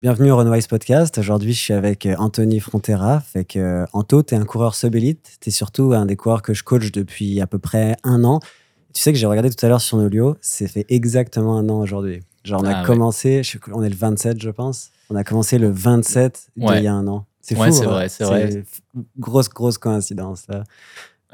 Bienvenue au Runwise Podcast. Aujourd'hui, je suis avec euh, Anthony Frontera. Fait que, euh, Anto, tu es un coureur sub-élite. Tu es surtout un des coureurs que je coach depuis à peu près un an. Tu sais que j'ai regardé tout à l'heure sur Nolio, c'est fait exactement un an aujourd'hui. Genre, on a Ah ouais. commencé, je- on est le 27, je pense. On a commencé le 27 d'il Ouais. y a un an. C'est fou. Ouais, c'est hein. vrai, c'est vrai. Grosse, grosse coïncidence, là.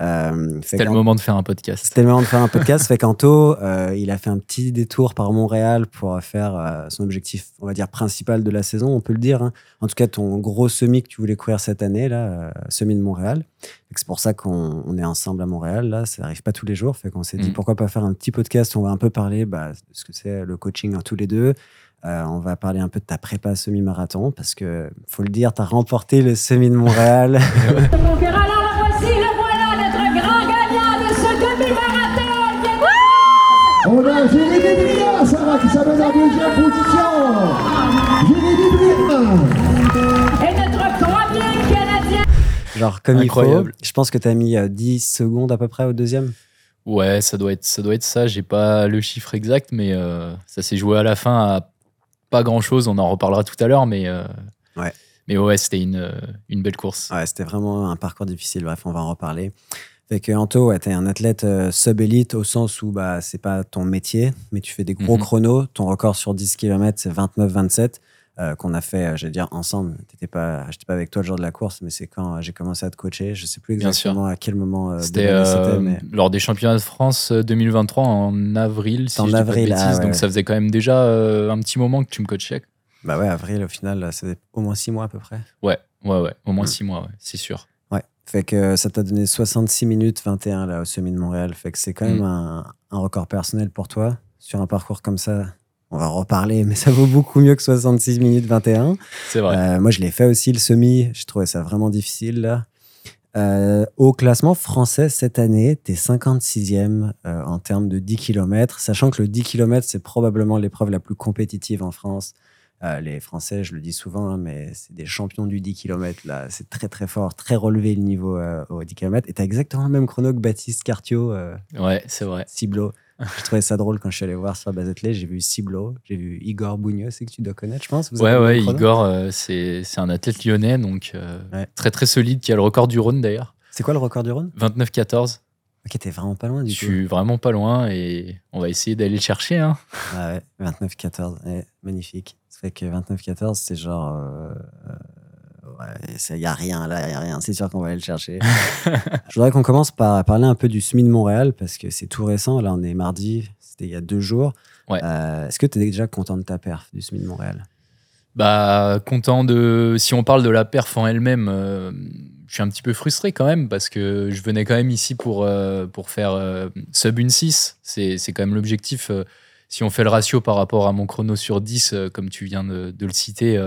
Euh, C'était le moment de faire un podcast. c'était le moment de faire un podcast. fait qu'Anto, euh, il a fait un petit détour par Montréal pour faire euh, son objectif, on va dire, principal de la saison, on peut le dire. hein. En tout cas, ton gros semi que tu voulais courir cette année, là, euh, semi de Montréal. Fait que C'est pour ça qu'on on est ensemble à Montréal. Là, ça arrive pas tous les jours. Fait qu'on s'est dit Mm. pourquoi pas faire un petit podcast? Où on va un peu parler bah, de ce que c'est le coaching en tous les deux. Euh, on va parler un peu de ta prépa semi-marathon parce que, faut le dire, tu as remporté le semi de Montréal. Jérémy Brillard, ça va, qui s'amène en deuxième position. Jérémy Brillard. Et notre premier Canadien. Genre, comme il Incroyable. faut. Je pense que tu as mis euh, 10 secondes à peu près au deuxième. Ouais, ça doit être ça. Doit être ça. J'ai pas le chiffre exact, mais euh, ça s'est joué à la fin à pas grand chose. On en reparlera tout à l'heure, mais euh, Ouais. Mais ouais, c'était une, euh, une belle course. Ouais, c'était vraiment un parcours difficile. Bref, on va en reparler. Fait que Anto, ouais, t'es un athlète euh, sub-élite au sens où bah, c'est pas ton métier, mais tu fais des gros Mhm. chronos. Ton record sur 10 km, c'est 29-27 euh, qu'on a fait, euh, j'allais dire, ensemble. T'étais pas, j'étais pas avec toi le jour de la course, mais c'est quand j'ai commencé à te coacher. Je sais plus exactement à quel moment euh, C'était c'était, mais lors des championnats de France euh, 2023 en avril, si En je dis pas de avril, ah bêtises. ouais. Donc ça faisait quand même déjà un petit moment que tu me coachais. bah ouais, avril, au final, c'est au moins 6 mois à peu près. Ouais, ouais, ouais. Au moins Mm. six mois, ouais, c'est sûr. Fait que ça t'a donné 66 minutes 21 là au semi de Montréal. Fait que c'est quand même Mm. un, un record personnel pour toi sur un parcours comme ça. On va en reparler, mais ça vaut beaucoup mieux que 66 minutes 21. C'est vrai. Euh, moi, je l'ai fait aussi le semi. J'ai trouvé ça vraiment difficile là. Euh, au classement français cette année, tu es 56e euh, en termes de 10 km, sachant que le 10 km, c'est probablement l'épreuve la plus compétitive en France. Euh, les Français, je le dis souvent, hein, mais c'est des champions du 10 km. Là, c'est très très fort, très relevé le niveau euh, au 10 km. Et tu as exactement le même chrono que Baptiste Cartio, euh, Ouais, c'est vrai. Ciblo. J'ai trouvé ça drôle quand je suis allé voir sur la base athlée. J'ai vu Ciblo, j'ai vu Igor Bougno, c'est que tu dois connaître, je pense. Vous Ouais, Igor, c'est c'est un athlète lyonnais, donc Ouais. très très solide, qui a le record du Rhône d'ailleurs. C'est quoi le record du Rhône? 29-14. Ok, t'es vraiment pas loin Je du tout. suis vraiment pas loin et on va essayer d'aller le chercher. Hein. Ah ouais, 29-14, ouais, magnifique. Ça fait que 29-14, c'est genre. euh, ouais, il n'y a rien là, il a rien. C'est sûr qu'on va aller le chercher. Je voudrais qu'on commence par parler un peu du SMI de Montréal parce que c'est tout récent. Là, on est mardi, c'était il y a deux jours. Ouais. Euh, Est-ce que tu es déjà content de ta perf du SMI de Montréal? Bah, content de. Si on parle de la perf en elle-même, euh, je suis un petit peu frustré quand même parce que je venais quand même ici pour, euh, pour faire euh, sub une 6. C'est c'est quand même l'objectif. euh, si on fait le ratio par rapport à mon chrono sur 10, euh, comme tu viens de, le citer,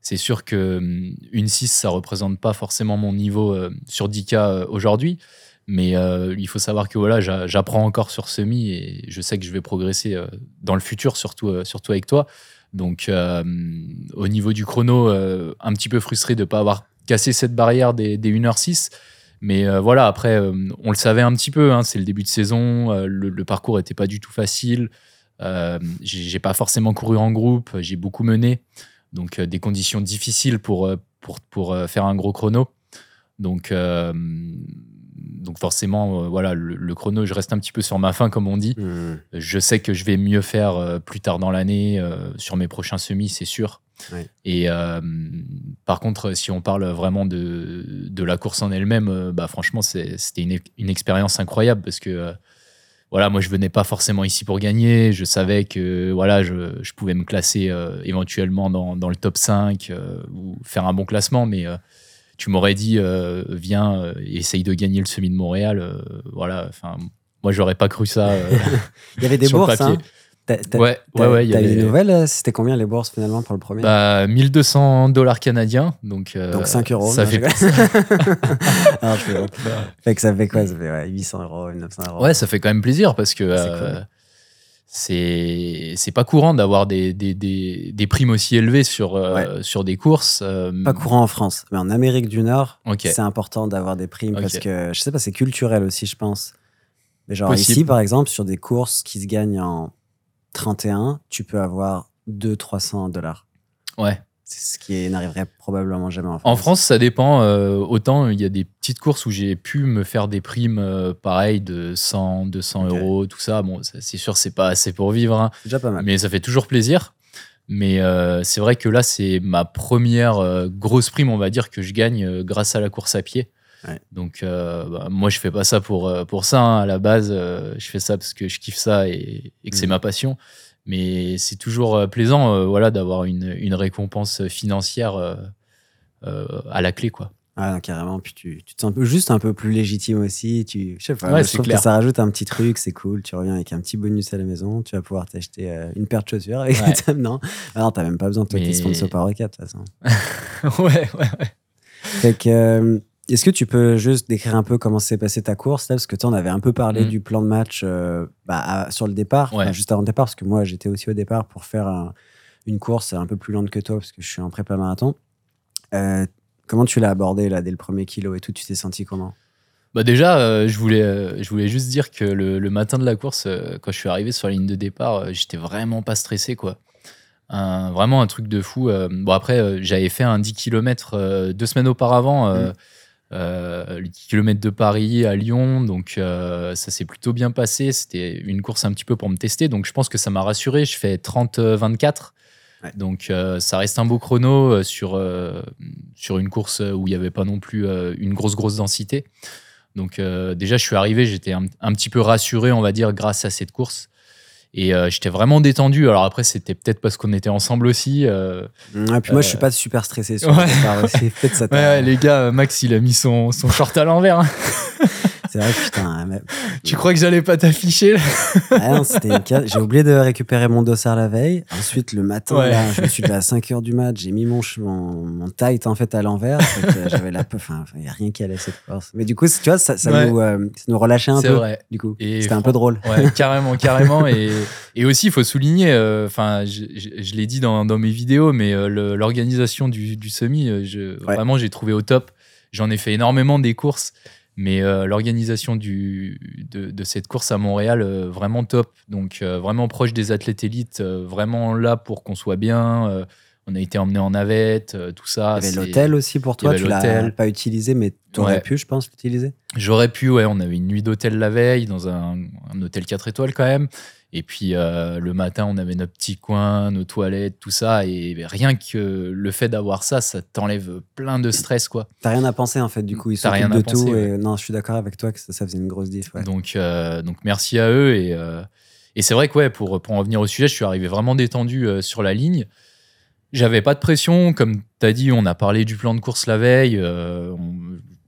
c'est sûr que hum, une 6, ça représente pas forcément mon niveau sur 10K euh, aujourd'hui. Mais il faut savoir que voilà, j'a- j'apprends encore sur semi et je sais que je vais progresser dans le futur, surtout, surtout avec toi. Donc, euh, au niveau du chrono, euh, un petit peu frustré de ne pas avoir cassé cette barrière des, des 1h06. Mais euh, voilà, après, on le savait un petit peu, hein, c'est le début de saison, le, parcours n'était pas du tout facile. J'ai pas forcément couru en groupe, j'ai beaucoup mené. Donc, des conditions difficiles pour, pour, faire un gros chrono. Donc, donc forcément, euh, voilà, le, le chrono, je reste un petit peu sur ma faim, comme on dit. Je sais que je vais mieux faire euh, plus tard dans l'année euh, sur mes prochains semis, c'est sûr. Et par contre, si on parle vraiment de, de la course en elle-même, bah, franchement, c'était une, une expérience incroyable parce que voilà, moi, je venais pas forcément ici pour gagner. Je savais que voilà, je, je pouvais me classer euh, éventuellement dans, dans le top 5 euh, ou faire un bon classement, mais euh, tu m'aurais dit, euh, viens, euh, essaye de gagner le semi de Montréal. euh, voilà, enfin, moi, j'aurais pas cru ça. Il y avait des bourses, hein Ouais, ouais, ouais, il y T'as eu avait- des nouvelles C'était combien les bourses finalement pour le premier? Bah, 1200 dollars canadiens. Donc, euh, Donc 5 euros. Ça non, fait que ça fait quoi? Ça fait ouais, 800 euros, 900 euros. Ouais, ça fait quand même plaisir parce que euh, cool. C'est c'est pas courant d'avoir des, des, des, des primes aussi élevées sur, euh, sur des courses. euh, Pas courant en France, mais en Amérique du Nord, c'est important d'avoir des primes parce que je sais pas, c'est culturel aussi, je pense. Mais genre Possible. ici, par exemple, sur des courses qui se gagnent en 31, tu peux avoir 200-300 dollars. Ouais, ce qui n'arriverait probablement jamais en France. En France, ça dépend. euh, autant il y a des petites courses où j'ai pu me faire des primes euh, pareilles de 100, 200 Ok. euros, tout ça. Bon, c'est sûr, c'est pas assez pour vivre, hein, c'est déjà pas mal. mais ça fait toujours plaisir. Mais euh, c'est vrai que là, c'est ma première grosse prime, on va dire, que je gagne grâce à la course à pied. Ouais. Donc, bah, moi, je fais pas ça pour, pour ça. hein. À la base, je fais ça parce que je kiffe ça et, et que c'est Mhm. ma passion. Mais c'est toujours euh, plaisant euh, voilà, d'avoir une, une récompense financière euh, euh, à la clé. Quoi. Ah, non, carrément. Puis tu, tu te sens un peu, juste un peu plus légitime aussi. Tu, je sais pas, Ouais, je clair. que ça rajoute un petit truc, c'est cool. Tu reviens avec un petit bonus à la maison. Tu vas pouvoir t'acheter une paire de chaussures. Avec Ouais. ta- non, ah non t'as même pas besoin de toi qui Mais- es sponsor par Recap, de toute façon. ouais, ouais, ouais. Fait que, est-ce que tu peux juste décrire un peu comment s'est passée ta course là? Parce que toi, on avait un peu parlé Mhm. du plan de match euh, bah, à- sur le départ, Ouais. enfin, juste avant le départ, parce que moi, j'étais aussi au départ pour faire un- une course un peu plus lente que toi, parce que je suis en prépa marathon. Euh, comment tu l'as abordé là dès le premier kilo et tout? Tu t'es senti comment? Bah déjà, euh, je, voulais, euh, je voulais juste dire que le, le matin de la course, euh, quand je suis arrivé sur la ligne de départ, j'étais vraiment pas stressé. quoi. Un- vraiment un truc de fou. bon, après, j'avais fait un 10 km deux semaines auparavant, euh, euh, le 10 km de Paris à Lyon. Donc, euh, ça s'est plutôt bien passé. C'était une course un petit peu pour me tester. Donc, je pense que ça m'a rassuré. Je fais 30-24. Ouais. Donc, euh, ça reste un beau chrono euh, sur, sur une course où il n'y avait pas non plus une grosse, grosse densité. Donc déjà, je suis arrivé, j'étais un, un petit peu rassuré, on va dire, grâce à cette course. Et euh, j'étais vraiment détendu. Alors après, c'était peut-être parce qu'on était ensemble aussi. euh, Et puis moi, je suis Euh, pas super stressé sur ouais. le départ aussi. Peut-être ça Ouais, les gars, euh, Max, il a mis son, son short à l'envers. C'est vrai, putain. mais- tu crois que j'allais pas t'afficher là Ah non, c'était une case. J'ai oublié de récupérer mon dossard la veille. Ensuite, le matin, Ouais. là, je me suis levé à 5 heures du mat. J'ai mis mon, mon, mon tight en fait à l'envers. Fait que J'avais la peu. Enfin, il n'y a rien qui allait cette course. Mais du coup, tu vois, ça, ça, Ouais. nous, euh, ça nous relâchait un peu. vrai. Du coup, Et c'était un peu drôle. Ouais, carrément, carrément. Et, et aussi, il faut souligner, euh, enfin, je, je- je l'ai dit dans, dans mes vidéos, mais euh, l'organisation du, du semi, euh, je, vraiment, j'ai trouvé au top. J'en ai fait énormément des courses, mais euh, l'organisation de, de cette course à Montréal, euh, vraiment top. Donc, euh, vraiment proche des athlètes élites, vraiment là pour qu'on soit bien. on a été emmenés en navette, tout ça. Il y avait l'hôtel aussi pour toi. Tu l'as pas utilisé, mais tu aurais Ouais. pu, je pense, l'utiliser. J'aurais pu, ouais, on avait une nuit d'hôtel la veille dans un, un hôtel 4 étoiles quand même. Et puis euh, le matin, on avait notre petit coin, nos toilettes, tout ça. Et rien que le fait d'avoir ça, ça t'enlève plein de stress, quoi. T'as rien à penser en fait. Du coup, ils T'as s'occupent rien de à penser, tout. ouais. Et... Non, je suis d'accord avec toi que ça, ça faisait une grosse diff. Ouais. Donc, euh, donc merci à eux. Et, euh, et c'est vrai que, ouais, pour, pour en venir au sujet, je suis arrivé vraiment détendu sur la ligne. J'avais pas de pression. Comme tu as dit, on a parlé du plan de course la veille. on,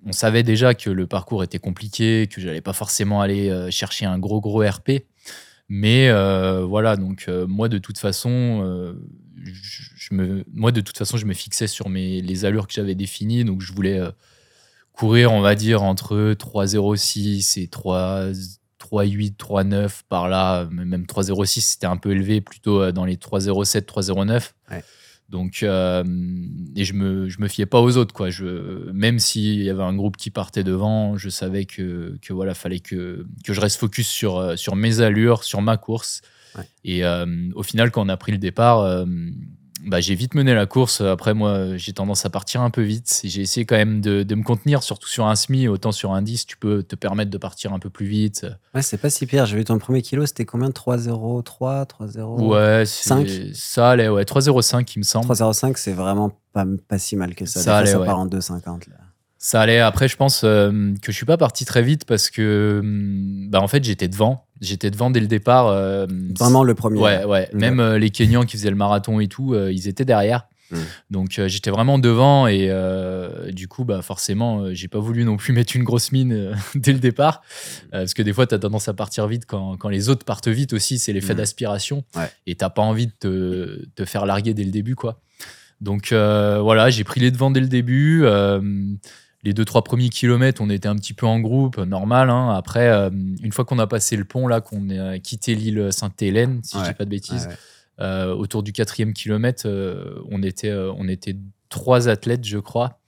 on savait déjà que le parcours était compliqué, que j'allais pas forcément aller chercher un gros, gros RP. Mais euh, voilà, donc euh, moi, de toute façon, euh, je, me, moi, de toute façon, je me fixais sur mes, les allures que j'avais définies. Donc, je voulais courir, on va dire, entre 3,06 et 3, 3,8, 3,9 par là. Même 3,06, c'était un peu élevé, plutôt dans les 3,07, 3,09. Ouais. Donc, euh, et je me, je me fiais pas aux autres, quoi. Je, même s'il y avait un groupe qui partait devant, je savais que, que voilà, fallait que, que je reste focus sur, euh, sur mes allures, sur ma course. Ouais. Et euh, au final, quand on a pris le départ, euh, bah, j'ai vite mené la course. Après, moi, j'ai tendance à partir un peu vite. J'ai essayé quand même de, de me contenir, surtout sur un semi. Autant sur un 10, tu peux te permettre de partir un peu plus vite. Ouais, c'est pas si pire. J'ai vu ton premier kilo, c'était combien? 3,03 3,0 Ouais, ça allait, ouais. 3,05, il me semble. 3,05, c'est vraiment pas, pas si mal que ça. Ça fois, allait, ça ouais. part en 2,50. là. Ça allait. Après, je pense euh, que je suis pas parti très vite parce que, hum, bah, en fait, j'étais devant. J'étais devant dès le départ. euh, Vraiment le premier. Ouais, ouais. Même euh, les Kenyans qui faisaient le marathon et tout, euh, ils étaient derrière. Mm. Donc j'étais vraiment devant et du coup, bah, forcément, j'ai pas voulu non plus mettre une grosse mine dès le départ. Parce que des fois, tu as tendance à partir vite quand, quand les autres partent vite aussi. C'est l'effet Mm. d'aspiration. Ouais. Et t'as pas envie de te, te faire larguer dès le début, quoi. Donc voilà, j'ai pris les devants dès le début. Les deux, trois premiers kilomètres, on était un petit peu en groupe, normal. hein. Après, euh, une fois qu'on a passé le pont, là, qu'on a quitté l'île Sainte-Hélène, si je Ouais. dis pas de bêtises, Ouais, euh, autour du quatrième kilomètre, euh, on, était, on était trois athlètes, je crois.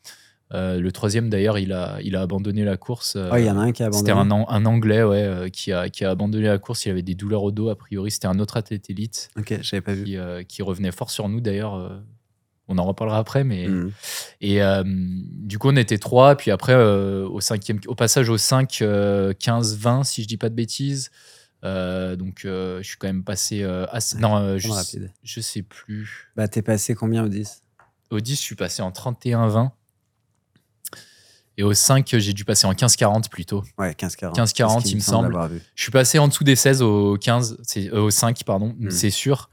Le troisième, d'ailleurs, il a, il a abandonné la course. il y en a un qui a c'était abandonné. un, An- un Anglais ouais, qui, a, qui a abandonné la course. Il avait des douleurs au dos. A priori, c'était un autre athlète élite Ok, j'avais pas vu. qui, qui revenait fort sur nous, d'ailleurs. On en reparlera après, mais Mm. et euh, du coup, on était trois. Puis après, euh, au, cinquième, au passage au 5, euh, 15, 20, si je dis pas de bêtises. Euh, donc, je suis quand même passé assez. Non, euh, je, rapide. je sais plus. Bah, t'es passé combien au 10 Au 10, je suis passé en 31, 20. Et au 5, j'ai dû passer en 15, 40 plutôt. Ouais, 15-40. 15-40, C'est ce qu'il il me semble. Je suis passé en dessous des 16 au 15, c'est, euh, au 5, pardon, Mm. c'est sûr.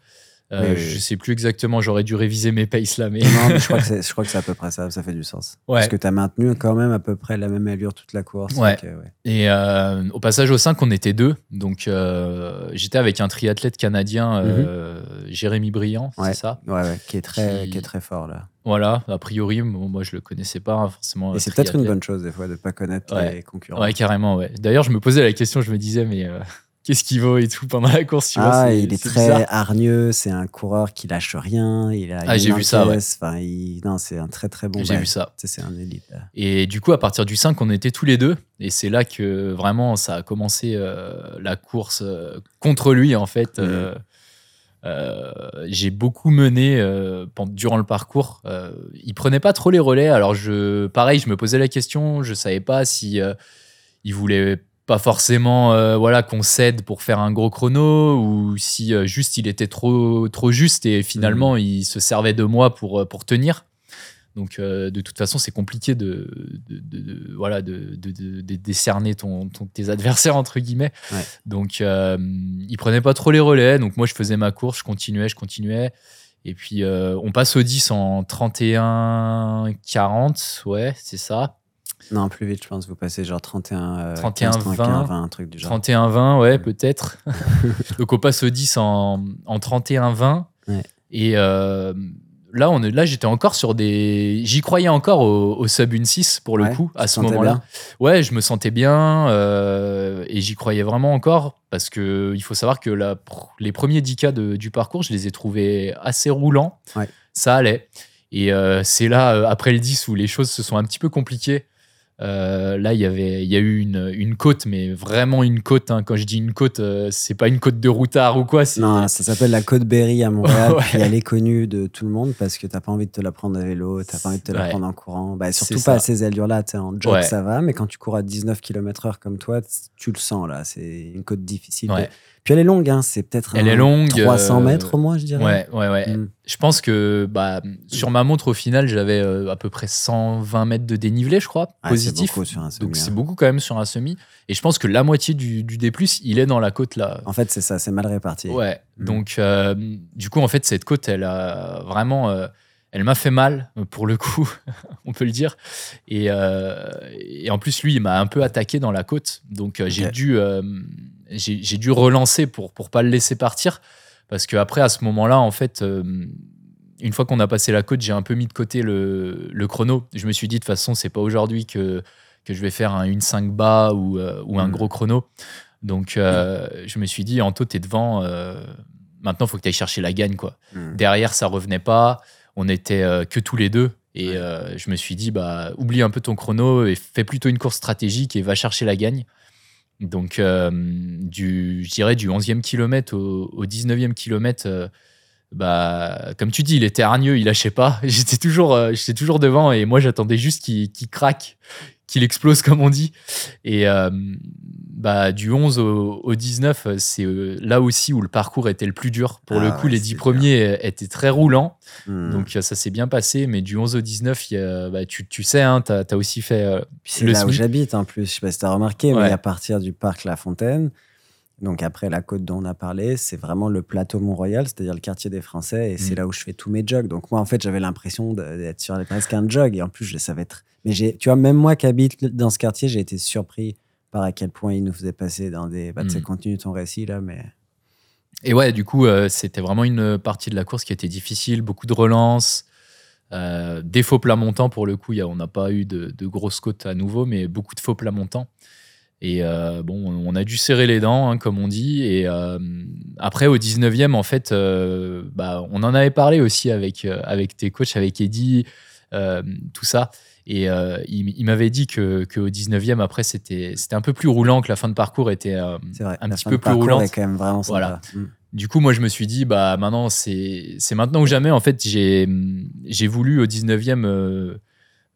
Euh, Oui, oui, je sais plus exactement, j'aurais dû réviser mes paces là, mais. Non, mais je crois que c'est je crois que c'est à peu près ça. Ça fait du sens. Ouais. Parce que t'as maintenu quand même à peu près la même allure toute la course. Ouais. donc, euh, ouais. Et euh, au passage au 5, on était deux. Donc euh, j'étais avec un triathlète canadien, euh, Jérémy Briand, c'est ça Ouais, ouais, qui est très, Qui- qui est très fort là. Voilà, a priori, bon, moi je le connaissais pas hein, forcément. Et c'est peut-être une bonne chose des fois de pas connaître Ouais. les concurrents. Ouais, carrément, ouais. D'ailleurs, je me posais la question, je me disais, mais euh, qu'est-ce qu'il vaut et tout pendant la course, tu ah, il est très bizarre. hargneux, c'est un coureur qui lâche rien, il a Ah, j'ai vu ça, enfin, il- non, c'est un très très bon J'ai vu ça. C'est un élite. là. Et du coup, à partir du 5, on était tous les deux. Et c'est là que vraiment, ça a commencé euh, la course euh, contre lui, en fait. Euh, euh, j'ai beaucoup mené euh, pendant- durant le parcours. Euh, il prenait pas trop les relais. Alors, je, pareil, je me posais la question. Je savais pas si euh, il voulait pas forcément euh, voilà qu'on cède pour faire un gros chrono ou si euh, juste il était trop trop juste et finalement il se servait de moi pour euh, pour tenir. Donc euh, de toute façon c'est compliqué de, de, de- de- voilà de, décerner ton, ton- tes adversaires entre guillemets. Ouais. Donc il prenait pas trop les relais. Donc moi je faisais ma course, je continuais, je continuais. Et puis on passe au 10 en 31 40, ouais c'est ça. Non, plus vite, je pense. Vous passez genre 31, euh, 31, 15, 31, 20, 20, un truc du genre. 31-20, ouais, peut-être. Donc on passe au 10 en, en 31-20. Ouais. Et euh, là, on est, là j'étais encore sur des. J'y croyais encore au, au sub 1-6 pour le Ouais, coup, à ce moment-là. Ouais, je me sentais bien euh, et j'y croyais vraiment encore parce que il faut savoir que la, les premiers 10 cas de- du parcours, je les ai trouvés assez roulants. Ouais. Ça allait. Et euh, c'est là, après le 10, où les choses se sont un petit peu compliquées. Euh, là, il y avait, il y a eu une, une côte, mais vraiment une côte. hein. Quand je dis une côte, euh, c'est pas une côte de routard ou quoi. Non, ça s'appelle la Côte Berry à Montréal. Ouais. Puis elle est connue de tout le monde parce que t'as pas envie de te la prendre à vélo, t'as pas envie de te la Ouais. prendre en courant. Bah, surtout pas à ces allures-là. En jog, Ouais. ça va, mais quand tu cours à 19 km/h comme toi, tu le sens là. C'est une côte difficile. Ouais. Puis elle est longue, hein, c'est peut-être Elle un est longue, 300 euh, mètres au moins, je dirais. Ouais, ouais, ouais. Mm. Je pense que bah, sur ma montre, au final, j'avais euh, à peu près 120 mètres de dénivelé, je crois, Ah, positif. C'est beaucoup sur un semi. Donc c'est hein. beaucoup quand même sur un semi. Et je pense que la moitié du, du D+, il est dans la côte là. En fait, c'est ça, c'est mal réparti. Ouais. Mm. Donc euh, du coup, en fait, cette côte, elle a vraiment... euh, elle m'a fait mal, pour le coup, on peut le dire. Et, euh, et en plus, lui, il m'a un peu attaqué dans la côte. Donc j'ai dû, euh, j'ai dû relancer pour pour pas le laisser partir. Parce que après, à ce moment-là, en fait, euh, une fois qu'on a passé la côte, j'ai un peu mis de côté le, le chrono. Je me suis dit, de toute façon, c'est pas aujourd'hui que, que je vais faire un 1.5 bas ou, euh, ou un Mm. gros chrono. Donc, euh, je me suis dit, Anto, t'es devant. euh, maintenant, il faut que tu ailles chercher la gagne. Quoi. Mm. Derrière, ça revenait pas. On était que tous les deux. Et je me suis dit, bah, oublie un peu ton chrono et fais plutôt une course stratégique et va chercher la gagne. Donc, euh, du, je dirais du 11e kilomètre au, au 19e kilomètre, euh, bah, comme tu dis, il était hargneux, il lâchait pas. J'étais toujours, euh, toujours devant et moi, j'attendais juste qu'il craque, qu'il explose, comme on dit. Et bah, du 11 au, au 19, c'est euh, là aussi où le parcours était le plus dur. Pour le Ah coup, ouais, les c'est 10 dur. premiers euh, étaient très roulants. Mm. Donc, euh, ça s'est bien passé. Mais du 11 au 19, il y a- bah, tu, tu sais, hein, tu as, aussi fait. euh, c'est le là où j'habite en plus. Je sais pas si t'as remarqué, Ouais. mais à partir du parc La Fontaine, donc après la côte dont on a parlé, c'est vraiment le plateau Mont-Royal, c'est-à-dire le quartier des Français, et c'est Mm. là où je fais tous mes jogs. Donc moi, en fait, j'avais l'impression d'être sur presque un jog, et en plus, je le savais très. Mais tu vois, même moi qui habite dans ce quartier, j'ai été surpris par à quel point il nous faisait passer dans des. Bah, tu sais, Mm. continue ton récit là, mais. Et ouais, du coup, euh, c'était vraiment une partie de la course qui était difficile, beaucoup de relances, euh, des faux plats montants pour le coup. y a- on n'a pas eu de, de grosses côtes à nouveau, mais beaucoup de faux plats montants. Et euh, bon, on a dû serrer les dents, hein, comme on dit. Et euh, après, au 19e, en fait, bah, on en avait parlé aussi avec, avec tes coachs, avec Eddie, euh, tout ça. Et euh, il, il m'avait dit que, que au 19e, après, c'était un peu plus roulant, que la fin de parcours était euh, vrai. un la petit fin peu de plus roulante. est quand même vraiment. Voilà. Mm. du coup, moi, je me suis dit, bah maintenant, c'est maintenant ou jamais. En fait, j'ai voulu au 19e euh,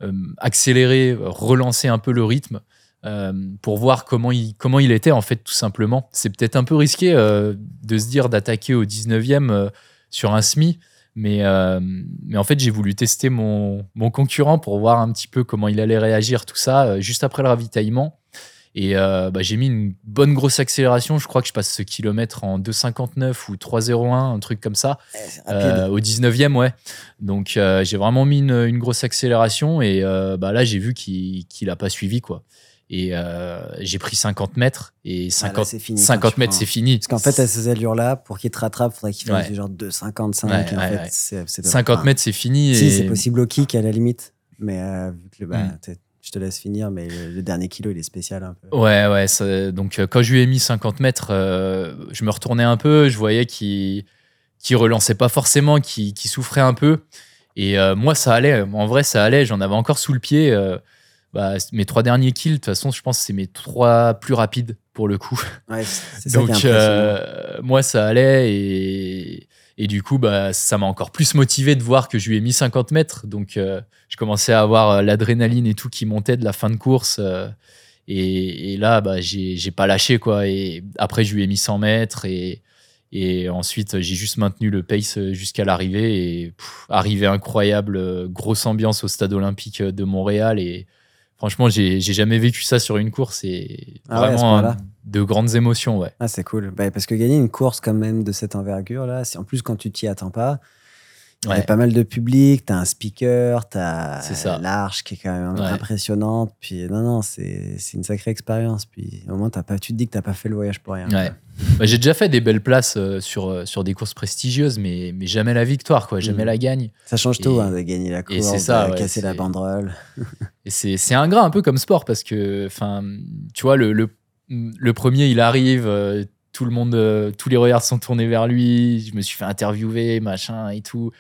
euh, accélérer, relancer un peu le rythme euh, pour voir comment il, comment il était, en fait, tout simplement. C'est peut-être un peu risqué euh, de se dire d'attaquer au 19e euh, sur un SMI, mais, euh, mais en fait, j'ai voulu tester mon, mon concurrent pour voir un petit peu comment il allait réagir, tout ça, euh, juste après le ravitaillement. Et euh, bah, j'ai mis une bonne grosse accélération. Je crois que je passe ce kilomètre en 2,59 ou 3,01, un truc comme ça. Eh, Euh, au 19e, ouais. Donc j'ai vraiment mis une, une grosse accélération et bah, là j'ai vu qu'il qu'il a pas suivi quoi. Et euh, j'ai pris 50 mètres et 50, c'est fini quand 50 tu mètres c'est fini. Parce qu'en fait, à ces allures-là, pour qu'il te rattrape, il faudrait qu'il fasse Ouais. genre 2,55. Ouais, et en ouais, fait, ouais. c'est- c'est pas- 50 enfin, mètres c'est fini. Si, c'est possible au kick à la limite. Mais euh, vu que le, bah, Mm. t'es- je te laisse finir, mais le, dernier kilo, il est spécial un peu. Ouais, ouais. ça- donc, euh, quand je lui ai mis 50 mètres, euh, je me retournais un peu. Je voyais qu'il qu'il relançait pas forcément, qu'il qu'il souffrait un peu. Et euh, moi, ça allait. En vrai, ça allait. J'en avais encore sous le pied. Bah, mes trois derniers kills, de toute façon, je pense que c'est mes trois plus rapides pour le coup. Ouais, c'est c'est ça qui Donc, euh, moi, ça allait. Et, et du coup, bah, ça m'a encore plus motivé de voir que je lui ai mis 50 mètres. Donc, euh, je commençais à avoir euh, l'adrénaline et tout qui montait de la fin de course. euh, et, et là, bah, j'ai j'ai pas lâché. quoi. Et après, je lui ai mis 100 mètres. Et, et ensuite, j'ai juste maintenu le pace jusqu'à l'arrivée. Et pff, arrivée incroyable, grosse ambiance au stade olympique de Montréal. Et franchement, j'ai jamais vécu ça sur une course. Et Ah vraiment euh, de grandes émotions. Ouais. Ah, c'est cool. Bah, parce que gagner une course quand même de cette envergure-là, en plus quand tu t'y attends pas, il y a Ouais. pas mal de public, t'as un speaker, t'as l'arche qui est quand même Ouais. impressionnante. Puis non, non, c'est une sacrée expérience. Puis au moins, t'as pas, tu te dis que t'as pas fait le voyage pour rien. Ouais. Bah, j'ai déjà fait des belles places euh, sur, euh, sur des courses prestigieuses, mais, mais jamais la victoire, quoi, jamais Mhm. la gagne. Ça change tout Et- hein, de gagner la course, de ouais, casser la banderole. Et c'est ingrat un peu comme sport parce que, tu vois, le, le, le premier, il arrive, euh, tout le monde, euh, tous les regards sont tournés vers lui. Je me suis fait interviewer, machin et tout.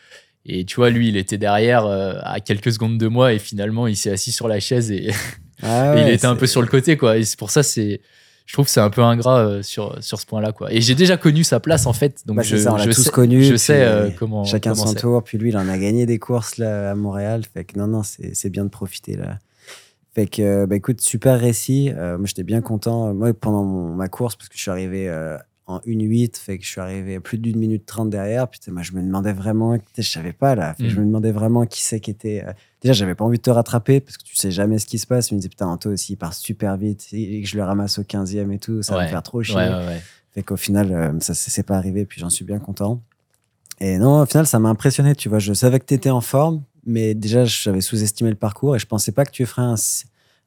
Et tu vois, lui, il était derrière euh, à quelques secondes de moi et finalement, il s'est assis sur la chaise et, Ah et il était un peu sur le côté, quoi. Et c'est pour ça, c'est. Je trouve que c'est un peu ingrat euh, sur, sur ce point-là, quoi. Et j'ai déjà connu sa place, en fait. Donc Bah, je, ça, on l'a je tous sais, connu, Je sais euh, comment. Chacun comment son tour. Puis lui, il en a gagné des courses là, à Montréal. Fait que non, non, c'est c'est bien de profiter là. Fait que, euh, bah, écoute, super récit. Euh, moi, j'étais bien content. Moi, pendant mon- ma course, parce que je suis arrivé euh, en 1-8, fait que je suis arrivé à plus d'une minute 30 derrière. Putain, moi, je me demandais vraiment, je savais pas là. Fait Mm. Je me demandais vraiment qui c'est qui était. euh, Déjà, j'avais pas envie de te rattraper parce que tu sais jamais ce qui se passe. Je me disais, putain, Anto aussi, il part super vite et que je le ramasse au 15e et tout. Ça va me faire trop chier. Ouais, ouais. Fait qu'au final, euh, ça c'est pas arrivé, puis j'en suis bien content. Et non, au final, ça m'a impressionné, tu vois. Je savais que tu étais en forme, mais déjà, j'avais sous-estimé le parcours et je pensais pas que tu ferais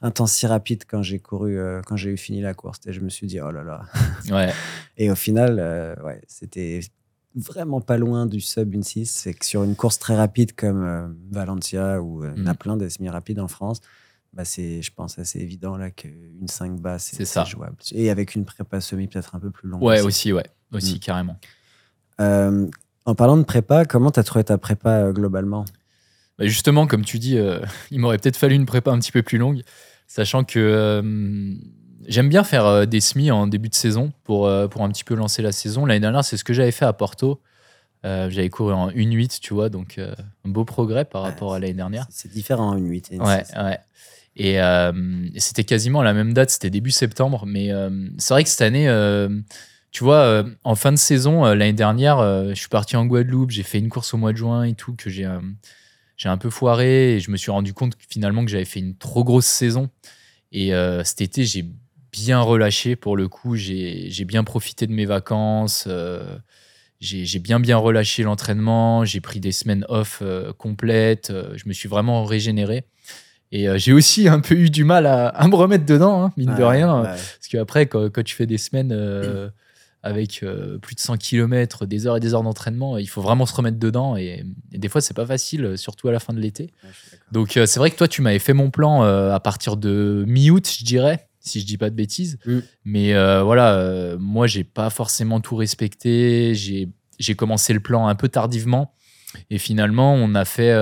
un, temps si rapide quand j'ai couru, euh, quand j'ai eu fini la course. Et je me suis dit, oh là là. Ouais. Et au final, euh, ouais, c'était vraiment pas loin du sub une 6. C'est que sur une course très rapide comme euh, Valencia, où euh, en a plein des semi-rapides en France, bah c'est, je pense, assez évident là qu'une 5 bas, c'est, jouable. Et avec une prépa semi peut-être un peu plus longue. Ouais, aussi. aussi, ouais. Aussi, Mm. carrément. En parlant de prépa, comment tu as trouvé ta prépa globalement? Bah, justement, comme tu dis, euh, il m'aurait peut-être fallu une prépa un petit peu plus longue, sachant que euh, j'aime bien faire euh, des semis en début de saison pour, pour un petit peu lancer la saison. L'année dernière, c'est ce que j'avais fait à Porto. Euh, j'avais couru en 1-8, tu vois, donc euh, un beau progrès par Ouais, rapport à l'année dernière. C'est différent une 8 et une Ouais, 6. ouais. Et, euh, c'était quasiment à la même date, c'était début septembre. Mais c'est vrai que cette année, tu vois, en fin de saison, l'année dernière, je suis parti en Guadeloupe, j'ai fait une course au mois de juin et tout, que j'ai j'ai un peu foiré. Et je me suis rendu compte que, finalement que j'avais fait une trop grosse saison. Et euh, cet été, j'ai bien relâché pour le coup. J'ai bien profité de mes vacances. euh, j'ai bien bien relâché l'entraînement, j'ai pris des semaines off euh, complètes, je me suis vraiment régénéré. Et j'ai aussi un peu eu du mal à, à me remettre dedans, hein, mine de Ouais, rien. ouais. Parce qu'après, quand, quand tu fais des semaines avec euh, plus de 100 km, des heures et des heures d'entraînement, il faut vraiment se remettre dedans. Et, et des fois, c'est pas facile, surtout à la fin de l'été. Ouais. Donc, euh, c'est vrai que toi, tu m'avais fait mon plan euh, à partir de mi-août, je dirais, si je dis pas de bêtises. Mm. Mais voilà, moi, j'ai pas forcément tout respecté. J'ai commencé le plan un peu tardivement. Et finalement, on a fait,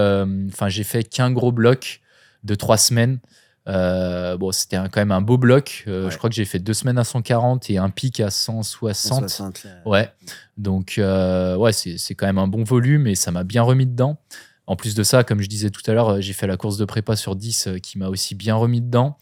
enfin, j'ai fait qu'un gros bloc de trois semaines Euh, bon, c'était quand même un beau bloc. Euh, Ouais. Je crois que j'ai fait deux semaines à 140 et un pic à 160. 160, là. Ouais. Donc, euh, ouais, c'est quand même un bon volume et ça m'a bien remis dedans. En plus de ça, comme je disais tout à l'heure, euh, j'ai fait la course de prépa sur 10 euh, qui m'a aussi bien remis dedans.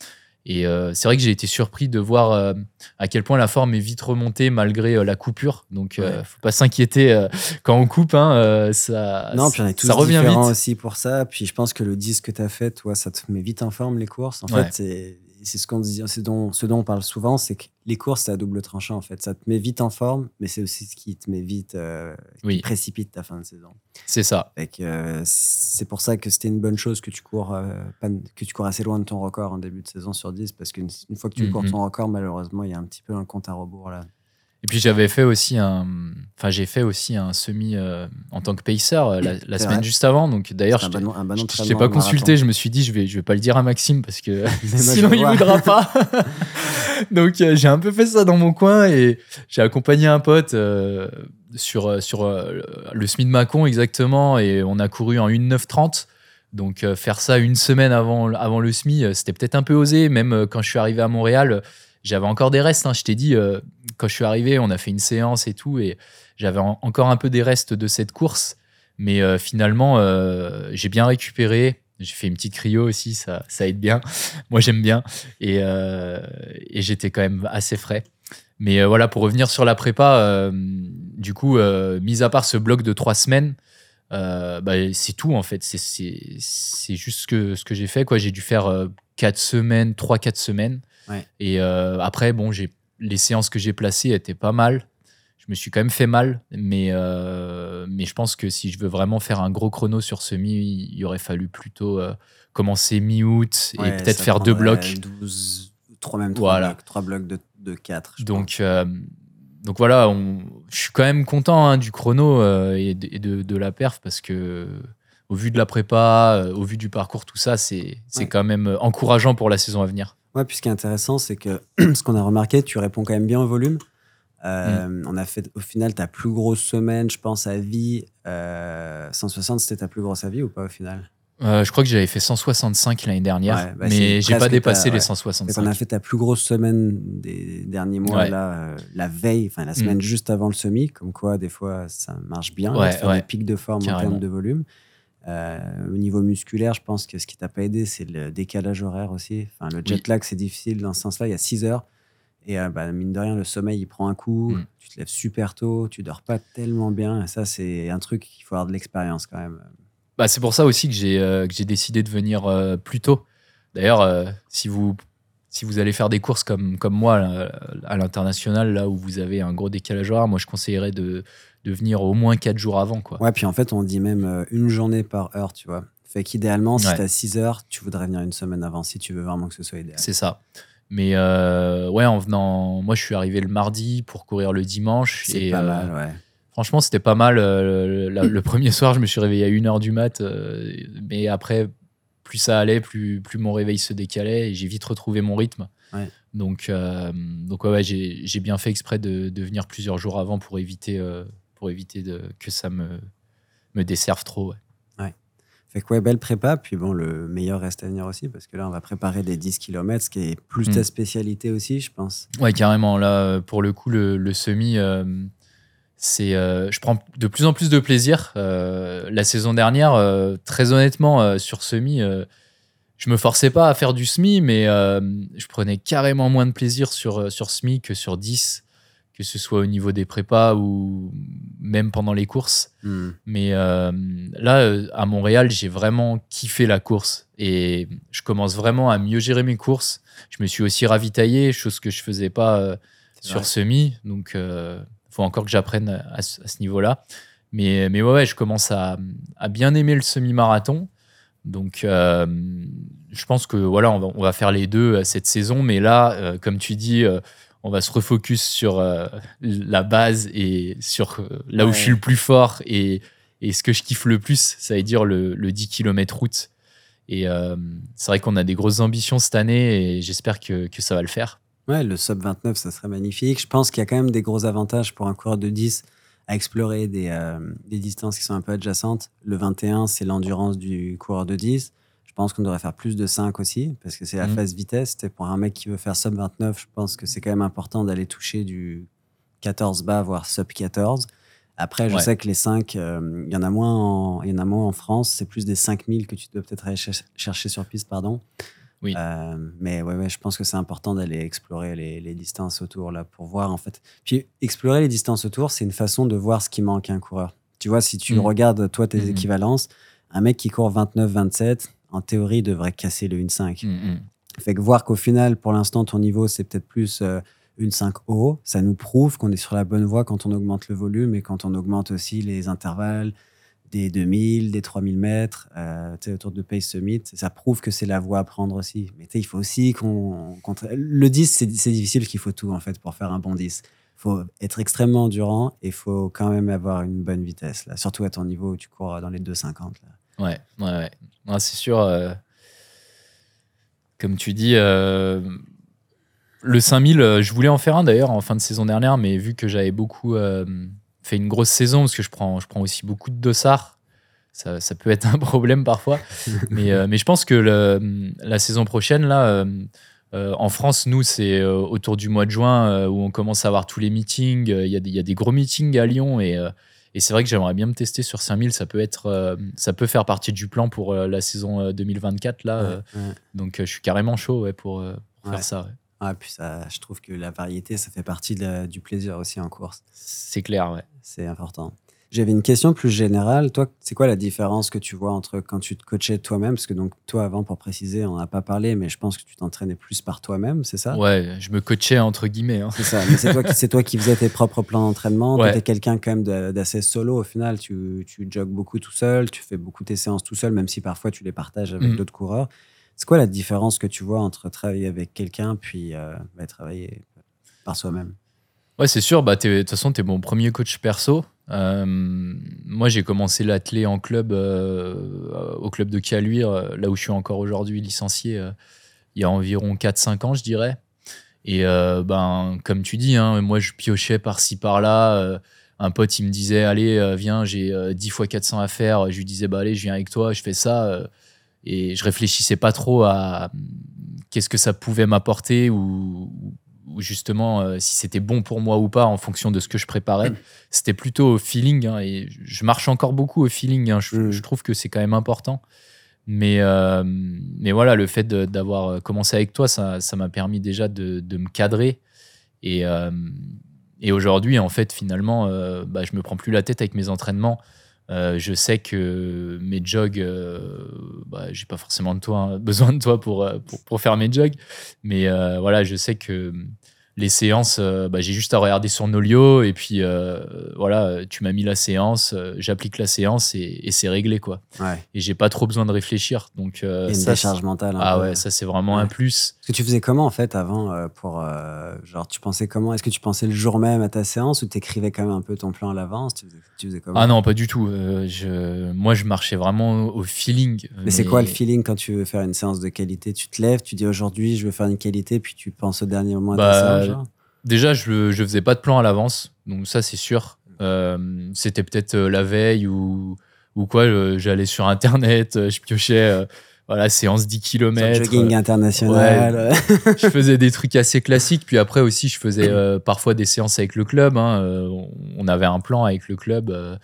Et euh, c'est vrai que j'ai été surpris de voir euh, à quel point la forme est vite remontée malgré euh, la coupure. Donc, euh, Ouais. faut pas s'inquiéter euh, quand on coupe. Hein, euh, ça, Non, puis on est tous ça revient différents vite. aussi pour ça. Puis je pense que le disque que tu as fait, toi, ça te met vite en forme, les courses. En Ouais. fait, c'est ce, qu'on dit, c'est dont, ce dont on parle souvent, c'est que les courses, c'est à double tranchant, en fait. Ça te met vite en forme, mais c'est aussi ce qui te met vite, euh, qui Oui. précipite ta fin de saison. C'est ça. Euh, c'est pour ça que c'était une bonne chose que tu cours euh, pas- que tu cours assez loin de ton record en début de saison sur 10 parce qu'une une fois que tu Mhm. cours ton record malheureusement il y a un petit peu un compte à rebours là. Et puis j'avais fait aussi un, enfin j'ai fait aussi un semi euh, en tant que pacer euh, la, semaine vrai. juste avant. Donc d'ailleurs, je t'ai- bon, pas consulté. Je me suis dit, je vais, je vais pas le dire à Maxime parce que sinon il voudra pas. donc euh, j'ai un peu fait ça dans mon coin et j'ai accompagné un pote euh, sur sur le semi de Mâcon exactement et on a couru en 1,930. Donc faire ça une semaine avant avant le semi, c'était peut-être un peu osé. Même quand je suis arrivé à Montréal, j'avais encore des restes. hein. Je t'ai dit euh, quand je suis arrivé, on a fait une séance et tout et j'avais en- encore un peu des restes de cette course. Mais euh, finalement, euh, j'ai bien récupéré. J'ai fait une petite cryo aussi, ça, ça aide bien. Moi, j'aime bien. Et, j'étais quand même assez frais. Mais voilà, pour revenir sur la prépa, du coup, mis à part ce bloc de trois semaines, bah, c'est tout en fait. C'est- juste ce que, j'ai fait. J'ai dû faire quatre semaines, trois, quatre semaines. Ouais. Et euh, après, bon, j'ai les séances que j'ai placées étaient pas mal. Je me suis quand même fait mal, mais, euh, mais je pense que si je veux vraiment faire un gros chrono sur semi, il aurait fallu plutôt euh, commencer mi-août et Ouais, peut-être faire deux blocs. 12 trois même trois Voilà. blocs, trois blocs de, de 4 Donc, donc voilà, on- je suis quand même content hein, du chrono et, de, et de- de la perf parce que au vu de la prépa, au vu du parcours, tout ça, c'est c'est Ouais. quand même encourageant pour la saison à venir. Ouais, puis ce qui est intéressant, c'est que ce qu'on a remarqué, tu réponds quand même bien au volume. Euh, Mm. On a fait, au final, ta plus grosse semaine, je pense, à vie, euh, 160, c'était ta plus grosse à vie ou pas au final? Euh, je crois que j'avais fait 165 l'année dernière, Ouais, bah, mais j'ai pas dépassé les ouais. 165. On a fait ta plus grosse semaine des derniers mois, Ouais. là, euh, la veille, enfin la semaine juste avant le semi, comme quoi, des fois, ça marche bien, de faire ouais. des pics de forme en termes de volume. Euh, au niveau musculaire, je pense que ce qui t'a pas aidé, c'est le décalage horaire aussi. Enfin, le jet Oui. lag, c'est difficile dans ce sens-là. Il y a 6 heures. Et euh, bah, mine de rien, le sommeil, il prend un coup. Mm. Tu te lèves super tôt. Tu dors pas tellement bien. Et ça, c'est un truc qu'il faut avoir de l'expérience quand même. Bah, c'est pour ça aussi que j'ai euh, décidé de venir euh, plus tôt. D'ailleurs, euh, si vous si vous allez faire des courses comme comme moi là, à l'international, là où vous avez un gros décalage horaire, moi je conseillerais de, de venir au moins 4 jours avant. Quoi. Ouais, puis en fait, on dit même euh, une journée par heure, tu vois. Fait qu'idéalement, si Ouais. t'as 6 heures, tu voudrais venir une semaine avant si tu veux vraiment que ce soit idéal. C'est ça. Mais euh, ouais, en venant, moi je suis arrivé le mardi pour courir le dimanche. C'est pas euh, mal, ouais. Franchement, c'était pas mal. euh, le, la- le premier soir, je me suis réveillé à 1h du mat. euh, mais après, plus ça allait, plus, plus mon réveil se décalait et j'ai vite retrouvé mon rythme. Ouais. Donc, euh, donc ouais, ouais, j'ai bien fait exprès de, de venir plusieurs jours avant pour éviter, euh, pour éviter de, que ça me, me desserve trop. ouais. Fait que ouais, belle prépa. Puis bon, le meilleur reste à venir aussi parce que là, on va préparer des 10 km, ce qui est plus Mm. ta spécialité aussi, je pense. Ouais, carrément. Là, pour le coup, le, le semi, euh, c'est, euh, je prends de plus en plus de plaisir. Euh, la saison dernière, euh, très honnêtement, sur semi, je me forçais pas à faire du semi, mais je prenais carrément moins de plaisir sur, sur semi que sur 10, que ce soit au niveau des prépas ou même pendant les courses. Mm. Mais là, à Montréal, j'ai vraiment kiffé la course et je commence vraiment à mieux gérer mes courses. Je me suis aussi ravitaillé, chose que je faisais pas sur vrai. semi. Donc, faut encore que j'apprenne à, ce niveau-là. Mais, mais ouais, ouais, je commence à, à bien aimer le semi-marathon. Donc, euh, je pense que voilà, on va, on va faire les deux euh, cette saison. Mais là, euh, comme tu dis, euh, on va se refocus sur la base et sur là où je suis le plus fort et, et ce que je kiffe le plus, ça veut dire le, le 10 km route. Et c'est vrai qu'on a des grosses ambitions cette année et j'espère que, que ça va le faire. Ouais, le sub 29, ça serait magnifique. Je pense qu'il y a quand même des gros avantages pour un coureur de 10 à explorer des, euh, des distances qui sont un peu adjacentes. Le 21, c'est l'endurance du coureur de 10. Je pense qu'on devrait faire plus de 5 aussi, parce que c'est la Mhm. phase vitesse. Et pour un mec qui veut faire sub 29, je pense que c'est quand même important d'aller toucher du 14 bas, voire sub 14. Après, je Ouais. sais que les 5, il y en a moins en, il y en a moins en France. C'est plus des 5000 que tu dois peut-être aller cher- chercher sur piste, pardon. Oui. Euh, mais ouais, ouais, je pense que c'est important d'aller explorer les, les distances autour là pour voir en fait. Puis explorer les distances autour, c'est une façon de voir ce qui manque à un coureur. Tu vois, si tu Mhm. regardes toi tes Mhm. équivalences, un mec qui court 29-27, en théorie, devrait casser le 1.5. Mm, mm. Fait que voir qu'au final, pour l'instant, ton niveau, c'est peut-être plus euh, une 5 haut, ça nous prouve qu'on est sur la bonne voie quand on augmente le volume et quand on augmente aussi les intervalles des 2000, des 3000 mètres, euh, autour de Pace Summit. Ça prouve que c'est la voie à prendre aussi. Mais il faut aussi qu'on. Le 10, c'est difficile qu'il faut tout, en fait, pour faire un bon 10. Il faut être extrêmement endurant et il faut quand même avoir une bonne vitesse, là. surtout à ton niveau où tu cours dans les 2,50. Là. Ouais, ouais, ouais. C'est sûr. euh, comme tu dis, euh, le 5000, euh, je voulais en faire un d'ailleurs en fin de saison dernière, mais vu que j'avais beaucoup fait une grosse saison, parce que je prends, je prends aussi beaucoup de dossards, ça, ça peut être un problème parfois. mais, euh, mais je pense que le- la saison prochaine, là, euh, euh, en France, nous, c'est autour du mois de juin où on commence à avoir tous les meetings. Il y, a des- il y a des gros meetings à Lyon et. et c'est vrai que j'aimerais bien me tester sur 5000. Ça peut être, ça peut faire partie du plan pour la saison euh, 2024 là. Ouais, ouais. donc je suis carrément chaud ouais, pour, faire ça. Ouais. Ah, puis ça, je trouve que la variété, ça fait partie de la- du plaisir aussi en course. C'est clair. Ouais. C'est important. J'avais une question plus générale. Toi, c'est quoi la différence que tu vois entre quand tu te coachais toi-même? Parce que donc, toi, avant, pour préciser, on n'a pas parlé, mais je pense que tu t'entraînais plus par toi-même, c'est ça? Ouais, je me coachais entre guillemets. hein. C'est ça. Mais c'est toi, qui- c'est toi qui faisais tes propres plans d'entraînement. Ouais. Tu étais quelqu'un quand même d'assez solo au final. Tu, tu jogues beaucoup tout seul, tu fais beaucoup tes séances tout seul, même si parfois tu les partages avec Mhm. d'autres coureurs. C'est quoi la différence que tu vois entre travailler avec quelqu'un puis euh, bah, travailler par soi-même? Ouais, c'est sûr. Bah, de toute façon, tu es mon premier coach perso. Euh, moi, j'ai commencé l'athlé en club, euh, au club de Caluire, là où je suis encore aujourd'hui licencié, il y a environ 4-5 ans, je dirais. Et ben, comme tu dis, hein, moi, je piochais par-ci, par-là. un pote, il me disait Allez, viens, j'ai euh, 10 fois 400 à faire. Je lui disais Bah, allez, je viens avec toi, je fais ça. Euh, et je réfléchissais pas trop à hum, qu'est-ce que ça pouvait m'apporter ou, ou justement euh, si c'était bon pour moi ou pas en fonction de ce que je préparais. C'était plutôt au feeling hein, et je- marche encore beaucoup au feeling. hein. Je, Mm. je trouve que c'est quand même important. Mais, euh, mais voilà, le fait d'avoir commencé avec toi, ça ça m'a permis déjà de, de me cadrer. Et, euh, et aujourd'hui, en fait, finalement, euh, bah, je me prends plus la tête avec mes entraînements. Euh, je sais que mes jogs, euh, bah, j'ai pas forcément de toi, hein, besoin de toi pour, euh, pour, pour faire mes jogs. Mais euh, voilà, je sais que les séances, euh, bah, j'ai juste à regarder sur Nolio et puis euh, voilà, tu m'as mis la séance, euh, j'applique la séance et, et c'est réglé quoi. Ouais. Et j'ai pas trop besoin de réfléchir. Donc une ça, décharge mentale. un ah ouais, ça c'est vraiment un plus. Parce que tu faisais comment en fait avant pour genre tu pensais comment? Est-ce que tu pensais le jour même à ta séance ou t'écrivais quand même un peu ton plan à l'avance? Tu faisais, tu faisais comment? Ah non, pas du tout. Je, moi, je marchais vraiment au feeling. Mais c'est quoi le feeling quand tu veux faire une séance de qualité? Tu te lèves, tu dis aujourd'hui je veux faire une qualité, puis tu penses au dernier moment à ta Bah, séance Déjà, je, je faisais pas de plan à l'avance, donc ça c'est sûr. Euh, C'était peut-être euh, la veille ou, ou quoi. euh, J'allais sur internet, je piochais, voilà, séance 10 Sur km. jogging international. je faisais des trucs assez classiques. Puis après aussi, je faisais euh, parfois des séances avec le club. hein. Euh, on avait un plan avec le club. euh,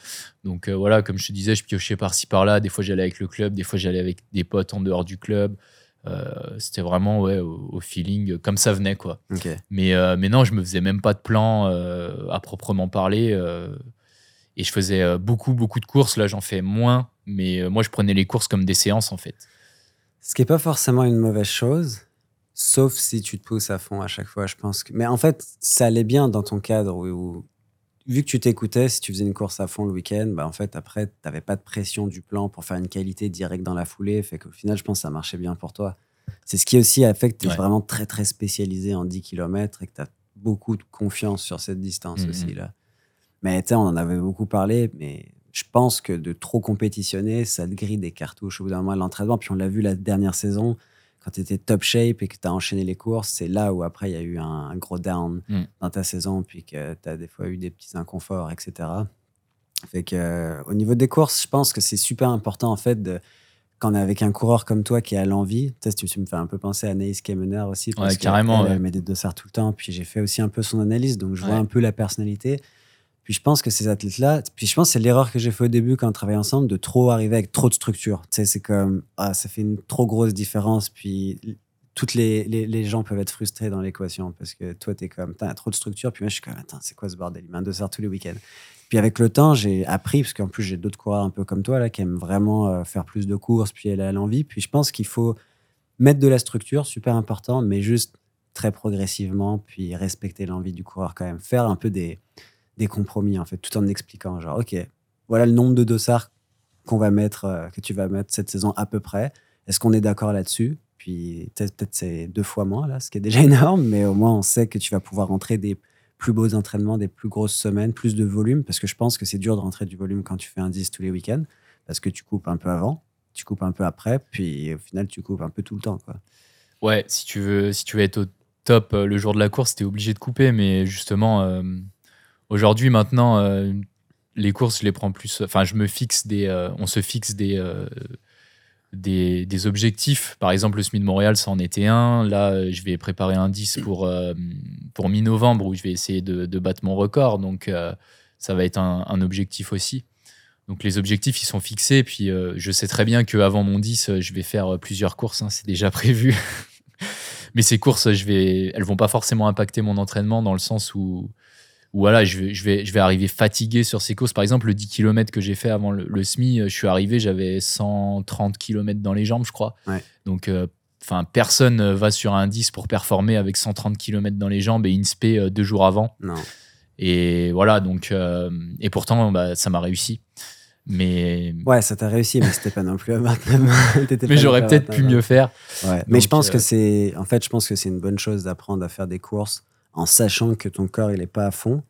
donc voilà, comme je te disais, je piochais par-ci par-là. Des fois, j'allais avec le club. Des fois, j'allais avec des potes en dehors du club. Euh, C'était vraiment ouais, au, au feeling, comme ça venait. quoi. Mais, euh, mais non, je me faisais même pas de plan euh, à proprement parler. euh, et je faisais euh, beaucoup, beaucoup de courses. Là, j'en fais moins. Mais euh, moi, je prenais les courses comme des séances, en fait. Ce qui est pas forcément une mauvaise chose, sauf si tu te pousses à fond à chaque fois, je pense. Que... Mais en fait, ça allait bien dans ton cadre où, où- vu que tu t'écoutais, si tu faisais une course à fond le week-end, bah en fait, après, tu n'avais pas de pression du plan pour faire une qualité directe dans la foulée. Fait qu'au final, je pense que ça marchait bien pour toi. C'est ce qui aussi a fait que tu es Ouais. vraiment très, très spécialisé en 10 km et que tu as beaucoup de confiance sur cette distance Mhm. aussi. là. Mais tu sais, on en avait beaucoup parlé, mais je pense que de trop compétitionner, ça te grille des cartouches au bout d'un moment à l'entraînement. Puis on l'a vu la dernière saison, quand tu étais top shape et que tu as enchaîné les courses, c'est là où après il y a eu un, un gros down Mm. dans ta saison, puis que tu as des fois eu des petits inconforts, etc. Fait que euh, au niveau des courses, je pense que c'est super important en fait de quand on est avec un coureur comme toi qui a l'envie, tu sais, tu, me fais un peu penser à Anaïs Kemener aussi. Parce Ouais, que carrément, Elle, ouais. elle met des dossards tout le temps. Puis j'ai fait aussi un peu son analyse, donc je vois un peu la personnalité. Puis je pense que ces athlètes-là, puis je pense que c'est l'erreur que j'ai fait au début quand on travaillait ensemble, de trop arriver avec trop de structure. Tu sais, c'est comme, ah, ça fait une trop grosse différence. Puis toutes les, les, les gens peuvent être frustrés dans l'équation parce que toi, tu es comme, t'as trop de structure. Puis moi, je suis comme, attends, c'est quoi ce bordel? Il met un dossard tous les week-ends. Puis avec le temps, j'ai appris, parce qu'en plus, j'ai d'autres coureurs un peu comme toi, là, qui aiment vraiment euh, faire plus de courses, puis elle a l'envie. Puis je pense qu'il faut mettre de la structure, super important, mais juste très progressivement, puis respecter l'envie du coureur quand même. Faire un peu des, des compromis, en fait, tout en expliquant, genre, OK, voilà le nombre de dossards qu'on va mettre, euh, que tu vas mettre cette saison à peu près. Est-ce qu'on est d'accord là-dessus? Puis peut-être c'est deux fois moins, là, ce qui est déjà énorme, mais au moins on sait que tu vas pouvoir rentrer des plus beaux entraînements, des plus grosses semaines, plus de volume, parce que je pense que c'est dur de rentrer du volume quand tu fais un 10 tous les week-ends, parce que tu coupes un peu avant, tu coupes un peu après, puis au final tu coupes un peu tout le temps. Quoi. Ouais, si tu veux, si tu veux être au top euh, le jour de la course, t'es obligé de couper. Mais justement, euh, aujourd'hui, maintenant, euh, les courses, je les prends plus. Enfin, je me fixe des. euh, on se fixe des. euh, des, des objectifs. Par exemple, le SMI de Montréal, ça en était un. Là, je vais préparer un 10 pour, pour mi-novembre où je vais essayer de, battre mon record. Donc, ça va être un, objectif aussi. Donc, les objectifs, ils sont fixés. Puis, je sais très bien qu'avant mon 10, euh, je vais faire plusieurs courses. hein, c'est déjà prévu. Mais ces courses, je vais, elles vont pas forcément impacter mon entraînement dans le sens où, où voilà, je vais, je, vais, je vais arriver fatigué sur ces courses. Par exemple, le 10 km que j'ai fait avant le, le SMI, euh, je suis arrivé, j'avais 130 km dans les jambes, je crois. Ouais. Donc, euh, enfin, personne euh, va sur un 10 pour performer avec 130 km dans les jambes et INSPE euh, deux jours avant. Non. Et voilà, donc, euh, et pourtant, bah, ça m'a réussi. Mais, Ouais, ça t'a réussi, mais c'était pas non plus à 29. T'étais mais j'aurais peut-être pu 29. mieux faire. Ouais, mais je pense que c'est, en fait, je pense que c'est une bonne chose d'apprendre à faire des courses en sachant que ton corps il est pas à fond.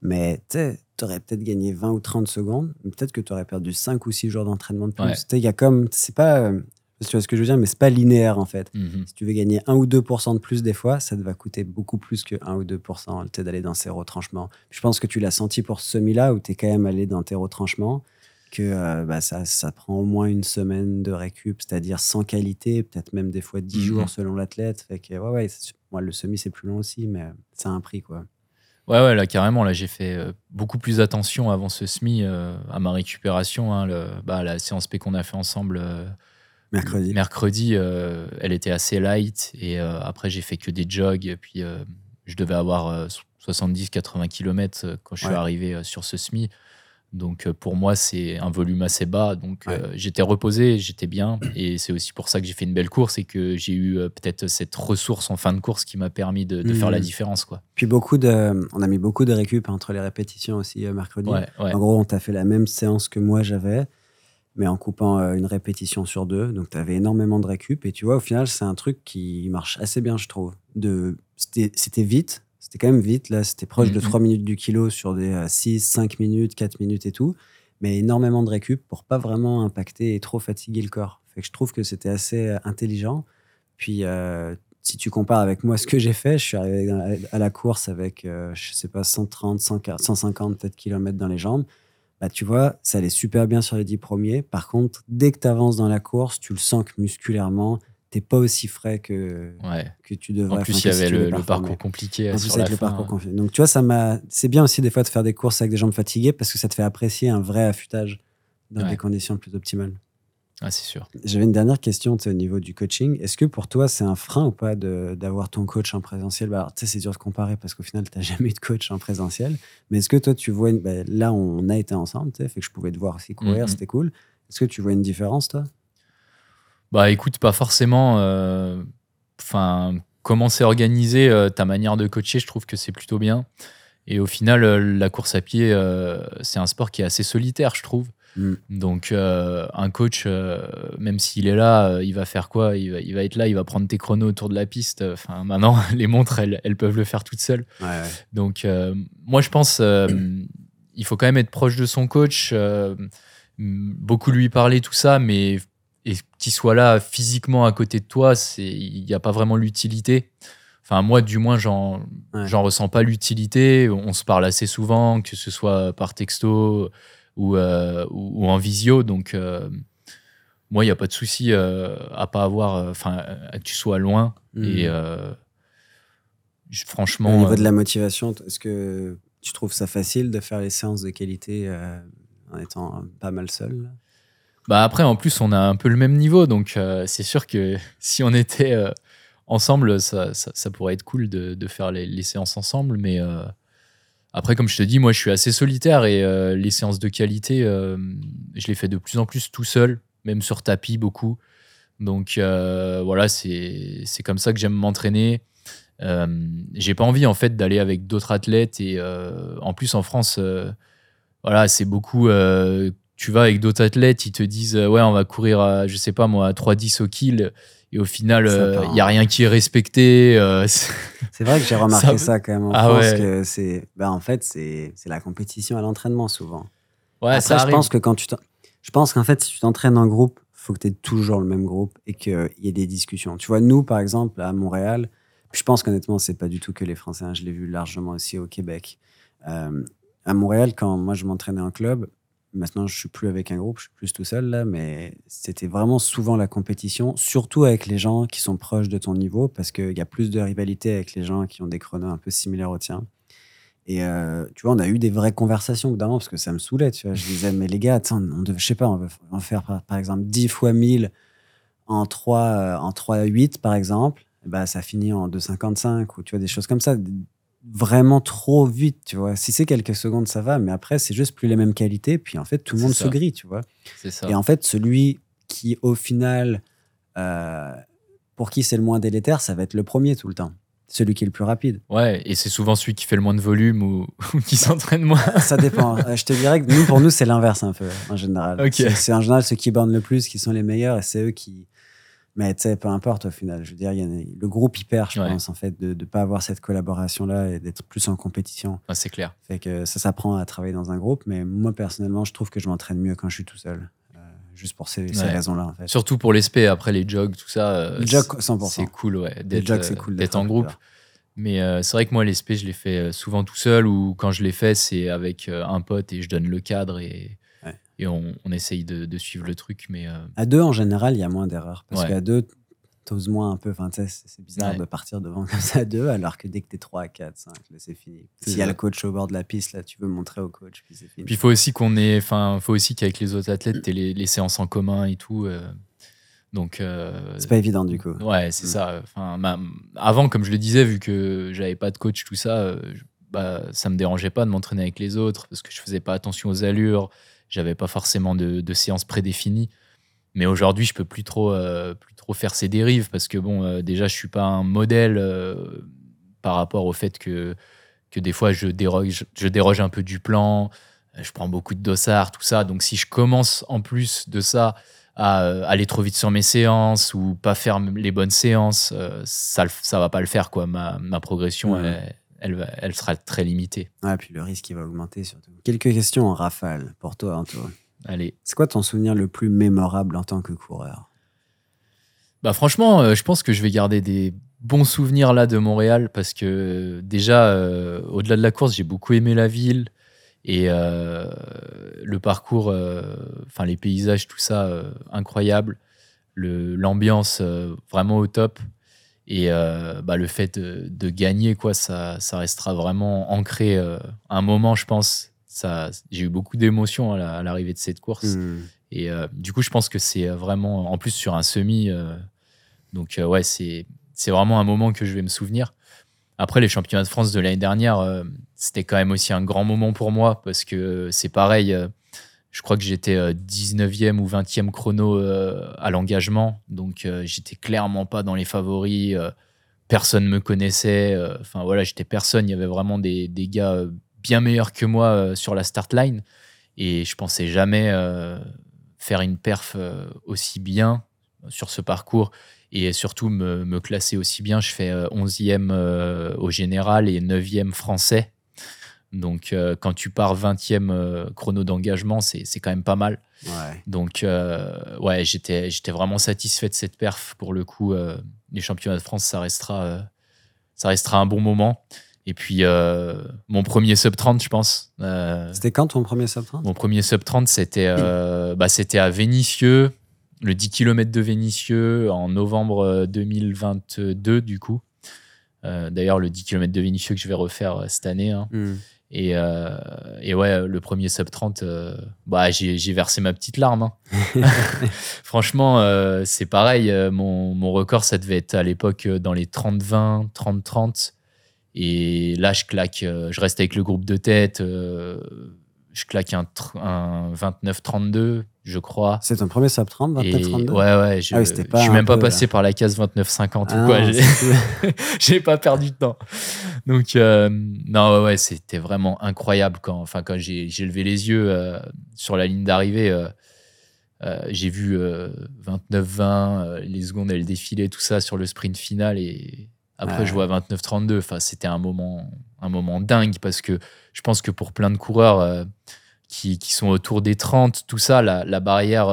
Mais tu sais, t'aurais peut-être gagné 20 ou 30 secondes, peut-être que tu aurais perdu 5 ou 6 jours d'entraînement de plus. Ouais. Tu sais, il y a comme, c'est pas, euh, pas si tu vois ce que je veux dire, mais c'est pas linéaire en fait. Mhm. Si tu veux gagner 1 ou 2% de plus des fois, ça te va coûter beaucoup plus que 1 ou 2% tu sais, d'aller dans ces retranchements. Je pense que tu l'as senti pour ce semi-là où tu es quand même allé dans tes retranchements, que euh, bah, ça, ça prend au moins une semaine de récup, c'est-à-dire sans qualité, peut-être même des fois 10 Mhm. jours selon l'athlète. Fait que, ouais, ouais, moi, le semi, c'est plus long aussi, mais ça a un prix. quoi. Ouais, ouais, là, carrément, là, j'ai fait euh, beaucoup plus attention avant ce SMI euh, à ma récupération. hein, le- bah, la séance P qu'on a fait ensemble euh, Mercredi. mercredi, elle était assez light. Et après, j'ai fait que des jogs. Et puis, je devais avoir 70-80 km quand je suis Ouais. arrivé sur ce SMI. Donc, euh, pour moi, c'est un volume assez bas. Donc, Ouais. euh, j'étais reposé, j'étais bien. Et c'est aussi pour ça que j'ai fait une belle course et que j'ai eu euh, peut-être cette ressource en fin de course qui m'a permis de, de faire la Mhm. différence. Quoi. Puis beaucoup de, on a mis beaucoup de récup entre les répétitions aussi euh, mercredi. Ouais, ouais. En gros, on t'a fait la même séance que moi j'avais, mais en coupant une répétition sur deux. Donc, tu avais énormément de récup. Et tu vois, au final, c'est un truc qui marche assez bien, je trouve. De, c'était, c'était vite. C'était quand même vite. Là, c'était proche de Mhm. 3 minutes du kilo sur des 6, 5 minutes, 4 minutes et tout. Mais énormément de récup pour pas vraiment impacter et trop fatiguer le corps. Fait que je trouve que c'était assez euh, intelligent. Puis, euh, si tu compares avec moi ce que j'ai fait, je suis arrivé à- à la course avec, euh, je sais pas, 130, 140, 150 peut-être kilomètres dans les jambes. Bah, tu vois, ça allait super bien sur les 10 premiers. Par contre, dès que tu avances dans la course, tu le sens que musculairement, t'es pas aussi frais que, Ouais. que tu devrais. En plus, il y avait le, parcours compliqué En euh, plus, avec le fin. parcours confiné. Donc, tu vois, ça m'a. C'est bien aussi des fois de faire des courses avec des jambes fatiguées parce que ça te fait apprécier un vrai affûtage dans Ouais. des conditions plus optimales. Ah, c'est sûr. J'avais une dernière question au niveau du coaching. Est-ce que pour toi, c'est un frein ou pas d'avoir ton coach en présentiel? Bah, alors, Tu sais, c'est dur de comparer parce qu'au final, tu n'as jamais eu de coach en présentiel. Mais est-ce que toi, tu vois. une- bah, là, on a été ensemble, tu sais, fait que je pouvais te voir aussi courir, Mhm. c'était cool. Est-ce que tu vois une différence, toi? Bah écoute, pas forcément. euh, Enfin, comment c'est organisé, euh, ta manière de coacher, je trouve que c'est plutôt bien. Et au final, euh, la course à pied, c'est un sport qui est assez solitaire, je trouve. Mm. Donc, euh, un coach, euh, même s'il est là, euh, il va faire quoi? Il va, il va être là, il va prendre tes chronos autour de la piste. Enfin, maintenant, les montres, elles, elles peuvent le faire toutes seules. Ouais, ouais. Donc, moi, je pense il faut quand même être proche de son coach, beaucoup lui parler, tout ça, mais et qu'il soit là physiquement à côté de toi, c'est il n'y a pas vraiment l'utilité. Enfin, moi, du moins, j'en Ouais. ressens pas l'utilité. On se parle assez souvent, que ce soit par texto ou, euh, ou, ou en visio. Donc, euh, moi, il n'y a pas de souci euh, à pas avoir, euh, enfin, que tu sois loin. Mhm. Et je- Au franchement, niveau de la motivation, est-ce que tu trouves ça facile de faire les séances de qualité en étant pas mal seul bah après, en plus, on a un peu le même niveau, donc euh, c'est sûr que si on était euh, ensemble, ça, ça, pourrait être cool de, de faire les, séances ensemble. Mais euh, après, comme je te dis, moi, je suis assez solitaire et les séances de qualité, je les fais de plus en plus tout seul, même sur tapis beaucoup. Donc voilà, c'est comme ça que j'aime m'entraîner. J'ai pas envie en fait d'aller avec d'autres athlètes et en plus en France, voilà, c'est beaucoup. Euh, tu vas avec d'autres athlètes, ils te disent euh, ouais, on va courir, à, je sais pas moi, à 3-10 au kill. Et au final, il n'y a hein. rien qui est respecté. euh, c'est- vrai que j'ai remarqué ça, Ça- quand même en Ah France, ouais. que c'est, ben, en fait, c'est la compétition à l'entraînement souvent. ouais, Après, ça je arrive. pense que quand tu je pense qu'en fait, si tu t'entraînes en groupe, faut que tu aies toujours le même groupe et qu'il y ait des discussions. Tu vois, nous, par exemple, à Montréal, je pense qu'honnêtement, c'est pas du tout que les Français. hein, je l'ai vu largement aussi au Québec. Euh, à Montréal, quand moi je m'entraînais en club, maintenant je suis plus avec un groupe, je suis plus tout seul là, mais c'était vraiment souvent la compétition, surtout avec les gens qui sont proches de ton niveau, parce qu'il y a plus de rivalité avec les gens qui ont des chronos un peu similaires aux tiens. Et euh, tu vois, on a eu des vraies conversations évidemment parce que ça me saoulait. Tu vois, je disais, mais les gars, attends, on devait, je sais pas, on veut faire par, exemple 10 fois 1000 en 3, euh, en 3 8 par exemple. Ben, ça finit en 2,55 ou tu vois, des choses comme ça. Vraiment trop vite, tu vois. Si c'est quelques secondes, ça va, mais après, c'est juste plus les mêmes qualités. Puis en fait, tout le monde ça. se grille, tu vois. Ça. Et en fait, celui qui, au final, euh, pour qui c'est le moins délétère, ça va être le premier tout le temps. Celui qui est le plus rapide. Ouais, et c'est souvent celui qui fait le moins de volume ou, ou qui s'entraîne moins. Ça dépend. Euh, je te dirais que nous, pour nous, c'est l'inverse un peu, en général. C'est en général ceux qui bornent le plus qui sont les meilleurs et c'est eux qui. Mais tu sais, peu importe au final. Je veux dire, y a- le groupe, il perd, je Ouais. pense, en fait, de ne pas avoir cette collaboration-là et d'être plus en compétition. C'est clair. Fait que ça s'apprend à travailler dans un groupe, mais moi, personnellement, je trouve que je m'entraîne mieux quand je suis tout seul. Euh, juste pour ces, ces Ouais. raisons-là, en fait. Surtout pour les spé, après les jogs, tout ça. euh, Le jog, c'est- 100%. C'est cool, ouais. Les D'être jogs, c'est euh, cool d'être en groupe. Mais euh, c'est vrai que moi, les spé, je fais euh, souvent tout seul ou quand je les fais, c'est avec un pote et je donne le cadre et. Et on, on essaye de, de suivre le truc. Mais euh, À deux, en général, il y a moins d'erreurs. Parce Ouais. qu'à deux, t'oses moins un peu. Enfin, c'est bizarre Ouais. de partir devant comme ça à deux, alors que dès que t'es 3, 4, 5, là, c'est fini. S'il y a le coach au bord de la piste, là, tu veux montrer au coach, puis c'est fini. puis il faut aussi qu'on ait, enfin, faut aussi qu'avec les autres athlètes, tu les, les séances en commun et tout. euh, donc, euh, c'est pas évident, du coup. Ouais, c'est Mm. ça. Enfin, ma- avant, comme je le disais, vu que j'avais pas de coach, tout ça, euh, bah, ça me dérangeait pas de m'entraîner avec les autres parce que je faisais pas attention aux allures, j'avais pas forcément de, de séances prédéfinies. Mais aujourd'hui, je peux plus trop, euh, plus trop faire ces dérives parce que bon, euh, déjà, je suis pas un modèle euh, par rapport au fait que, que des fois, je déroge, je déroge un peu du plan, je prends beaucoup de dossards, tout ça. Donc, si je commence en plus de ça à aller trop vite sur mes séances ou pas faire les bonnes séances, ça, ça va pas le faire. Quoi. Ma, ma progression, Ouais. elle, elle, va- elle sera très limitée. Ouais, puis le risque, il va augmenter surtout. Quelques questions en rafale pour toi, Antoine. Allez. C'est quoi ton souvenir le plus mémorable en tant que coureur? Bah franchement, euh, je pense que je vais garder des bons souvenirs là de Montréal parce que euh, déjà, euh, au-delà de la course, j'ai beaucoup aimé la ville et euh, le parcours, enfin les paysages, tout ça, incroyable. Le- L'ambiance vraiment au top. Et euh, bah, le fait de, de gagner, quoi, ça, ça restera vraiment ancré. euh, un moment, je pense. Ça, j'ai eu beaucoup d'émotions à la- à l'arrivée de cette course. Hmm. Et euh, du coup, je pense que c'est vraiment, en plus sur un semi, donc ouais, c'est c'est vraiment un moment que je vais me souvenir. Après, les championnats de France de l'année dernière, c'était quand même aussi un grand moment pour moi parce que c'est pareil. Euh, je crois que j'étais euh, 19e ou 20e chrono euh, à l'engagement, donc euh, j'étais clairement pas dans les favoris. euh, personne me connaissait. euh, Enfin voilà, j'étais personne. Il y avait vraiment des, des gars euh, bien meilleurs que moi euh, sur la start line et je pensais jamais euh, faire une perf euh, aussi bien sur ce parcours et surtout me, me classer aussi bien. Je fais euh, 11e euh, au général et 9e français. Donc, euh, quand tu pars 20e euh, chrono d'engagement, c'est quand même pas mal. Ouais. Donc, euh, ouais, j'étais vraiment satisfait de cette perf. Pour le coup, les championnats de France, ça restera, ça restera un bon moment. Et puis, mon premier sub 30, je pense. C'était quand ton premier sub 30 mon premier sub 30, c'était bah, à Vénissieux. le 10 km de Vénitieux en novembre euh, 2022, du coup. D'ailleurs, le 10 km de Vénitieux que je vais refaire cette année. hein. Hmm. Et, euh, et ouais, le premier sub 30, euh, bah, j'ai j'ai versé ma petite larme. hein. Franchement, euh, c'est pareil. euh, mon, mon record, ça devait être à l'époque euh, dans les 30-20, 30-30. Et là, je claque, euh, je reste avec le groupe de tête. je claque un, un 29-32, je crois. C'est ton premier sub 30, Et 29 32 ouais, ouais, je, Ah oui, c'était pas je suis même pas peu, passé là. par la case 29-50 Ah ou quoi. j'ai pas perdu de temps. Donc, euh, non, ouais, ouais, c'était vraiment incroyable quand, enfin, quand j'ai levé les yeux euh, sur la ligne d'arrivée. euh, j'ai vu euh, 29-20, euh, les secondes, elles défilaient, tout ça sur le sprint final. Et après, Ouais. je vois 29-32. Enfin, c'était un moment, un moment dingue parce que je pense que pour plein de coureurs qui, qui sont autour des 30, tout ça, la, la barrière,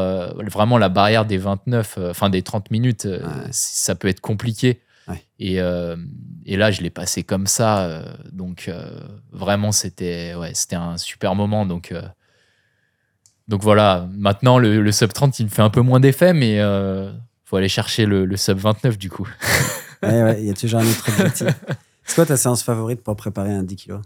vraiment la barrière des 29, euh, enfin des 30 minutes, Ouais. ça peut être compliqué. Ouais. Et, euh, et là, je l'ai passé comme ça. euh, donc, euh, vraiment, c'était ouais, c'était un super moment. Donc, donc voilà, maintenant, le, le sub 30, il me fait un peu moins d'effet, mais faut aller chercher le, le sub 29 du coup. Ouais, ouais, il y a toujours un autre objectif. C'est quoi ta séance favorite pour préparer un 10 kilos?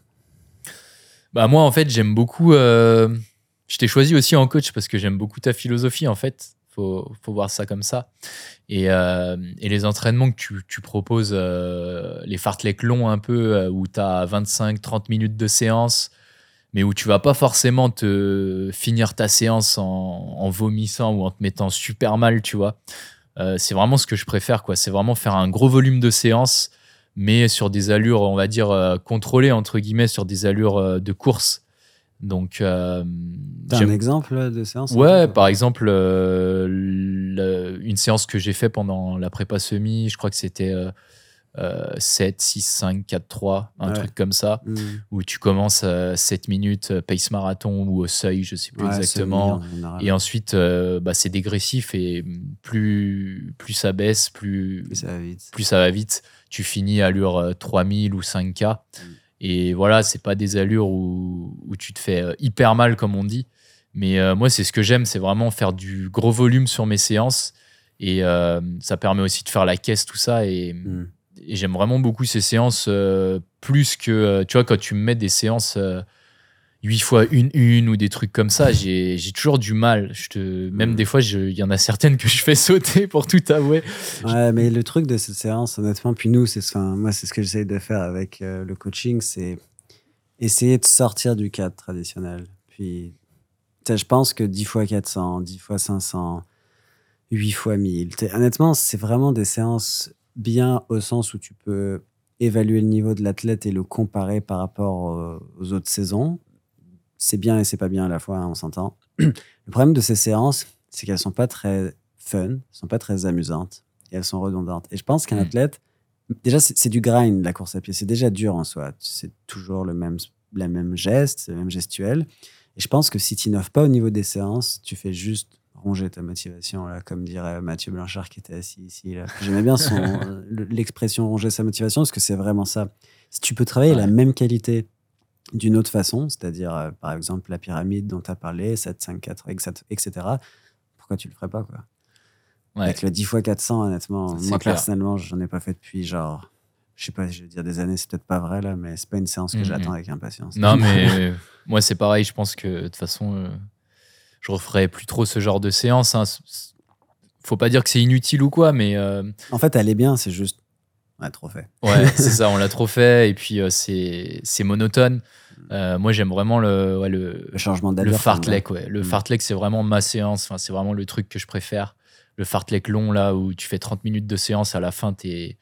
Bah moi en fait j'aime beaucoup. je t'ai choisi aussi en coach parce que j'aime beaucoup ta philosophie en fait. Faut, faut voir ça comme ça. Et, euh, les entraînements que tu, proposes, euh, les fartleks longs un peu, euh, où tu as 25-30 minutes de séance, mais où tu vas pas forcément te finir ta séance en, vomissant ou en te mettant super mal, tu vois. C'est vraiment ce que je préfère, quoi. C'est vraiment faire un gros volume de séance, mais sur des allures, on va dire, contrôlées, entre guillemets, sur des allures de course. Donc, euh, T'as un exemple de séance Ouais, par exemple, euh, le- une séance que j'ai fait pendant la prépa semi, je crois que c'était euh, euh, 7, 6, 5, 4, 3, un Ouais. truc comme ça, Hmm. où tu commences euh, 7 minutes, euh, pace marathon ou au seuil, je sais plus Ouais, exactement. en. Et ensuite, bah, c'est dégressif et plus, plus ça baisse, plus, Et ça va vite. plus ça va vite. Tu finis à euh, 3000 ou 5K. Et voilà, c'est pas des allures où, où tu te fais euh, hyper mal, comme on dit. Mais euh, moi, c'est ce que j'aime, c'est vraiment faire du gros volume sur mes séances. Et euh, ça permet aussi de faire la caisse, tout ça. Et, et j'aime vraiment beaucoup ces séances, euh, plus que, tu vois, quand tu me mets des séances 8 fois une, une ou des trucs comme ça, j'ai toujours du mal. Je te, même des fois, il y en a certaines que je fais sauter pour tout avouer. Ouais, mais le truc de cette séance, honnêtement, puis nous, c'est, enfin, moi, c'est ce que j'essaie de faire avec euh, le coaching, c'est essayer de sortir du cadre traditionnel. Puis, je pense que 10 fois 400, 10 fois 500, 8 fois 1000, t'sais, honnêtement, c'est vraiment des séances bien au sens où tu peux évaluer le niveau de l'athlète et le comparer par rapport euh, aux autres saisons. C'est bien et c'est pas bien à la fois, hein, on s'entend. Le problème de ces séances, c'est qu'elles sont pas très fun, elles sont pas très amusantes et elles sont redondantes. Et je pense qu'un Mm. athlète, déjà, c'est du grind, la course à pied. C'est déjà dur en soi. C'est toujours le même, la même geste, le même gestuel. Et je pense que si tu n'innoves pas au niveau des séances, tu fais juste ronger ta motivation, là, comme dirait Mathieu Blanchard qui était assis ici. J'aimais bien l'expression ronger sa motivation parce que c'est vraiment ça. Si tu peux travailler la même qualité d'une autre façon, c'est-à-dire, euh, par exemple, la pyramide dont tu as parlé, 7, 5, 4, etc., pourquoi tu le ferais pas, quoi? Ouais. avec le 10 x 400, honnêtement, moi clair. personnellement, j'en ai pas fait depuis genre, je sais pas, je vais dire des années, c'est peut-être pas vrai là, mais c'est pas une séance que Mhm. j'attends avec impatience. Non, mais moi, c'est pareil. Je pense que de toute façon, euh, je referai plus trop ce genre de séance. hein. Faut pas dire que c'est inutile ou quoi, mais euh, En fait, elle est bien, c'est juste, ouais, trop fait. ouais, c'est ça, on l'a trop fait. Et puis, euh, c'est c'est monotone. Euh, moi, j'aime vraiment le, ouais, le, Le changement le d'allure. fartlek. Ouais. Le Mm. fartlek, c'est vraiment ma séance. Enfin, c'est vraiment le truc que je préfère. Le fartlek long, là, où tu fais 30 minutes de séance, à la fin, t'es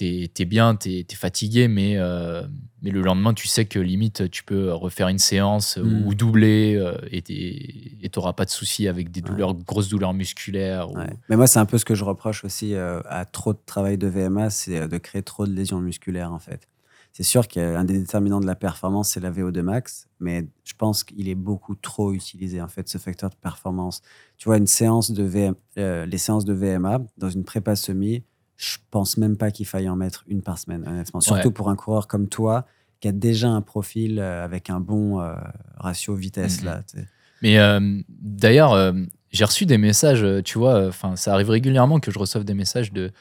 es, es bien, t'es es fatigué, mais, euh, mais le lendemain, tu sais que limite, tu peux refaire une séance euh, Mm. ou doubler euh, et t'es- t'auras pas de soucis avec des Ouais. douleurs, grosses douleurs musculaires. ou-. Mais moi, c'est un peu ce que je reproche aussi euh, à trop de travail de VMA, c'est de créer trop de lésions musculaires en fait. C'est sûr qu'un des déterminants de la performance, c'est la VO2 max, mais je pense qu'il est beaucoup trop utilisé en fait, ce facteur de performance. Tu vois, une séance de VM, les séances de VMA dans une prépa semi, je pense même pas qu'il faille en mettre une par semaine, honnêtement. Surtout Ouais. pour un coureur comme toi qui a déjà un profil euh, avec un bon euh, ratio vitesse là. tu sais. Mais euh, d'ailleurs, euh, j'ai reçu des messages, tu vois, enfin, ça arrive régulièrement que je reçoive des messages de,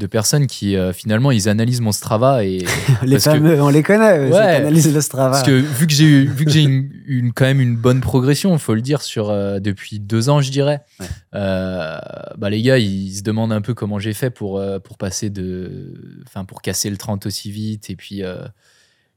de personnes qui, euh, finalement, ils analysent mon Strava et. les parce que- fameux, on les connaît, Ouais. analysent le Strava. Parce que vu que j'ai eu, vu que j'ai une, une- quand même une bonne progression, faut le dire, sur euh, depuis deux ans, je dirais. Ouais. euh, bah les gars, ils se demandent un peu comment j'ai fait pour pour passer de, enfin pour casser le 30 aussi vite et puis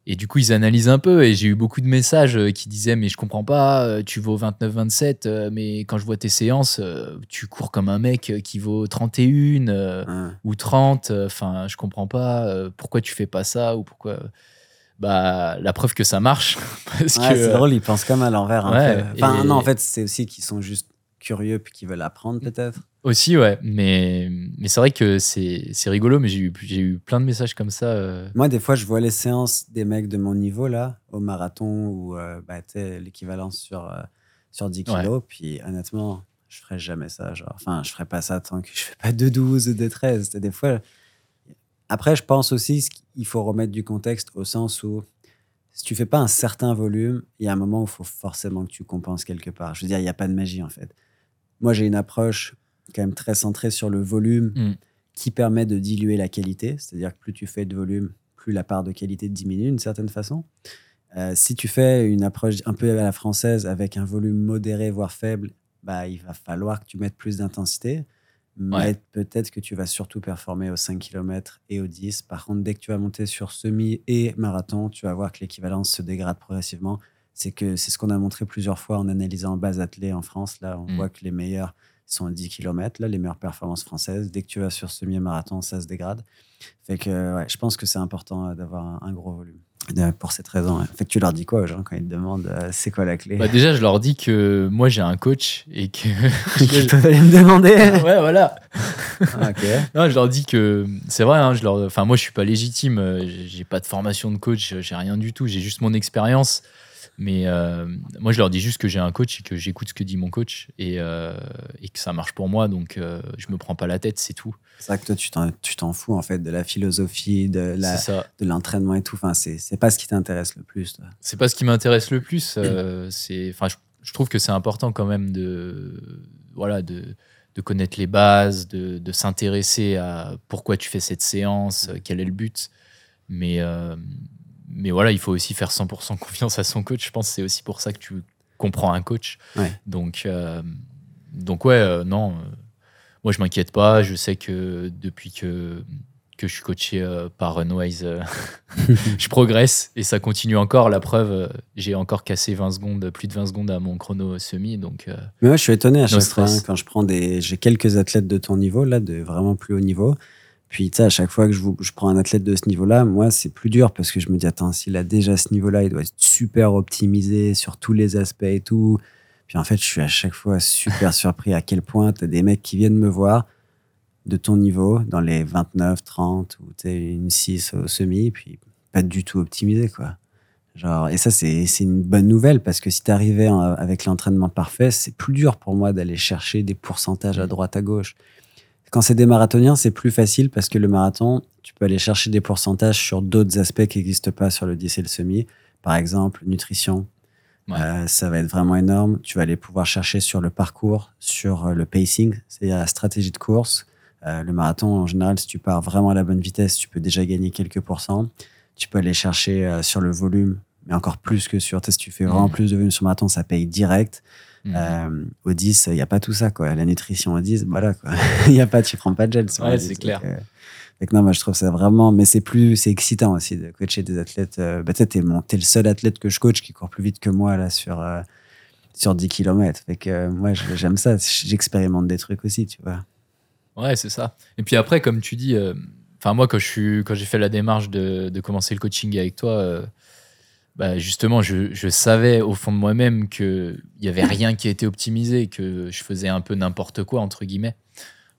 et du coup ils analysent un peu et j'ai eu beaucoup de messages euh, qui disaient mais je comprends pas, euh, tu vaux 29-27, euh, mais quand je vois tes séances, tu cours comme un mec qui vaut 31. euh, Hein. ou 30 euh, enfin je comprends pas pourquoi tu fais pas ça ou pourquoi bah la preuve que ça marche parce Ouais, que c'est drôle, ils pensent comme à l'envers. Ouais. Enfin, et- non, en fait, c'est aussi qu'ils sont juste curieux puis qu'ils veulent apprendre, peut-être. Aussi ouais mais mais c'est vrai que c'est rigolo mais j'ai eu eu plein de messages comme ça euh, Moi, des fois, je vois les séances des mecs de mon niveau, là, au marathon, ou euh, bah, tu sais, l'équivalence sur, euh, sur 10 Ouais. kilos. Puis, honnêtement, je ferais jamais ça. Genre. Enfin, je ferais pas ça tant que je fais pas de 12 ou de 13. Des fois. Après, je pense aussi qu'il faut remettre du contexte au sens où si tu fais pas un certain volume, il y a un moment où il faut forcément que tu compenses quelque part. Je veux dire, il n'y a pas de magie, en fait. Moi, j'ai une approche quand même très centrée sur le volume Mm. qui permet de diluer la qualité. C'est-à-dire que plus tu fais de volume, plus la part de qualité diminue d'une certaine façon. Euh, si tu fais une approche un peu à la française avec un volume modéré, voire faible, bah, il va falloir que tu mettes plus d'intensité. Mais Ouais. peut-être que tu vas surtout performer aux 5 km et aux 10. Par contre, dès que tu vas monter sur semi et marathon, tu vas voir que l'équivalence se dégrade progressivement. C'est que c'est ce qu'on a montré plusieurs fois en analysant base athlée en France. Là, on Mm. voit que les meilleurs sont à 10 km, là, les meilleures performances françaises. Dès que tu vas sur semi-marathon, ça se dégrade. Fait que ouais, je pense que c'est important euh, d'avoir un, un gros volume. Euh, Pour cette raison. ouais. Fait que tu leur dis quoi aux gens quand ils te demandent euh, c'est quoi la clé? Bah, déjà je leur dis que moi j'ai un coach et que Ils peuvent aller me demander. ouais voilà Ah, non je leur dis que c'est vrai hein, je leur enfin moi je suis pas légitime euh, j'ai pas de formation de coach j'ai rien du tout j'ai juste mon expérience mais euh, moi je leur dis juste que j'ai un coach et que j'écoute ce que dit mon coach et, euh, et que ça marche pour moi donc euh, je me prends pas la tête c'est tout C'est vrai que toi, tu t'en, fous en fait de la philosophie, de, l'entraînement et tout. Enfin, c'est, pas ce qui t'intéresse le plus. c'est pas ce qui m'intéresse le plus. euh, c'est, enfin, je, je trouve que c'est important quand même de, voilà, de, de connaître les bases, de, de s'intéresser à pourquoi tu fais cette séance, quel est le but. Mais, mais voilà, il faut aussi faire 100% confiance à son coach. Je pense que c'est aussi pour ça que tu comprends un coach. Ouais. Donc, euh, donc ouais, euh, non. euh, moi, je m'inquiète pas. Je sais que depuis que que je suis coaché par Runwise, je progresse et ça continue encore. La preuve, j'ai encore cassé 20 secondes, plus de 20 secondes à mon chrono semi. Donc, Mais moi, je suis étonné à chaque fois stress. hein, quand je prends des. J'ai quelques athlètes de ton niveau, là, de vraiment plus haut niveau. Puis, tu sais, à chaque fois que je, vous- je prends un athlète de ce niveau-là, moi, c'est plus dur parce que je me dis, attends, s'il a déjà ce niveau-là, il doit être super optimisé sur tous les aspects et tout. Puis, en fait, je suis à chaque fois super surpris à quel point tu as des mecs qui viennent me voir de ton niveau, dans les 29, 30, ou tu une 6 au semi, puis pas du tout optimisé, quoi. Genre, et ça, c'est c'est une bonne nouvelle parce que si tu arrivais avec l'entraînement parfait, c'est plus dur pour moi d'aller chercher des pourcentages à droite, à gauche. Quand c'est des marathoniens, c'est plus facile parce que le marathon, tu peux aller chercher des pourcentages sur d'autres aspects qui n'existent pas sur le 10 et le semi. Par exemple, nutrition. Ouais. Euh, ça va être vraiment énorme. Tu vas aller pouvoir chercher sur le parcours, sur euh, le pacing, c'est-à-dire la stratégie de course. Euh, le marathon, en général, si tu pars vraiment à la bonne vitesse, tu peux déjà gagner quelques pourcents. Tu peux aller chercher euh, sur le volume, mais encore plus que sur. Si tu fais vraiment Mhm. plus de volume sur marathon, ça paye direct. Mm. Euh, au 10, il n'y a pas tout ça. Quoi. La nutrition au 10, voilà. Il y a pas, tu prends pas de gel. sur Ouais, c'est 10, clair. donc, euh, non, moi, je trouve ça vraiment. Mais c'est plus. C'est excitant aussi de coacher des athlètes. Euh, bah, tu t'es le seul athlète que je coach qui court plus vite que moi là, sur, sur 10 km. Fait que moi, j'aime ça. J'expérimente des trucs aussi, tu vois. Ouais, c'est ça. Et puis après, comme tu dis, euh, enfin moi quand je suis, quand j'ai fait la démarche de, de commencer le coaching avec toi, euh, bah, justement, je, savais au fond de moi-même que il y avait rien qui était optimisé, que je faisais un peu n'importe quoi entre guillemets.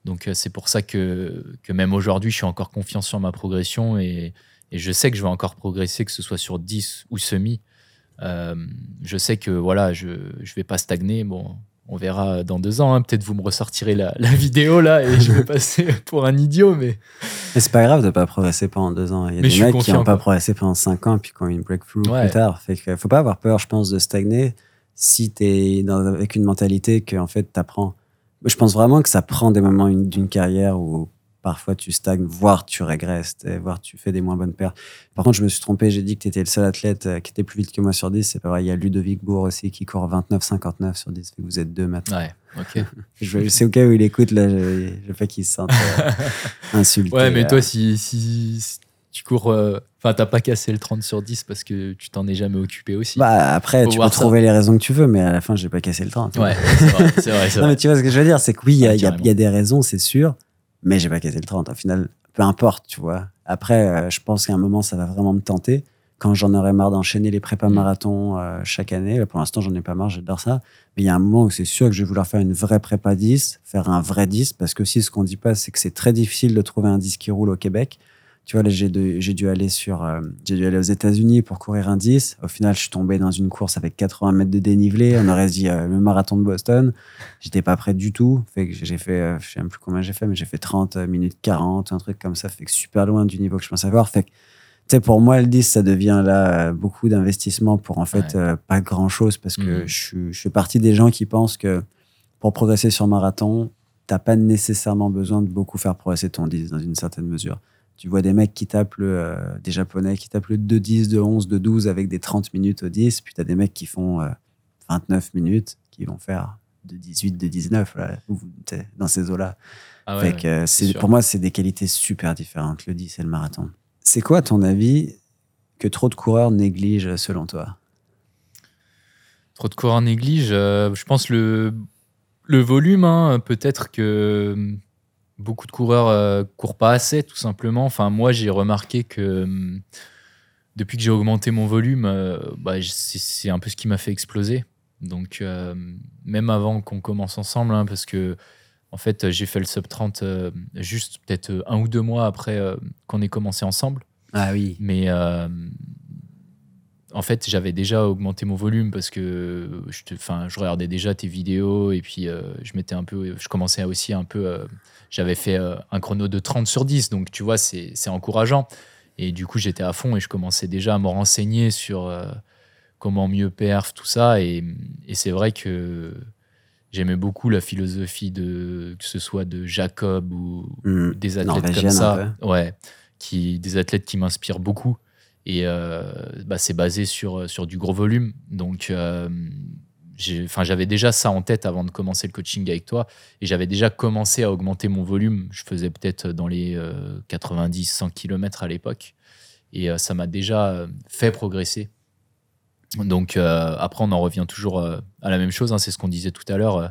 Donc euh, c'est pour ça que, même aujourd'hui, je suis encore confiant sur ma progression et, et je sais que je vais encore progresser, que ce soit sur 10 ou semi. Euh, je sais que voilà, je je vais pas stagner. Bon, on verra dans deux ans. hein. Peut-être vous me ressortirez la, la vidéo là et je vais passer pour un idiot, mais Mais c'est pas grave de pas progresser pendant deux ans. Il y a Mais des mecs qui n'ont pas progressé pendant cinq ans puis qui ont eu une breakthrough Ouais. plus tard. Fait que faut pas avoir peur, je pense, de stagner. si tu es avec une mentalité que en fait, tu apprends. Je pense vraiment que ça prend des moments une- d'une carrière où parfois tu stagnes, voire tu régresses, voire tu fais des moins bonnes paires. Par contre, je me suis trompé, j'ai dit que tu étais le seul athlète euh, qui était plus vite que moi sur 10. C'est pas vrai, il y a Ludovic Bourg aussi qui court 29-59 sur 10. Fait que Vous êtes deux maintenant. Ouais, ok. Je, sais au cas où il écoute, là, je, je pas qu'il se sente euh, insulté. Ouais, mais euh. toi, si, si, si tu cours. euh, Enfin, t'as pas cassé le 30 sur 10 parce que tu t'en es jamais occupé aussi. Bah, après, Faut tu peux ça. trouver les raisons que tu veux, mais à la fin, j'ai pas cassé le 30. ouais, c'est vrai, c'est vrai. Non, mais tu vois ce que je veux dire, c'est que oui, il y, y a des raisons, c'est sûr, mais j'ai pas cassé le 30. Au final, peu importe, tu vois. Après, euh, je pense qu'à un moment, ça va vraiment me tenter. Quand j'en aurai marre d'enchaîner les prépas Mm. marathons euh, chaque année, là, pour l'instant, j'en ai pas marre, j'adore ça. Mais il y a un moment où c'est sûr que je vais vouloir faire une vraie prépa 10, faire un vrai 10, parce que aussi, ce qu'on dit pas, c'est que c'est très difficile de trouver un 10 qui roule au Québec. Tu vois, là, j'ai dû aller sur, euh, j'ai dû aller aux États-Unis pour courir un 10. Au final, je suis tombé dans une course avec 80 mètres de dénivelé. On aurait dit euh, le marathon de Boston. J'étais pas prêt du tout. Fait que j'ai fait, euh, je sais même plus combien j'ai fait, mais j'ai fait 30 minutes 40, un truc comme ça. Fait que super loin du niveau que je pensais avoir. Fait que, tu sais, pour moi, le 10, ça devient là beaucoup d'investissement pour en fait Ouais. pas grand chose parce que Mhm. je, suis- je fais partie des gens qui pensent que pour progresser sur marathon, t'as pas nécessairement besoin de beaucoup faire progresser ton 10 dans une certaine mesure. Tu vois des mecs qui tapent le, euh, des japonais qui tapent le 2 10, de 11, de 12 avec des 30 minutes au 10, puis t'as des mecs qui font euh, 29 minutes, qui vont faire de 18, de 19, là, tu dans ces eaux-là. Ah ouais, euh, pour moi, c'est des qualités super différentes, le 10 et le marathon. C'est quoi, à ton avis, que trop de coureurs négligent selon toi? Trop de coureurs négligent. euh, je pense le, le volume, hein, peut-être que beaucoup de coureurs euh, courent pas assez, tout simplement. Enfin, moi, j'ai remarqué que hum, depuis que j'ai augmenté mon volume, euh, bah, c'est un peu ce qui m'a fait exploser. Donc, euh, même avant qu'on commence ensemble, hein, parce que en fait, j'ai fait le sub 30 euh, juste peut-être un ou deux mois après qu'on ait commencé ensemble. Ah oui. Mais en fait, j'avais déjà augmenté mon volume parce que je, te, enfin, je regardais déjà tes vidéos et puis euh, je m'étais un peu, je commençais aussi un peu. euh, j'avais fait euh, un chrono de 30 sur 10, donc tu vois, c'est encourageant. Et du coup, j'étais à fond et je commençais déjà à me renseigner sur euh, comment mieux perf, tout ça. Et, et c'est vrai que j'aimais beaucoup la philosophie de que ce soit de Jacob ou, Hmm. des athlètes comme ça, ouais, qui des athlètes qui m'inspirent beaucoup. Et euh, bah, c'est basé sur sur du gros volume, donc euh, j'avais déjà ça en tête avant de commencer le coaching avec toi, et j'avais déjà commencé à augmenter mon volume. Je faisais peut-être dans les 90-100 km à l'époque, et euh, ça m'a déjà euh, fait progresser. Donc euh, après, on en revient toujours euh, à la même chose. hein, c'est ce qu'on disait tout à l'heure. euh,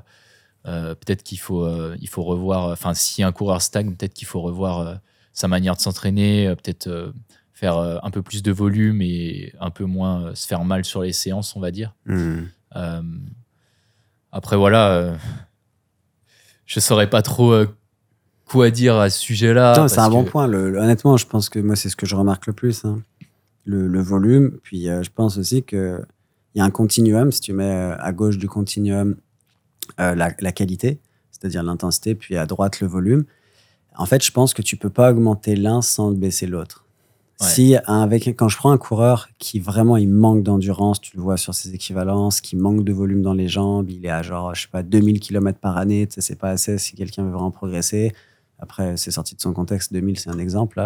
euh, peut-être qu'il faut, euh, il faut revoir. Enfin, si un coureur stagne, peut-être qu'il faut revoir euh, sa manière de s'entraîner. euh, peut-être euh, faire euh, un peu plus de volume et un peu moins euh, se faire mal sur les séances, on va dire. Hmm. Euh, après, voilà, euh, je saurais pas trop euh, quoi dire à ce sujet-là. C'est un bon point. Le- le- honnêtement, je pense que moi, c'est ce que je remarque le plus. hein. Le, le volume. Puis, je pense aussi qu'il y a un continuum. Si tu mets à gauche du continuum la, la qualité, c'est-à-dire l'intensité, puis à droite le volume, en fait, je pense que tu peux pas augmenter l'un sans baisser l'autre. Si, avec, quand je prends un coureur qui vraiment il manque d'endurance, tu le vois sur ses équivalences, qui manque de volume dans les jambes, il est à genre, je sais pas, 2000 km par année, tu c'est pas assez si quelqu'un veut vraiment progresser. Après, c'est sorti de son contexte, 2000, c'est un exemple.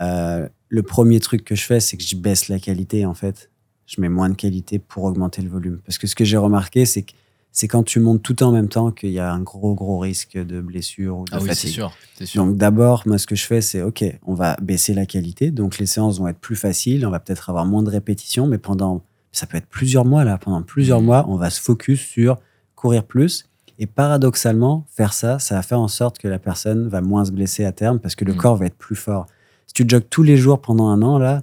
Euh, le premier truc que je fais, c'est que je baisse la qualité en fait. Je mets moins de qualité pour augmenter le volume. Parce que ce que j'ai remarqué, c'est que c'est quand tu montes tout en même temps qu'il y a un gros, gros risque de blessure ou de Ah oui, c'est sûr, c'est sûr. Donc d'abord, moi, ce que je fais, c'est OK, on va baisser la qualité. Donc les séances vont être plus faciles, on va peut-être avoir moins de répétitions, mais pendant, ça peut être plusieurs mois là, pendant plusieurs Mhm. mois, on va se focus sur courir plus. Et paradoxalement, faire ça, ça va faire en sorte que la personne va moins se blesser à terme parce que le Mhm. corps va être plus fort. Si tu jogues tous les jours pendant un an, là,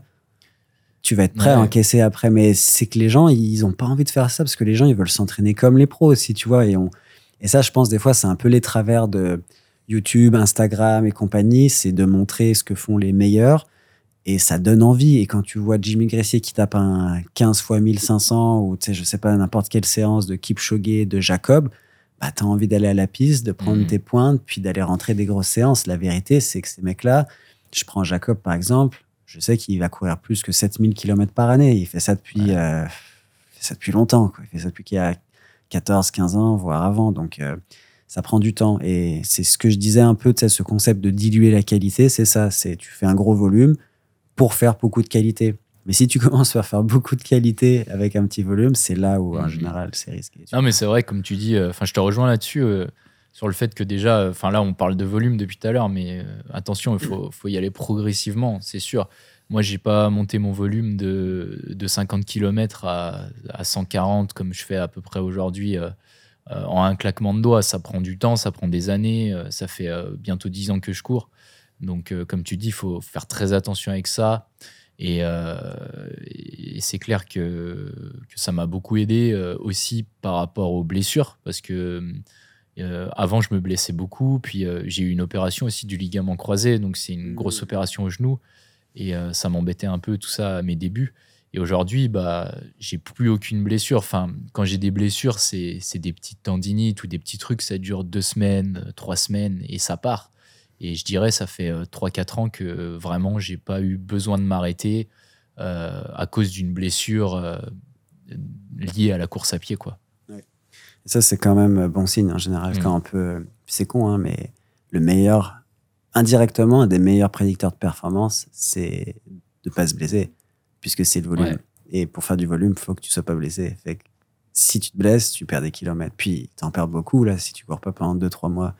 tu vas être prêt à encaisser après. Mais c'est que les gens, ils ont pas envie de faire ça parce que les gens, ils veulent s'entraîner comme les pros aussi, tu vois. Et, on... et ça, je pense, des fois, c'est un peu les travers de YouTube, Instagram et compagnie, c'est de montrer ce que font les meilleurs. Et ça donne envie. Et quand tu vois Jimmy Gressier qui tape un 15 fois 1500 ou, tu sais, je sais pas, n'importe quelle séance de Kipchoge, de Jacob, bah, tu as envie d'aller à la piste, de prendre Mhm. tes pointes, puis d'aller rentrer des grosses séances. La vérité, c'est que ces mecs-là, je prends Jacob par exemple, je sais qu'il va courir plus que 7000 km par année. Il fait ça depuis, Ouais. euh, fait ça depuis longtemps. Quoi. Il fait ça depuis qu'il a 14, 15 ans, voire avant. Donc, euh, ça prend du temps. Et c'est ce que je disais un peu, tu sais, ce concept de diluer la qualité, c'est ça. C'est tu fais un gros volume pour faire beaucoup de qualité. Mais si tu commences à faire beaucoup de qualité avec un petit volume, c'est là où, en Mhm. général, c'est risqué. Non, mais c'est vrai, comme tu dis, euh, enfin, je te rejoins là-dessus, sur le fait que déjà, enfin là, on parle de volume depuis tout à l'heure, mais euh, attention, il faut, faut y aller progressivement, c'est sûr. Moi, j'ai pas monté mon volume de, de 50 km à, à 140 comme je fais à peu près aujourd'hui euh, euh, en un claquement de doigts. Ça prend du temps, ça prend des années, euh, ça fait euh, bientôt 10 ans que je cours. Donc, euh, comme tu dis, il faut faire très attention avec ça. Et, euh, et c'est clair que, que ça m'a beaucoup aidé euh, aussi par rapport aux blessures, parce que euh, avant, je me blessais beaucoup, puis euh, j'ai eu une opération aussi du ligament croisé, donc c'est une grosse opération au genou, et euh, ça m'embêtait un peu tout ça à mes débuts. Et aujourd'hui, bah, j'ai plus aucune blessure. Enfin, quand j'ai des blessures, c'est c'est des petites tendinites ou des petits trucs, ça dure deux semaines, trois semaines, et ça part. Et je dirais, ça fait euh, 3-4 ans que vraiment, j'ai pas eu besoin de m'arrêter à cause d'une blessure liée à la course à pied. Quoi. Et ça, c'est quand même bon signe en général. Mm. Quand on peut. C'est con, hein, mais le meilleur, indirectement, un des meilleurs prédicteurs de performance, c'est de pas se blesser, puisque c'est le volume. Ouais. Et pour faire du volume, il faut que tu sois pas blessé. Fait que si tu te blesses, tu perds des kilomètres. Puis, tu en perds beaucoup, là, si tu cours pas pendant 2-3 mois.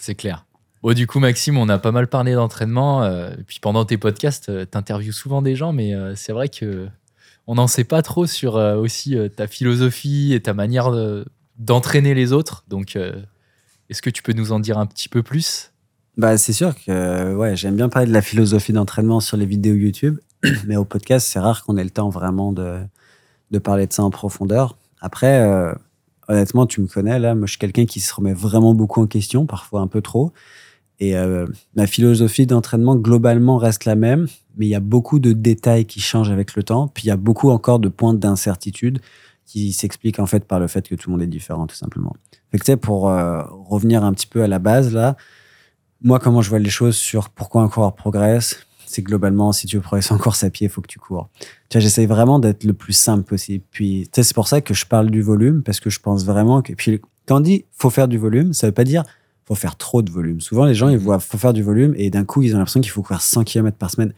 C'est clair. Bon, du coup, Maxime, on a pas mal parlé d'entraînement. euh, puis pendant tes podcasts, tu interviews souvent des gens, mais euh, c'est vrai que on n'en sait pas trop sur euh, aussi euh, ta philosophie et ta manière de- d'entraîner les autres. Donc, euh, est-ce que tu peux nous en dire un petit peu plus? Bah, c'est sûr que ouais, j'aime bien parler de la philosophie d'entraînement sur les vidéos YouTube, mais au podcast, c'est rare qu'on ait le temps vraiment de, de parler de ça en profondeur. Après, euh, honnêtement, tu me connais, là, moi, je suis quelqu'un qui se remet vraiment beaucoup en question, parfois un peu trop. Et euh, ma philosophie d'entraînement, globalement, reste la même, mais il y a beaucoup de détails qui changent avec le temps, puis il y a beaucoup encore de points d'incertitude qui s'expliquent en fait par le fait que tout le monde est différent, tout simplement. Fait que, pour euh, revenir un petit peu à la base, là, moi, comment je vois les choses sur pourquoi un coureur progresse, c'est globalement, si tu veux progresser en course à pied, il faut que tu cours. Tu vois, j'essaye vraiment d'être le plus simple possible. Puis, c'est pour ça que je parle du volume, parce que je pense vraiment que. Puis, quand on dit faut faire du volume, ça veut pas dire faut faire trop de volume. Souvent, les gens, ils voient faut faire du volume et d'un coup, ils ont l'impression qu'il faut courir 100 km par semaine.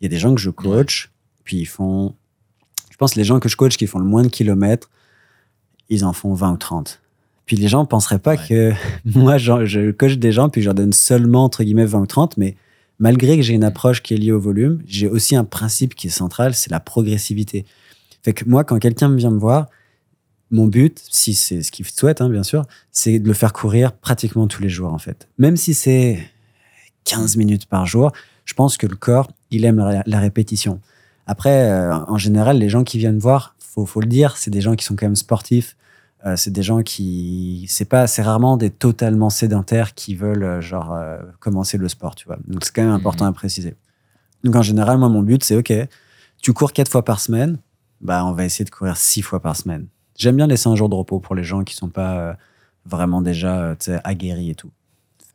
Il y a des gens que je coach, puis ils font. Je pense les gens que je coach qui font le moins de kilomètres, ils en font 20 ou 30. Puis les gens penseraient pas Ouais. que moi, je coach des gens, puis je leur donne seulement, entre guillemets, 20 ou 30, mais malgré que j'ai une approche qui est liée au volume, j'ai aussi un principe qui est central, c'est la progressivité. Fait que moi, quand quelqu'un vient me voir, mon but, si c'est ce qu'il souhaite, hein, bien sûr, c'est de le faire courir pratiquement tous les jours, en fait. Même si c'est 15 minutes par jour, je pense que le corps, il aime la, la répétition. Après, euh, en général, les gens qui viennent voir, faut, faut le dire, c'est des gens qui sont quand même sportifs. Euh, c'est des gens qui, c'est pas, c'est rarement des totalement sédentaires qui veulent euh, genre commencer le sport, tu vois. Donc c'est quand même important Mhm. à préciser. Donc en général, moi, mon but, c'est ok, tu cours quatre fois par semaine, bah on va essayer de courir six fois par semaine. J'aime bien laisser un jour de repos pour les gens qui sont pas vraiment déjà aguerris et tout.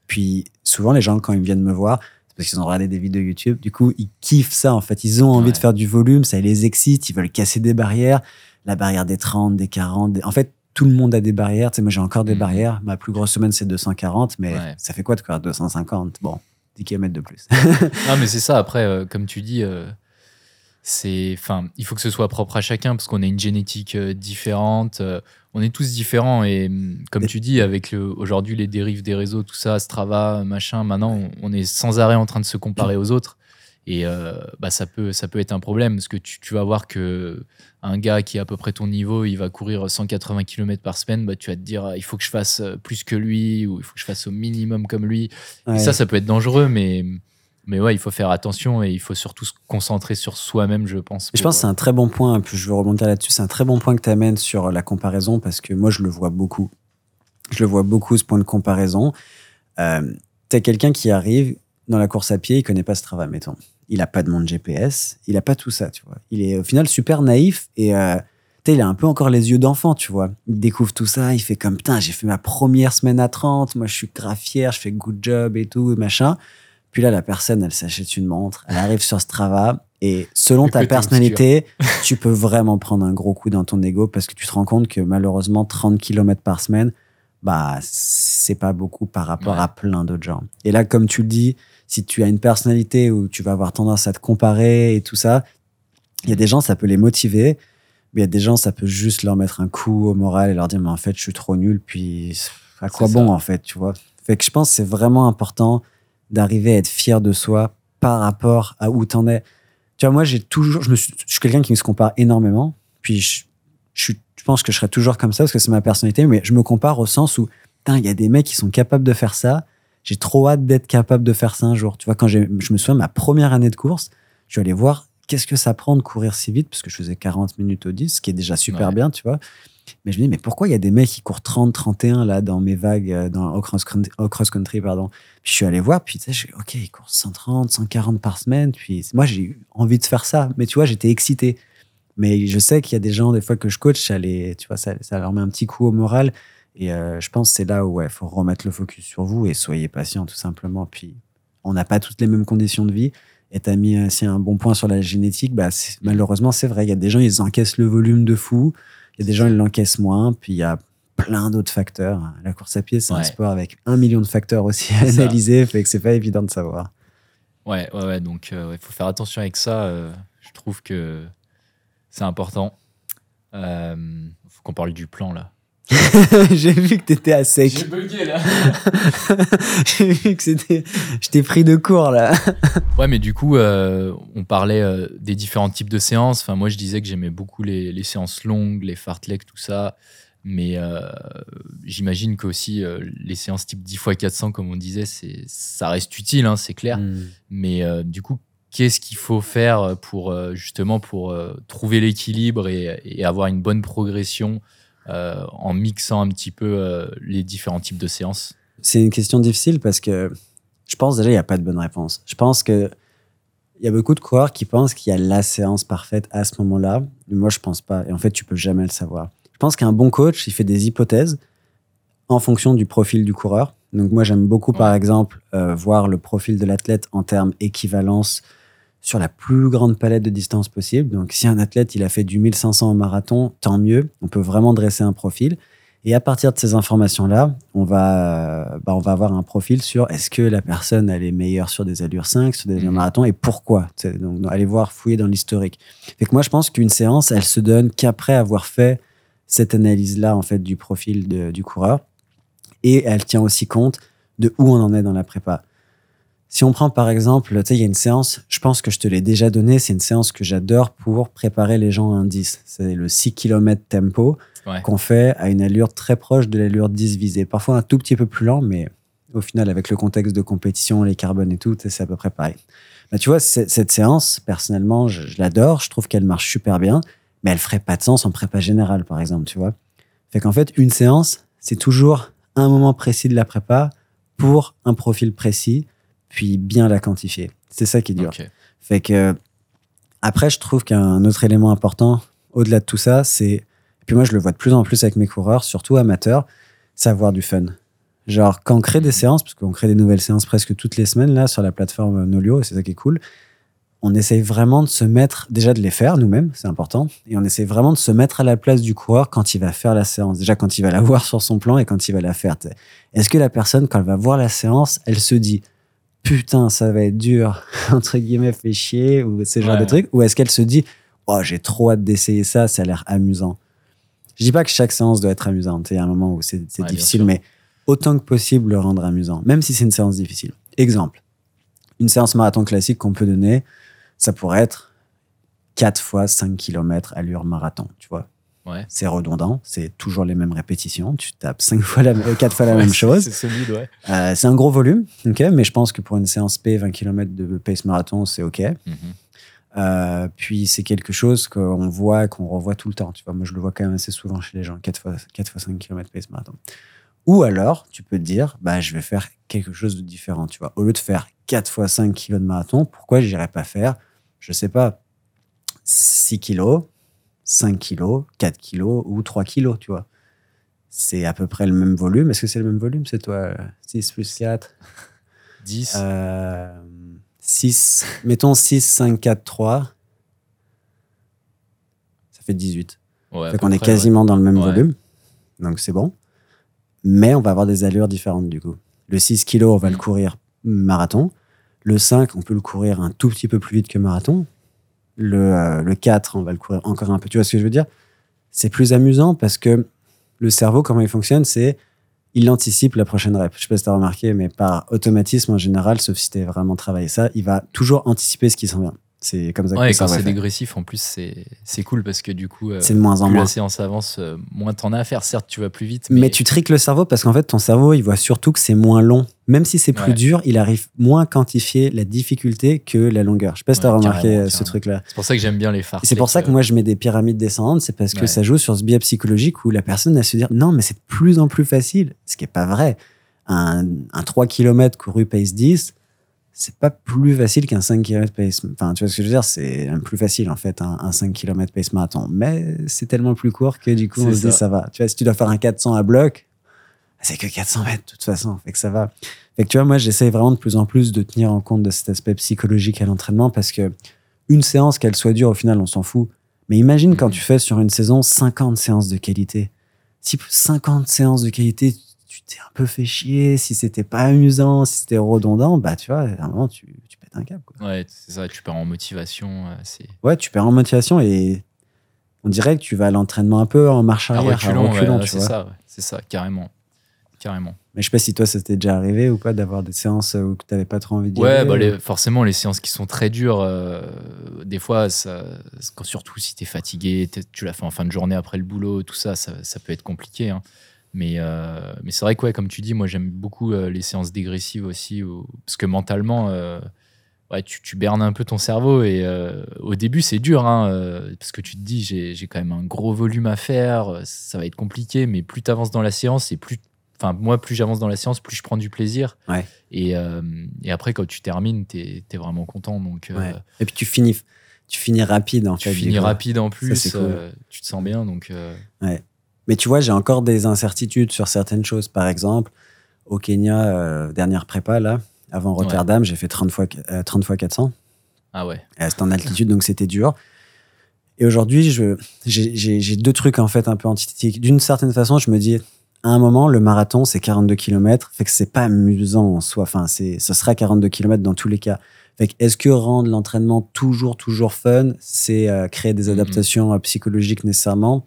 Puis souvent, les gens, quand ils viennent me voir, parce qu'ils ont regardé des vidéos YouTube. Du coup, ils kiffent ça, en fait. Ils ont envie Ouais. de faire du volume, ça les excite, ils veulent casser des barrières. La barrière des 30, des 40. des- En fait, tout le monde a des barrières. Tu sais, moi, j'ai encore des Mhm. barrières. Ma plus grosse semaine, c'est 240, mais Ouais. ça fait quoi de courir 250 Bon, 10 km de plus. Non, mais c'est ça. Après, euh, comme tu dis, euh, c'est, enfin, il faut que ce soit propre à chacun parce qu'on a une génétique euh, différente. euh, on est tous différents et hum, comme tu dis, avec le, aujourd'hui les dérives des réseaux, tout ça, Strava, machin. Maintenant, on, est sans arrêt en train de se comparer aux autres et euh, bah ça peut, ça peut être un problème parce que tu, tu vas voir que un gars qui est à peu près ton niveau, il va courir 180 km par semaine, bah tu vas te dire, ah, il faut que je fasse plus que lui ou il faut que je fasse au minimum comme lui. Et ça, ça peut être dangereux, mais, mais ouais, il faut faire attention et il faut surtout se concentrer sur soi-même, je pense. Je pense que c'est un très bon point, puis je veux rebondir là-dessus, c'est un très bon point que tu amènes sur la comparaison, parce que moi, je le vois beaucoup. Je le vois beaucoup, ce point de comparaison. Euh, tu as quelqu'un qui arrive dans la course à pied, il connaît pas ce travail, mettons. Il a pas de monde GPS, il a pas tout ça, tu vois. Il est au final super naïf et euh, il a un peu encore les yeux d'enfant, tu vois. Il découvre tout ça, il fait comme, putain, j'ai fait ma première semaine à 30, moi je suis grave fier, je fais good job et tout, machin. Puis là, la personne, elle s'achète une montre, elle arrive sur Strava, Et selon ta personnalité, tu peux vraiment prendre un gros coup dans ton ego parce que tu te rends compte que malheureusement, 30 km par semaine, bah, c'est pas beaucoup par rapport Ouais. à plein d'autres gens. Et là, comme tu le dis, si tu as une personnalité où tu vas avoir tendance à te comparer et tout ça, il y a des gens, ça peut les motiver. Mais il y a des gens, ça peut juste leur mettre un coup au moral et leur dire, mais en fait, je suis trop nul, puis à quoi bon, ça. en fait, tu vois? Fait que je pense que c'est vraiment important d'arriver à être fier de soi par rapport à où t'en es. Tu vois, moi, j'ai toujours, je, me suis, je suis quelqu'un qui se compare énormément. Puis je, je, suis- je pense que je serai toujours comme ça parce que c'est ma personnalité, mais je me compare au sens où, il y a des mecs qui sont capables de faire ça. J'ai trop hâte d'être capable de faire ça un jour. Tu vois, quand je me souviens, ma première année de course, je suis allé voir qu'est-ce que ça prend de courir si vite, parce que je faisais 40 minutes au 10, ce qui est déjà super Ouais. bien, tu vois. Mais je me dis, mais pourquoi il y a des mecs qui courent 30, 31 là dans mes vagues, euh, dans, au cross-country, pardon. Je suis allé voir, puis tu sais, ok, ils courent 130, 140 par semaine. Puis moi, j'ai eu envie de faire ça. Mais tu vois, j'étais excité. Mais je sais qu'il y a des gens, des fois que je coach, ça, tu vois, ça, ça leur met un petit coup au moral. Et euh, je pense que c'est là où il faut remettre le focus sur vous et soyez patient, tout simplement. Puis on n'a pas toutes les mêmes conditions de vie. Et tu as mis aussi un bon point sur la génétique. Bah, malheureusement, c'est vrai. Il y a des gens, ils encaissent le volume de fou. Il y a des gens, ils l'encaissent moins. Puis il y a plein d'autres facteurs. La course à pied, c'est un sport avec un million de facteurs aussi à analyser. Fait que c'est pas évident de savoir. Ouais, ouais, ouais. Donc, il faut faire attention avec ça. euh, je trouve que c'est important. Euh, faut qu'on parle du plan là. J'ai vu que t'étais à sec. bugué là. J'ai vu que c'était. Je t'ai pris de court là. Ouais, mais du coup, euh, on parlait euh, des différents types de séances. Enfin, moi, je disais que j'aimais beaucoup les, les séances longues, les fartleks, tout ça. Mais euh, j'imagine qu'aussi euh, les séances type 10 x 400, comme on disait, c'est, ça reste utile, hein, c'est clair. Hmm. Mais euh, du coup, qu'est-ce qu'il faut faire pour justement pour euh, trouver l'équilibre et, et avoir une bonne progression euh, en mixant un petit peu euh, les différents types de séances C'est une question difficile parce que je pense déjà il n'y a pas de bonne réponse. Je pense que il y a beaucoup de coureurs qui pensent qu'il y a la séance parfaite à ce moment-là. Mais moi, je pense pas. Et en fait, tu peux jamais le savoir. Je pense qu'un bon coach, il fait des hypothèses en fonction du profil du coureur. Donc moi, j'aime beaucoup, par exemple, euh, voir le profil de l'athlète en termes équivalence sur la plus grande palette de distance possible. Donc si un athlète, il a fait du 1500 au marathon, tant mieux. On peut vraiment dresser un profil. Et à partir de ces informations-là, on va, euh, bah, on va avoir un profil sur est-ce que la personne elle est meilleure sur des allures 5, sur des allures Mhm. marathon et pourquoi. Donc, aller voir, fouiller dans l'historique. Fait que moi, je pense qu'une séance, elle se donne qu'après avoir fait cette analyse-là en fait du profil de- du coureur et elle tient aussi compte de où on en est dans la prépa. Si on prend par exemple, tu sais, il y a une séance, je pense que je te l'ai déjà donné, c'est une séance que j'adore pour préparer les gens à un 10. C'est le 6 km tempo Ouais. qu'on fait à une allure très proche de l'allure 10 visée. Parfois un tout petit peu plus lent, mais au final, avec le contexte de compétition, les carbones et tout, c'est à peu près pareil. Bah, tu vois, cette séance, personnellement, je, je l'adore, je trouve qu'elle marche super bien, mais elle ferait pas de sens en prépa générale, par exemple, tu vois. Fait qu'en fait, une séance, c'est toujours un moment précis de la prépa pour un profil précis, puis bien la quantifier. C'est ça qui est dur. Fait que après, je trouve qu'un autre élément important au-delà de tout ça, c'est puis moi je le vois de plus en plus avec mes coureurs, surtout amateurs, c'est avoir du fun. Genre quand on crée des séances, parce qu'on crée des nouvelles séances presque toutes les semaines là sur la plateforme Nolio, et c'est ça qui est cool. On essaye vraiment de se mettre, déjà de les faire nous-mêmes, c'est important, et on essaye vraiment de se mettre à la place du coureur quand il va faire la séance. Déjà quand il va la voir sur son plan et quand il va la faire. Est-ce que la personne, quand elle va voir la séance, elle se dit putain, ça va être dur, entre guillemets, fait chier, ou ce genre Ouais. de trucs, ou est-ce qu'elle se dit, oh, j'ai trop hâte d'essayer ça, ça a l'air amusant. Je dis pas que chaque séance doit être amusante, il y a un moment où c'est Ouais, difficile, mais autant que possible le rendre amusant, même si c'est une séance difficile. Exemple, une séance marathon classique qu'on peut donner, ça pourrait être 4 fois 5 km allure marathon, tu vois. Ouais. C'est redondant, c'est toujours les mêmes répétitions, tu tapes 5 fois la, 4 fois la Ouais, même chose. C'est solide, ouais. Euh, c'est un gros volume, ok, mais je pense que pour une séance P, 20 km de pace marathon, c'est ok. Mhm. Euh, puis c'est quelque chose qu'on voit, qu'on revoit tout le temps. Tu vois, moi je le vois quand même assez souvent chez les gens, 4 fois, 4 fois 5 km pace marathon. Ou alors, tu peux te dire, bah, je vais faire quelque chose de différent. Tu vois, au lieu de faire 4 fois 5 kg de marathon, pourquoi j'irais pas faire, je sais pas, 6 kilos, 5 kilos, 4 kilos ou 3 kilos, tu vois. C'est à peu près le même volume. Est-ce que c'est le même volume C'est toi 6 plus 4 10. euh, 6, mettons 6, 5, 4, 3. Ça fait 18. Ouais, Fait qu'on est quasiment dans le même Ouais. volume. Donc c'est bon. Mais on va avoir des allures différentes du coup. Le 6 kg, on va Mm. le courir marathon. Le 5, on peut le courir un tout petit peu plus vite que marathon. Le, euh, le 4, on va le courir encore un peu. Tu vois ce que je veux dire? C'est plus amusant parce que le cerveau, comment il fonctionne, c'est il anticipe la prochaine rep. Je sais pas si tu as remarqué, mais par automatisme en général, sauf si tu vraiment travaillé ça, il va toujours anticiper ce qui s'en vient. C'est comme ça Ouais, et quand c'est dégressif, en plus, c'est c'est cool parce que du coup, euh, C'est de moins en plus moins. la séance avance, euh, moins t'en as à faire. Certes, tu vas plus vite, Mais, mais, tu triques le cerveau parce qu'en fait, ton cerveau, il voit surtout que c'est moins long. Même si c'est plus Ouais. dur, il arrive moins à quantifier la difficulté que la longueur. Je sais pas si tu as Ouais, remarqué carrément, euh, ce truc-là. c'est pour ça que j'aime bien les phares. C'est pour ça que moi, je mets des pyramides descendantes. C'est parce que Ouais. ça joue sur ce biais psychologique où la personne, elle se dit non, mais c'est de plus en plus facile. Ce qui est pas vrai. Un, un 3 km couru pace 10, c'est pas plus facile qu'un 5 km pace. Enfin, tu vois ce que je veux dire? C'est plus facile, en fait, un, un 5 km pace marathon. Mais c'est tellement plus court que du coup, on se dit ça. va. Tu vois, si tu dois faire un 400 à bloc, c'est que 400 mètres, de toute façon. Fait que ça va. Fait que tu vois, moi, j'essaie vraiment de plus en plus de tenir en compte de cet aspect psychologique à l'entraînement parce que une séance, qu'elle soit dure, au final, on s'en fout. Mais imagine quand Mhm. tu fais sur une saison 50 séances de qualité. Si 50 séances de qualité, tu t'es un peu fait chier, si c'était pas amusant, si c'était redondant, bah tu vois, à un moment, tu, tu pètes un câble. Quoi. Ouais, c'est ça, tu perds en motivation. euh, c'est Ouais, tu perds en motivation et on dirait que tu vas à l'entraînement un peu en marche arrière, reculons, ouais, tu c'est vois. ça, ouais, c'est ça, carrément. Carrément. Mais je sais pas si toi, ça t'est déjà arrivé ou pas d'avoir des séances où tu n'avais pas trop envie d'y Ouais, aller. bah, ou- les- forcément, les séances qui sont très dures, euh, des fois, ça, surtout si tu es fatigué, tu l'as fait en fin de journée après le boulot, tout ça, ça, ça peut être compliqué. hein. Mais, euh, mais c'est vrai que, ouais, comme tu dis, moi, j'aime beaucoup euh, les séances dégressives aussi, où- parce que mentalement, euh, ouais, tu, tu bernes un peu ton cerveau. Et au début, c'est dur, hein, parce que tu te dis, j'ai quand même un gros volume à faire, ça va être compliqué, mais plus tu avances dans la séance, et plus. Enfin, moi, plus j'avance dans la séance, plus je prends du plaisir. Ouais. Et, et après, quand tu termines, t'es es vraiment content. Donc, Ouais. Et puis tu finis, tu finis rapide en tu fait. finis rapide en plus. cool. tu te sens bien. Donc, euh, Mais tu vois, j'ai encore des incertitudes sur certaines choses. Par exemple, au Kenya, euh, dernière prépa, là, avant Ouais. Rotterdam, j'ai fait 30 fois, euh, 30 fois 400. ah ouais. Euh, C'était en altitude, donc c'était dur. Et aujourd'hui, j'ai deux trucs en fait un peu antithétiques. D'une certaine façon, je me dis, à un moment, le marathon, c'est 42 km, fait que c'est pas amusant en soi. Enfin, ce sera 42 km dans tous les cas. Fait que est-ce que rendre l'entraînement toujours, toujours fun, c'est euh, créer des Mhm. adaptations euh, psychologiques nécessairement?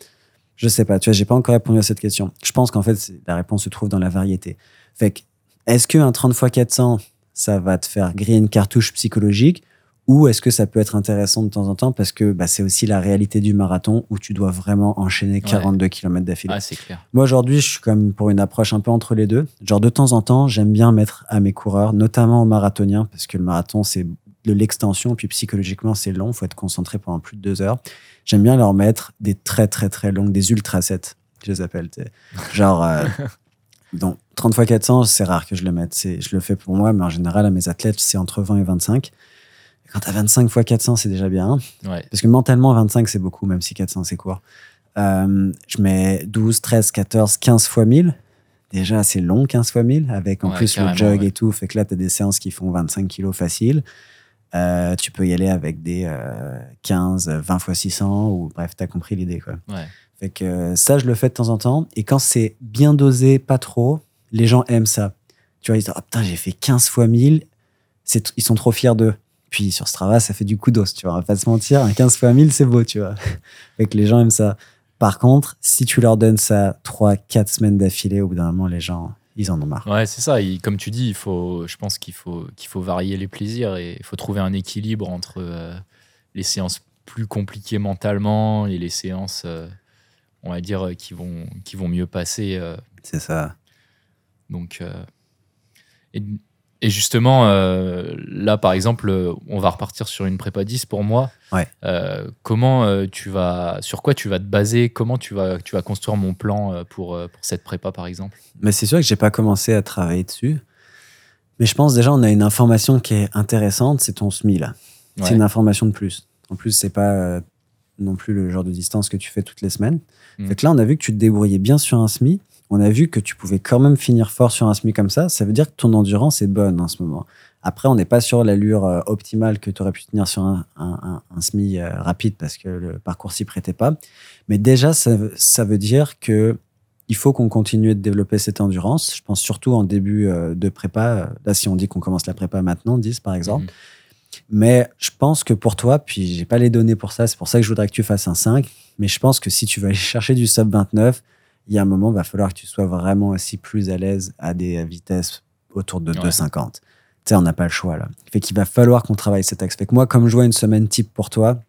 Je sais pas. Tu vois, j'ai pas encore répondu à cette question. Je pense qu'en fait, la réponse se trouve dans la variété. Fait que, est-ce qu'un 30 x 400, ça va te faire griller une cartouche psychologique ou est-ce que ça peut être intéressant de temps en temps parce que bah, c'est aussi la réalité du marathon où tu dois vraiment enchaîner 42 km d'affilée. Ah. Moi aujourd'hui, je suis comme pour une approche un peu entre les deux. Genre de temps en temps, j'aime bien mettre à mes coureurs, notamment aux marathoniens, parce que le marathon c'est de l'extension, puis psychologiquement c'est long, faut être concentré pendant plus de deux heures. J'aime bien leur mettre des très très très longues, des ultra sets, je les appelle. Genre euh, donc 30 x 400, c'est rare que je le mette. Je le fais pour moi, mais en général à mes athlètes c'est entre 20 et 25. Et quand t'as 25 x 400, c'est déjà bien. Ouais. Parce que mentalement, 25, c'est beaucoup, même si 400, c'est court. Euh, je mets 12, 13, 14, 15 fois 1000. Déjà, c'est long, 15 fois 1000, avec en Ouais, plus le jog ouais. et tout. Fait que là, tu as des séances qui font 25 kilos facile. Euh, tu peux y aller avec des euh, 15, 20 fois 600, ou bref, tu as compris l'idée. quoi. Ouais. Fait que euh, ça, je le fais de temps en temps. Et quand c'est bien dosé, pas trop, les gens aiment ça. Tu vois, ils disent Oh putain, j'ai fait 15 fois 1000. C'est- Ils sont trop fiers d'eux. Puis sur Strava, ça fait du coup d'os, tu vois. On va pas se mentir, un 15 fois 1000, c'est beau, tu vois. Fait que les gens aiment ça. Par contre, si tu leur donnes ça 3-4 semaines d'affilée, au bout d'un moment, les gens, ils en ont marre. Ouais, c'est ça. Comme tu dis, il faut, je pense qu'il faut, qu'il faut varier les plaisirs et il faut trouver un équilibre entre euh, les séances plus compliquées mentalement et les séances, euh, on va dire, euh, qui vont, qui vont mieux passer. euh, C'est ça. donc, et, et justement, euh, là, par exemple, on va repartir sur une prépa 10 pour moi. Ouais. Euh, comment euh, tu vas, sur quoi tu vas te baser? Comment tu vas, tu vas construire mon plan pour, pour cette prépa, par exemple? Mais c'est sûr que j'ai pas commencé à travailler dessus. Mais je pense déjà, on a une information qui est intéressante, c'est ton SMI là. Ouais. C'est une information de plus. En plus, c'est pas non plus le genre de distance que tu fais toutes les semaines. Mm. Fait que là, on a vu que tu te débrouillais bien sur un SMI. On a vu que tu pouvais quand même finir fort sur un SMI comme ça. Ça veut dire que ton endurance est bonne en ce moment. Après, on n'est pas sur l'allure euh, optimale que tu aurais pu tenir sur un, un, un- un semi euh, rapide parce que le parcours s'y prêtait pas. Mais déjà, ça, veut- ça veut dire que il faut qu'on continue de développer cette endurance. Je pense surtout en début euh, de prépa. Là, si on dit qu'on commence la prépa maintenant, 10 par exemple. Mhm. Mais je pense que pour toi, puis j'ai pas les données pour ça, c'est pour ça que je voudrais que tu fasses un 5. Mais je pense que si tu vas aller chercher du sub 29, il y a un moment, il va falloir que tu sois vraiment aussi plus à l'aise à des vitesses autour de Ouais. 2,50. Tu sais, on n'a pas le choix là. Fait qu'il va falloir qu'on travaille cet axe. Fait que moi, comme je vois une semaine type pour toi,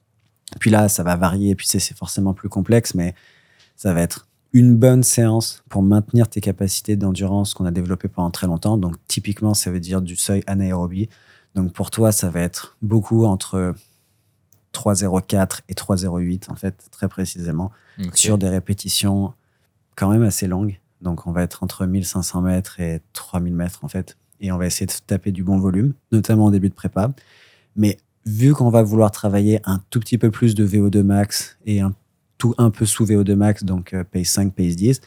puis là, ça va varier, puis c'est forcément plus complexe, mais ça va être une bonne séance pour maintenir tes capacités d'endurance qu'on a développées pendant très longtemps. Donc, typiquement, ça veut dire du seuil anaérobie. Donc, pour toi, ça va être beaucoup entre 3,04 et 3,08, en fait, très précisément, sur des répétitions quand même assez longues. Donc, on va être entre 1500 mètres et 3000 mètres, en fait. Et on va essayer de taper du bon volume, notamment au début de prépa. Mais vu qu'on va vouloir travailler un tout petit peu plus de VO2 max et un tout un peu sous VO2 max, donc pace 5, pace 10,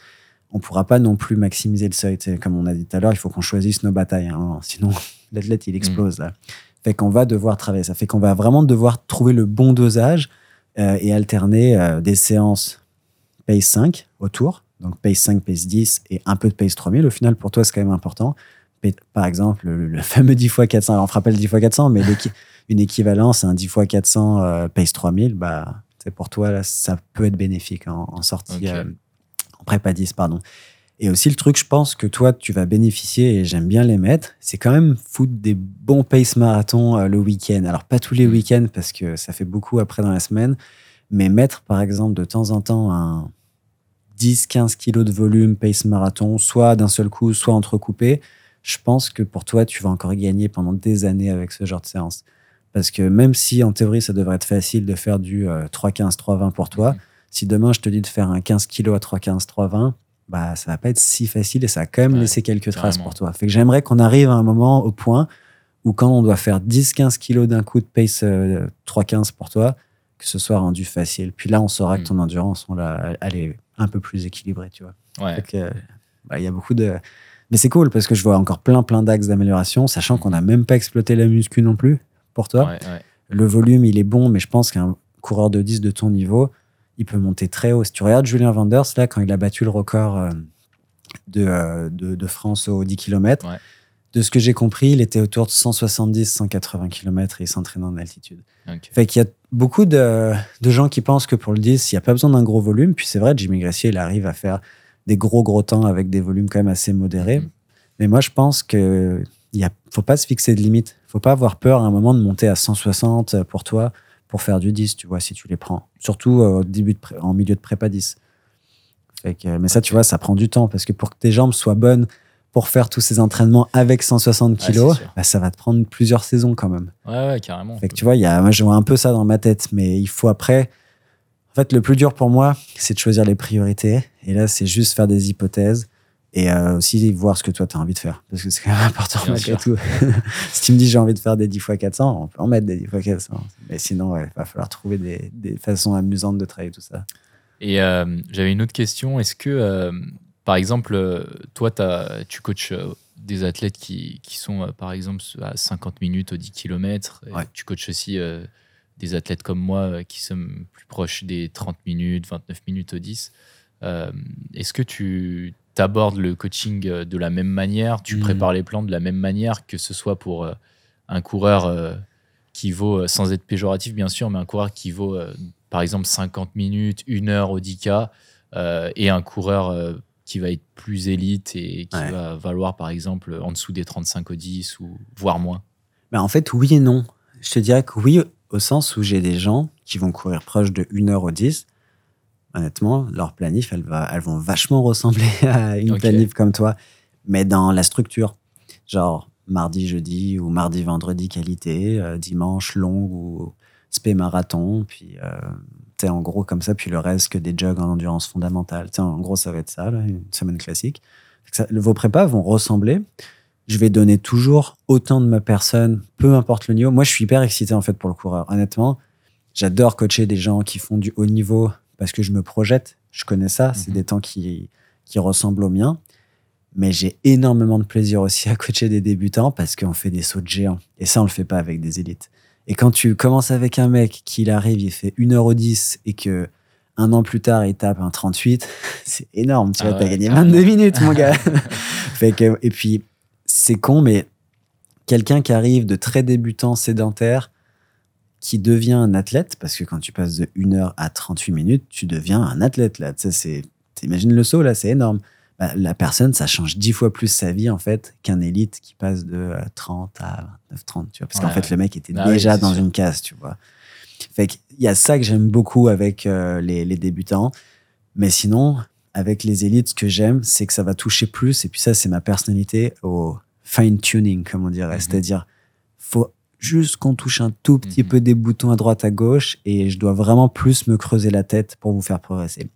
on pourra pas non plus maximiser le seuil. Comme on a dit tout à l'heure, il faut qu'on choisisse nos batailles. hein. Sinon, l'athlète, il explose là. Fait qu'on va devoir travailler ça. Fait qu'on va vraiment devoir trouver le bon dosage euh, et alterner euh, des séances pace 5 autour. Donc pace 5, pace 10 et un peu de pace 3000. Au final, pour toi, c'est quand même important. Pa- Par exemple, le, le fameux 10 x 400. Alors, on fera pas le 10 x 400, mais une équivalence, un 10 x 400 euh, pace 3000, bah, c'est pour toi, là, ça peut être bénéfique en, en sortie, euh, en prépa 10, pardon. Et aussi, le truc, je pense que toi, tu vas bénéficier, et j'aime bien les mettre, c'est quand même foutre des bons pace marathons euh, le week-end. Alors, pas tous les Mm. week-ends, parce que ça fait beaucoup après dans la semaine, mais mettre, par exemple, de temps en temps un 10-15 kilos de volume pace marathon, soit d'un seul coup, soit entrecoupé, je pense que pour toi, tu vas encore gagner pendant des années avec ce genre de séance. Parce que même si en théorie, ça devrait être facile de faire du euh, 3-15, 3-20 pour toi, Mhm. si demain je te dis de faire un 15 kg à 3-15, 3-20, bah, ça va pas être si facile et ça va quand même Ouais, laisser quelques traces pour toi. Fait que j'aimerais qu'on arrive à un moment au point où quand on doit faire 10-15 kilos d'un coup de pace euh, 3-15 pour toi, que ce soit rendu facile. Puis là, on saura que Mhm. ton endurance, on l'a, elle est un peu plus équilibrée, tu vois. Ouais. Euh, bah, il y a beaucoup de. Mais c'est cool parce que je vois encore plein, plein d'axes d'amélioration, sachant qu'on n'a même pas exploité la muscu non plus pour toi. Ouais, ouais. Le volume, il est bon, mais je pense qu'un coureur de 10 de ton niveau, il peut monter très haut. Si tu regardes Julien Vanders, là, quand il a battu le record euh, de, euh, de, de France au 10 km, Ouais. De ce que j'ai compris, il était autour de 170-180 km et il s'entraînait en altitude. Ok. Fait qu'il y a beaucoup de, de gens qui pensent que pour le 10, il n'y a pas besoin d'un gros volume. Puis c'est vrai, Jimmy Gracier, il arrive à faire des gros, gros temps avec des volumes quand même assez modérés. Mhm. Mais moi, je pense que il ne faut pas se fixer de limite. faut pas avoir peur à un moment de monter à 160 pour toi pour faire du 10, tu vois, si tu les prends. Surtout euh, au début de en milieu de prépa 10. Fait que, mais ça, tu vois, ça prend du temps parce que pour que tes jambes soient bonnes pour faire tous ces entraînements avec 160 Ouais, kilos, bah, ça va te prendre plusieurs saisons quand même. Ouais, ouais, carrément. Fait que tu vois, y a, moi, je vois un peu ça dans ma tête, mais il faut après. En fait, le plus dur pour moi, c'est de choisir les priorités. Et là, c'est juste faire des hypothèses et euh, aussi voir ce que toi, tu as envie de faire. Parce que c'est quand même important malgré tout. si tu me dis j'ai envie de faire des 10 x 400, on peut en mettre des 10 x 400. Mais sinon, il va falloir trouver des, des façons amusantes de travailler tout ça. Et euh, j'avais une autre question. Est-ce que, euh, par exemple, euh, toi, tu coaches euh, des athlètes qui, qui sont, euh, par exemple, à 50 minutes au 10 km Ouais. Tu coaches aussi euh, des athlètes comme moi qui sommes plus proches des 30 minutes, 29 minutes au 10. Euh, Est-ce que tu abordes le coaching de la même manière? Tu Mhm. prépares les plans de la même manière que ce soit pour euh, un coureur qui vaut, sans être péjoratif bien sûr, mais un coureur qui vaut par exemple 50 minutes, 1 heure au 10K, euh, et un coureur qui va être plus élite et qui Ouais. va valoir par exemple en dessous des 35 au 10 ou voire moins. Mais en fait, oui et non. Je te dirais que oui, au sens où j'ai des gens qui vont courir proche de 1 heure au 10. Honnêtement, leur planif, elles, va, elles vont vachement ressembler à une planif comme toi, mais dans la structure. Genre mardi, jeudi ou mardi, vendredi qualité, euh, dimanche longue ou spé marathon, puis euh, sais, en gros comme ça, puis le reste que des jogs en endurance fondamentale. Tu sais, en gros, ça va être ça, là, une semaine classique. Ça- vos prépas vont ressembler je vais donner toujours autant de ma personne, peu importe le niveau. Moi, je suis hyper excité en fait pour le coureur. Honnêtement, j'adore coacher des gens qui font du haut niveau parce que je me projette. Je connais ça. C'est Mhm. des temps qui, qui ressemblent aux miens. Mais j'ai énormément de plaisir aussi à coacher des débutants parce qu'on fait des sauts de géants. Et ça, on le fait pas avec des élites. Et quand tu commences avec un mec qui il arrive, il fait 1h10 et que un an plus tard, il tape un 38, c'est énorme. Tu Ah vois, t'as ouais, gagné carrément. 22 minutes, mon gars. fait que, et puis, c'est con, mais quelqu'un qui arrive de très débutant sédentaire, qui devient un athlète, parce que quand tu passes de 1 heure à 38 minutes, tu deviens un athlète. Là. Tu sais, c'est, t'imagines le saut, là, c'est énorme. Bah, la personne, ça change 10 fois plus sa vie, en fait, qu'un élite qui passe de euh, 30 à 29, 30, tu vois. Parce qu'en fait, ouais. le mec était Ah oui, déjà dans sûr. une case, tu vois. Fait qu'il y a ça que j'aime beaucoup avec euh, les, les débutants. Mais sinon, avec les élites, ce que j'aime, c'est que ça va toucher plus. Et puis ça, c'est ma personnalité au fine-tuning, comme on dirait. Mhm. C'est-à-dire, faut juste qu'on touche un tout petit Mhm. peu des boutons à droite, à gauche. Et je dois vraiment plus me creuser la tête pour vous faire progresser.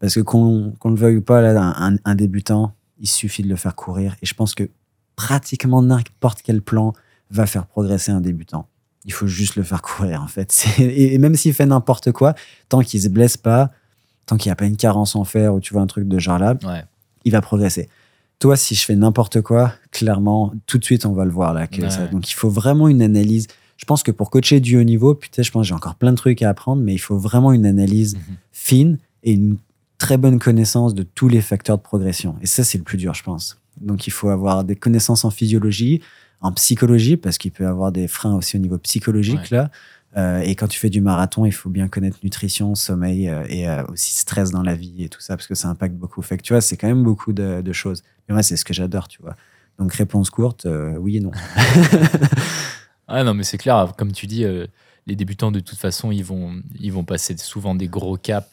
Parce que qu'on le veuille ou pas, là, un, un débutant, il suffit de le faire courir. Et je pense que pratiquement n'importe quel plan va faire progresser un débutant. Il faut juste le faire courir, en fait. Et même s'il fait n'importe quoi, tant qu'il se blesse pas, tant qu'il n'y a pas une carence en fer ou tu vois un truc de genre là, Ouais. il va progresser. Toi, si je fais n'importe quoi, clairement, tout de suite, on va le voir là. que Ouais, ça- ouais. Donc, il faut vraiment une analyse. Je pense que pour coacher du haut niveau, putain, je pense que j'ai encore plein de trucs à apprendre, mais il faut vraiment une analyse Mhm. fine et une très bonne connaissance de tous les facteurs de progression. Et ça, c'est le plus dur, je pense. Donc, il faut avoir des connaissances en physiologie, en psychologie, parce qu'il peut y avoir des freins aussi au niveau psychologique, là. Euh, et quand tu fais du marathon, il faut bien connaître nutrition, sommeil euh, et euh, aussi stress dans la vie et tout ça, parce que ça impacte beaucoup. Fait que tu vois, c'est quand même beaucoup de, de choses. Mais moi, c'est ce que j'adore, tu vois. Donc, réponse courte, oui et non. Ouais, non, mais c'est clair, comme tu dis, les débutants, de toute façon, ils vont, ils vont passer souvent des gros caps.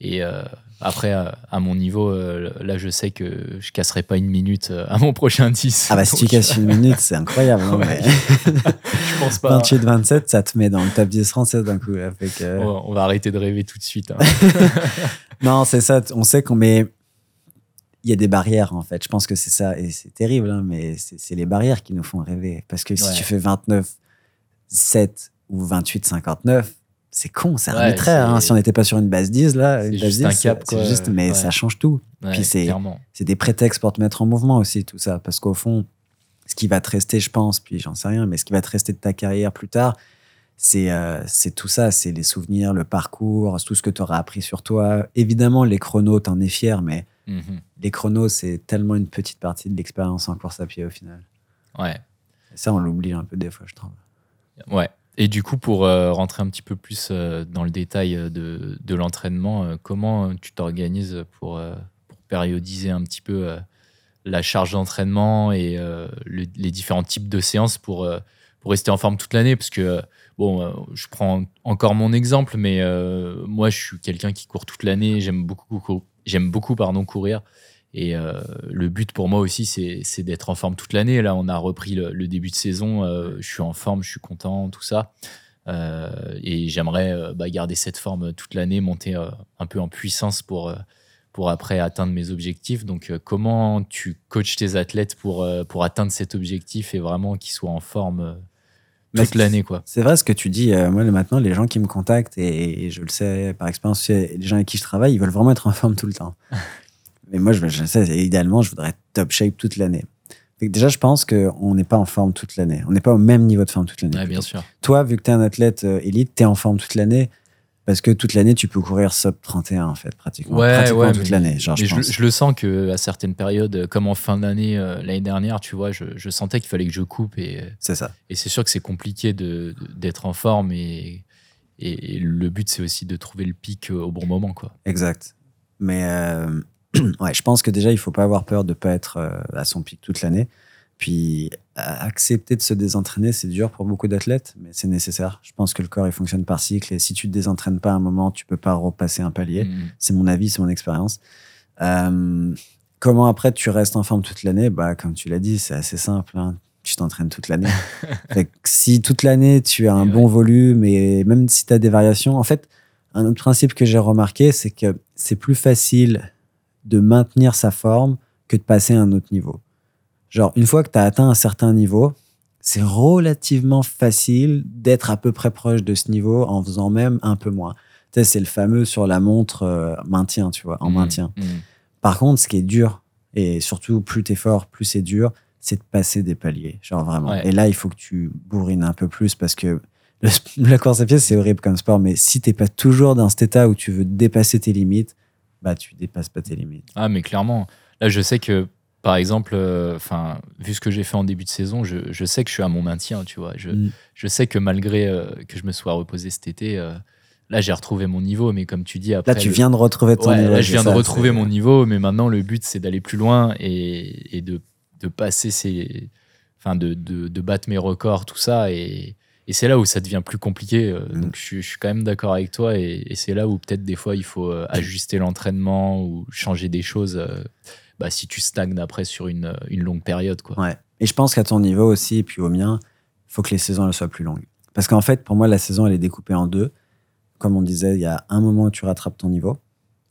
Et euh, après, euh, à mon niveau, euh, là, je sais que je casserai pas une minute euh, à mon prochain 10. Ah bah, si tu casses une minute, c'est incroyable. hein, Ouais. je pense pas. 28-27, ça te met dans le top 10 français d'un coup. là. Fait que- On on va arrêter de rêver tout de suite. hein. Non, c'est ça. On sait qu'on met. Il y a des barrières, en fait. Je pense que c'est ça. Et c'est terrible, hein, mais c'est c'est les barrières qui nous font rêver. Parce que si Ouais. tu fais 29, 7 ou 28, 59, c'est con, c'est Ouais, arbitraire. hein. Si on n'était pas sur une base 10, là, une base juste 10, un c'est- cap, c'est quoi. juste, mais Ouais. ça change tout. Ouais, Puis c'est- des prétextes pour te mettre en mouvement aussi, tout ça. Parce qu'au fond, ce qui va te rester, je pense, puis j'en sais rien, mais ce qui va te rester de ta carrière plus tard, c'est euh, tout ça. C'est les souvenirs, le parcours, tout ce que tu auras appris sur toi. Évidemment, les chronos, t'en es fier, mais Mhm. les chronos, c'est tellement une petite partie de l'expérience en course à pied au final. Ouais. Et ça, on l'oublie un peu des fois, je trouve. Ouais. Et du coup, pour euh, rentrer un petit peu plus euh, dans le détail euh, de, de l'entraînement, comment tu t'organises pour, pour périodiser un petit peu la charge d'entraînement et le- les différents types de séances pour, pour rester en forme toute l'année? Parce que, bon, je prends encore mon exemple, mais moi, je suis quelqu'un qui court toute l'année. J'aime beaucoup, cou- j'aime beaucoup pardon, courir. Et euh, le but pour moi aussi, c'est d'être en forme toute l'année. Là, on a repris le, le début de saison. euh, je suis en forme, je suis content, tout ça. Euh, et j'aimerais bah, garder cette forme toute l'année, monter un peu en puissance pour, pour après atteindre mes objectifs. Donc, comment tu coaches tes athlètes pour, pour atteindre cet objectif et vraiment qu'ils soient en forme toute l'année quoi? C'est vrai ce que tu dis. euh, moi, maintenant, les gens qui me contactent, et, et je le sais par expérience, les gens avec qui je travaille, ils veulent vraiment être en forme tout le temps. Mais moi, je, je sais, idéalement, je voudrais être top shape toute l'année. Déjà, je pense qu'on n'est pas en forme toute l'année. On n'est pas au même niveau de forme toute l'année. Ouais, bien sûr. Toi, vu que tu es un athlète euh, élite, tu es en forme toute l'année. Parce que toute l'année, tu peux courir sub 31, en fait, pratiquement. Ouais, pratiquement ouais, toute l'année. Je je, je le sens que à certaines périodes, euh, comme en fin d'année euh, l'année dernière, tu vois, je, je sentais qu'il fallait que je coupe et, C'est ça. et c'est sûr que c'est compliqué de- d'être en forme et, et, et le but c'est aussi de trouver le pic euh, au bon moment quoi. Exact. Mais euh, ouais, je pense que déjà, il faut pas avoir peur de pas être euh, à son pic toute l'année. Puis accepter de se désentraîner, c'est dur pour beaucoup d'athlètes, mais c'est nécessaire. Je pense que le corps, il fonctionne par cycle. Et si tu te désentraînes pas à un moment, tu peux pas repasser un palier. Mhm. C'est mon avis, c'est mon expérience. Euh, comment après tu restes en forme toute l'année? Bah, Comme tu l'as dit, c'est assez simple. hein. Tu t'entraînes toute l'année. Si toute l'année tu as un Et bon volume et même si tu as des variations, en fait, un autre principe que j'ai remarqué, c'est que c'est plus facile de maintenir sa forme que de passer à un autre niveau. Genre, une fois que tu as atteint un certain niveau, c'est relativement facile d'être à peu près proche de ce niveau en faisant même un peu moins. Tu sais, c'est le fameux sur la montre euh, maintien, tu vois, en Mhm. maintien. Mhm. Par contre, ce qui est dur, Et surtout, plus t'es fort, plus c'est dur, c'est de passer des paliers. Genre vraiment. Ouais. Et là, il faut que tu bourrines un peu plus parce que le- la course à pied, c'est horrible comme sport. Mais si t'es pas toujours dans cet état où tu veux dépasser tes limites, bah, tu dépasses pas tes limites. Ah, mais clairement. Là, je sais que, par exemple, euh, enfin, vu ce que j'ai fait en début de saison, je, je sais que je suis à mon maintien, tu vois. Je, Mm. je sais que malgré euh, que je me sois reposé cet été, euh, là, j'ai retrouvé mon niveau. Mais comme tu dis, après. Là, tu le- viens de retrouver ton Ouais, niveau. là, je viens de retrouver mon niveau, mais maintenant, le but, c'est d'aller plus loin et, et de, de passer ces. Enfin, de, de, de battre mes records, tout ça. Et, et c'est là où ça devient plus compliqué. euh, Mm. Donc, je, suis- je suis quand même d'accord avec toi. Et, et c'est là où peut-être des fois, il faut euh, ajuster l'entraînement ou changer des choses euh, bah, si tu stagnes après sur une, une longue période. Quoi. Ouais. Et je pense qu'à ton niveau aussi, et puis au mien, il faut que les saisons elles soient plus longues. Parce qu'en fait, pour moi, la saison, elle est découpée en deux. Comme on disait, il y a un moment où tu rattrapes ton niveau.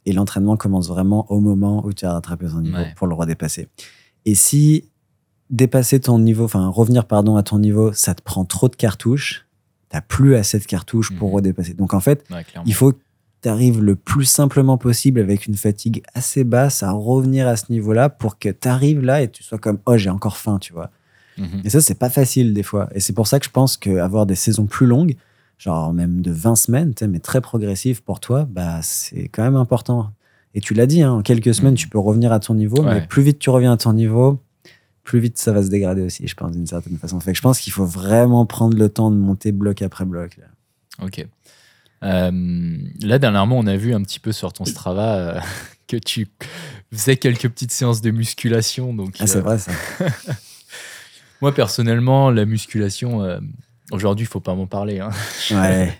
Et l'entraînement commence vraiment au moment où tu as rattrapé ton niveau Ouais. pour le redépasser. Et si dépasser ton niveau, enfin revenir pardon à ton niveau, ça te prend trop de cartouches, t'as plus assez de cartouches pour Mhm. redépasser. Donc en fait, Ouais, il faut que tu arrives le plus simplement possible avec une fatigue assez basse à revenir à ce niveau-là pour que tu arrives là et tu sois comme oh j'ai encore faim, tu vois. Mhm. Et ça c'est pas facile des fois et c'est pour ça que je pense qu'avoir des saisons plus longues, genre même de 20 semaines, mais très progressives pour toi, bah c'est quand même important. Et tu l'as dit, hein, en quelques semaines, Mhm. tu peux revenir à ton niveau, mais plus vite tu reviens à ton niveau, plus vite ça va se dégrader aussi, je pense, d'une certaine façon. Fait que je pense qu'il faut vraiment prendre le temps de monter bloc après bloc. là. Ok. Euh, là, dernièrement, on a vu un petit peu sur ton Strava euh, que tu faisais quelques petites séances de musculation. Donc, Ah, c'est euh, vrai ça. moi, personnellement, la musculation, aujourd'hui, il faut pas m'en parler. hein. Ouais.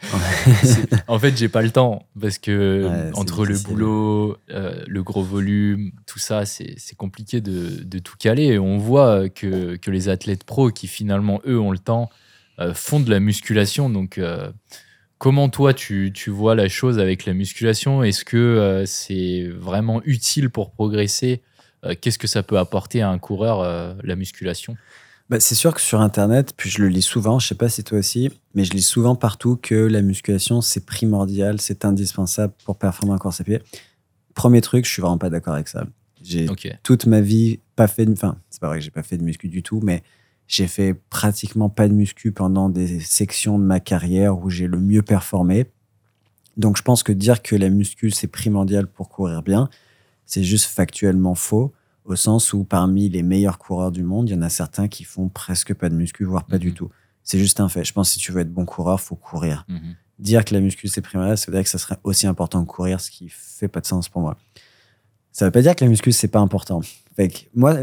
En fait, j'ai pas le temps parce que Ouais, entre le boulot, euh, le gros volume, tout ça, c'est compliqué de, de tout caler. Et on voit que, que les athlètes pros qui finalement, eux, ont le temps, euh, font de la musculation. Donc, euh, comment toi, tu, tu vois la chose avec la musculation? Est-ce que c'est vraiment utile pour progresser? Qu'est-ce que ça peut apporter à un coureur, la musculation? Bah, c'est sûr que sur Internet, puis je le lis souvent, je sais pas si toi aussi, mais je lis souvent partout que la musculation, c'est primordial, c'est indispensable pour performer en course à pied. Premier truc, je suis vraiment pas d'accord avec ça. J'ai toute ma vie pas fait de... Enfin, c'est pas vrai que j'ai pas fait de muscu du tout, mais j'ai fait pratiquement pas de muscu pendant des sections de ma carrière où j'ai le mieux performé. Donc je pense que dire que la muscu, c'est primordial pour courir bien, c'est juste factuellement faux au sens où parmi les meilleurs coureurs du monde, il y en a certains qui font presque pas de muscu, voire pas du Mhm. tout. C'est juste un fait. Je pense que si tu veux être bon coureur, faut courir. Mhm. Dire que la muscu c'est primordial, ça veut dire que ça serait aussi important que courir, ce qui fait pas de sens pour moi. Ça veut pas dire que la muscu c'est pas important. Fait que moi,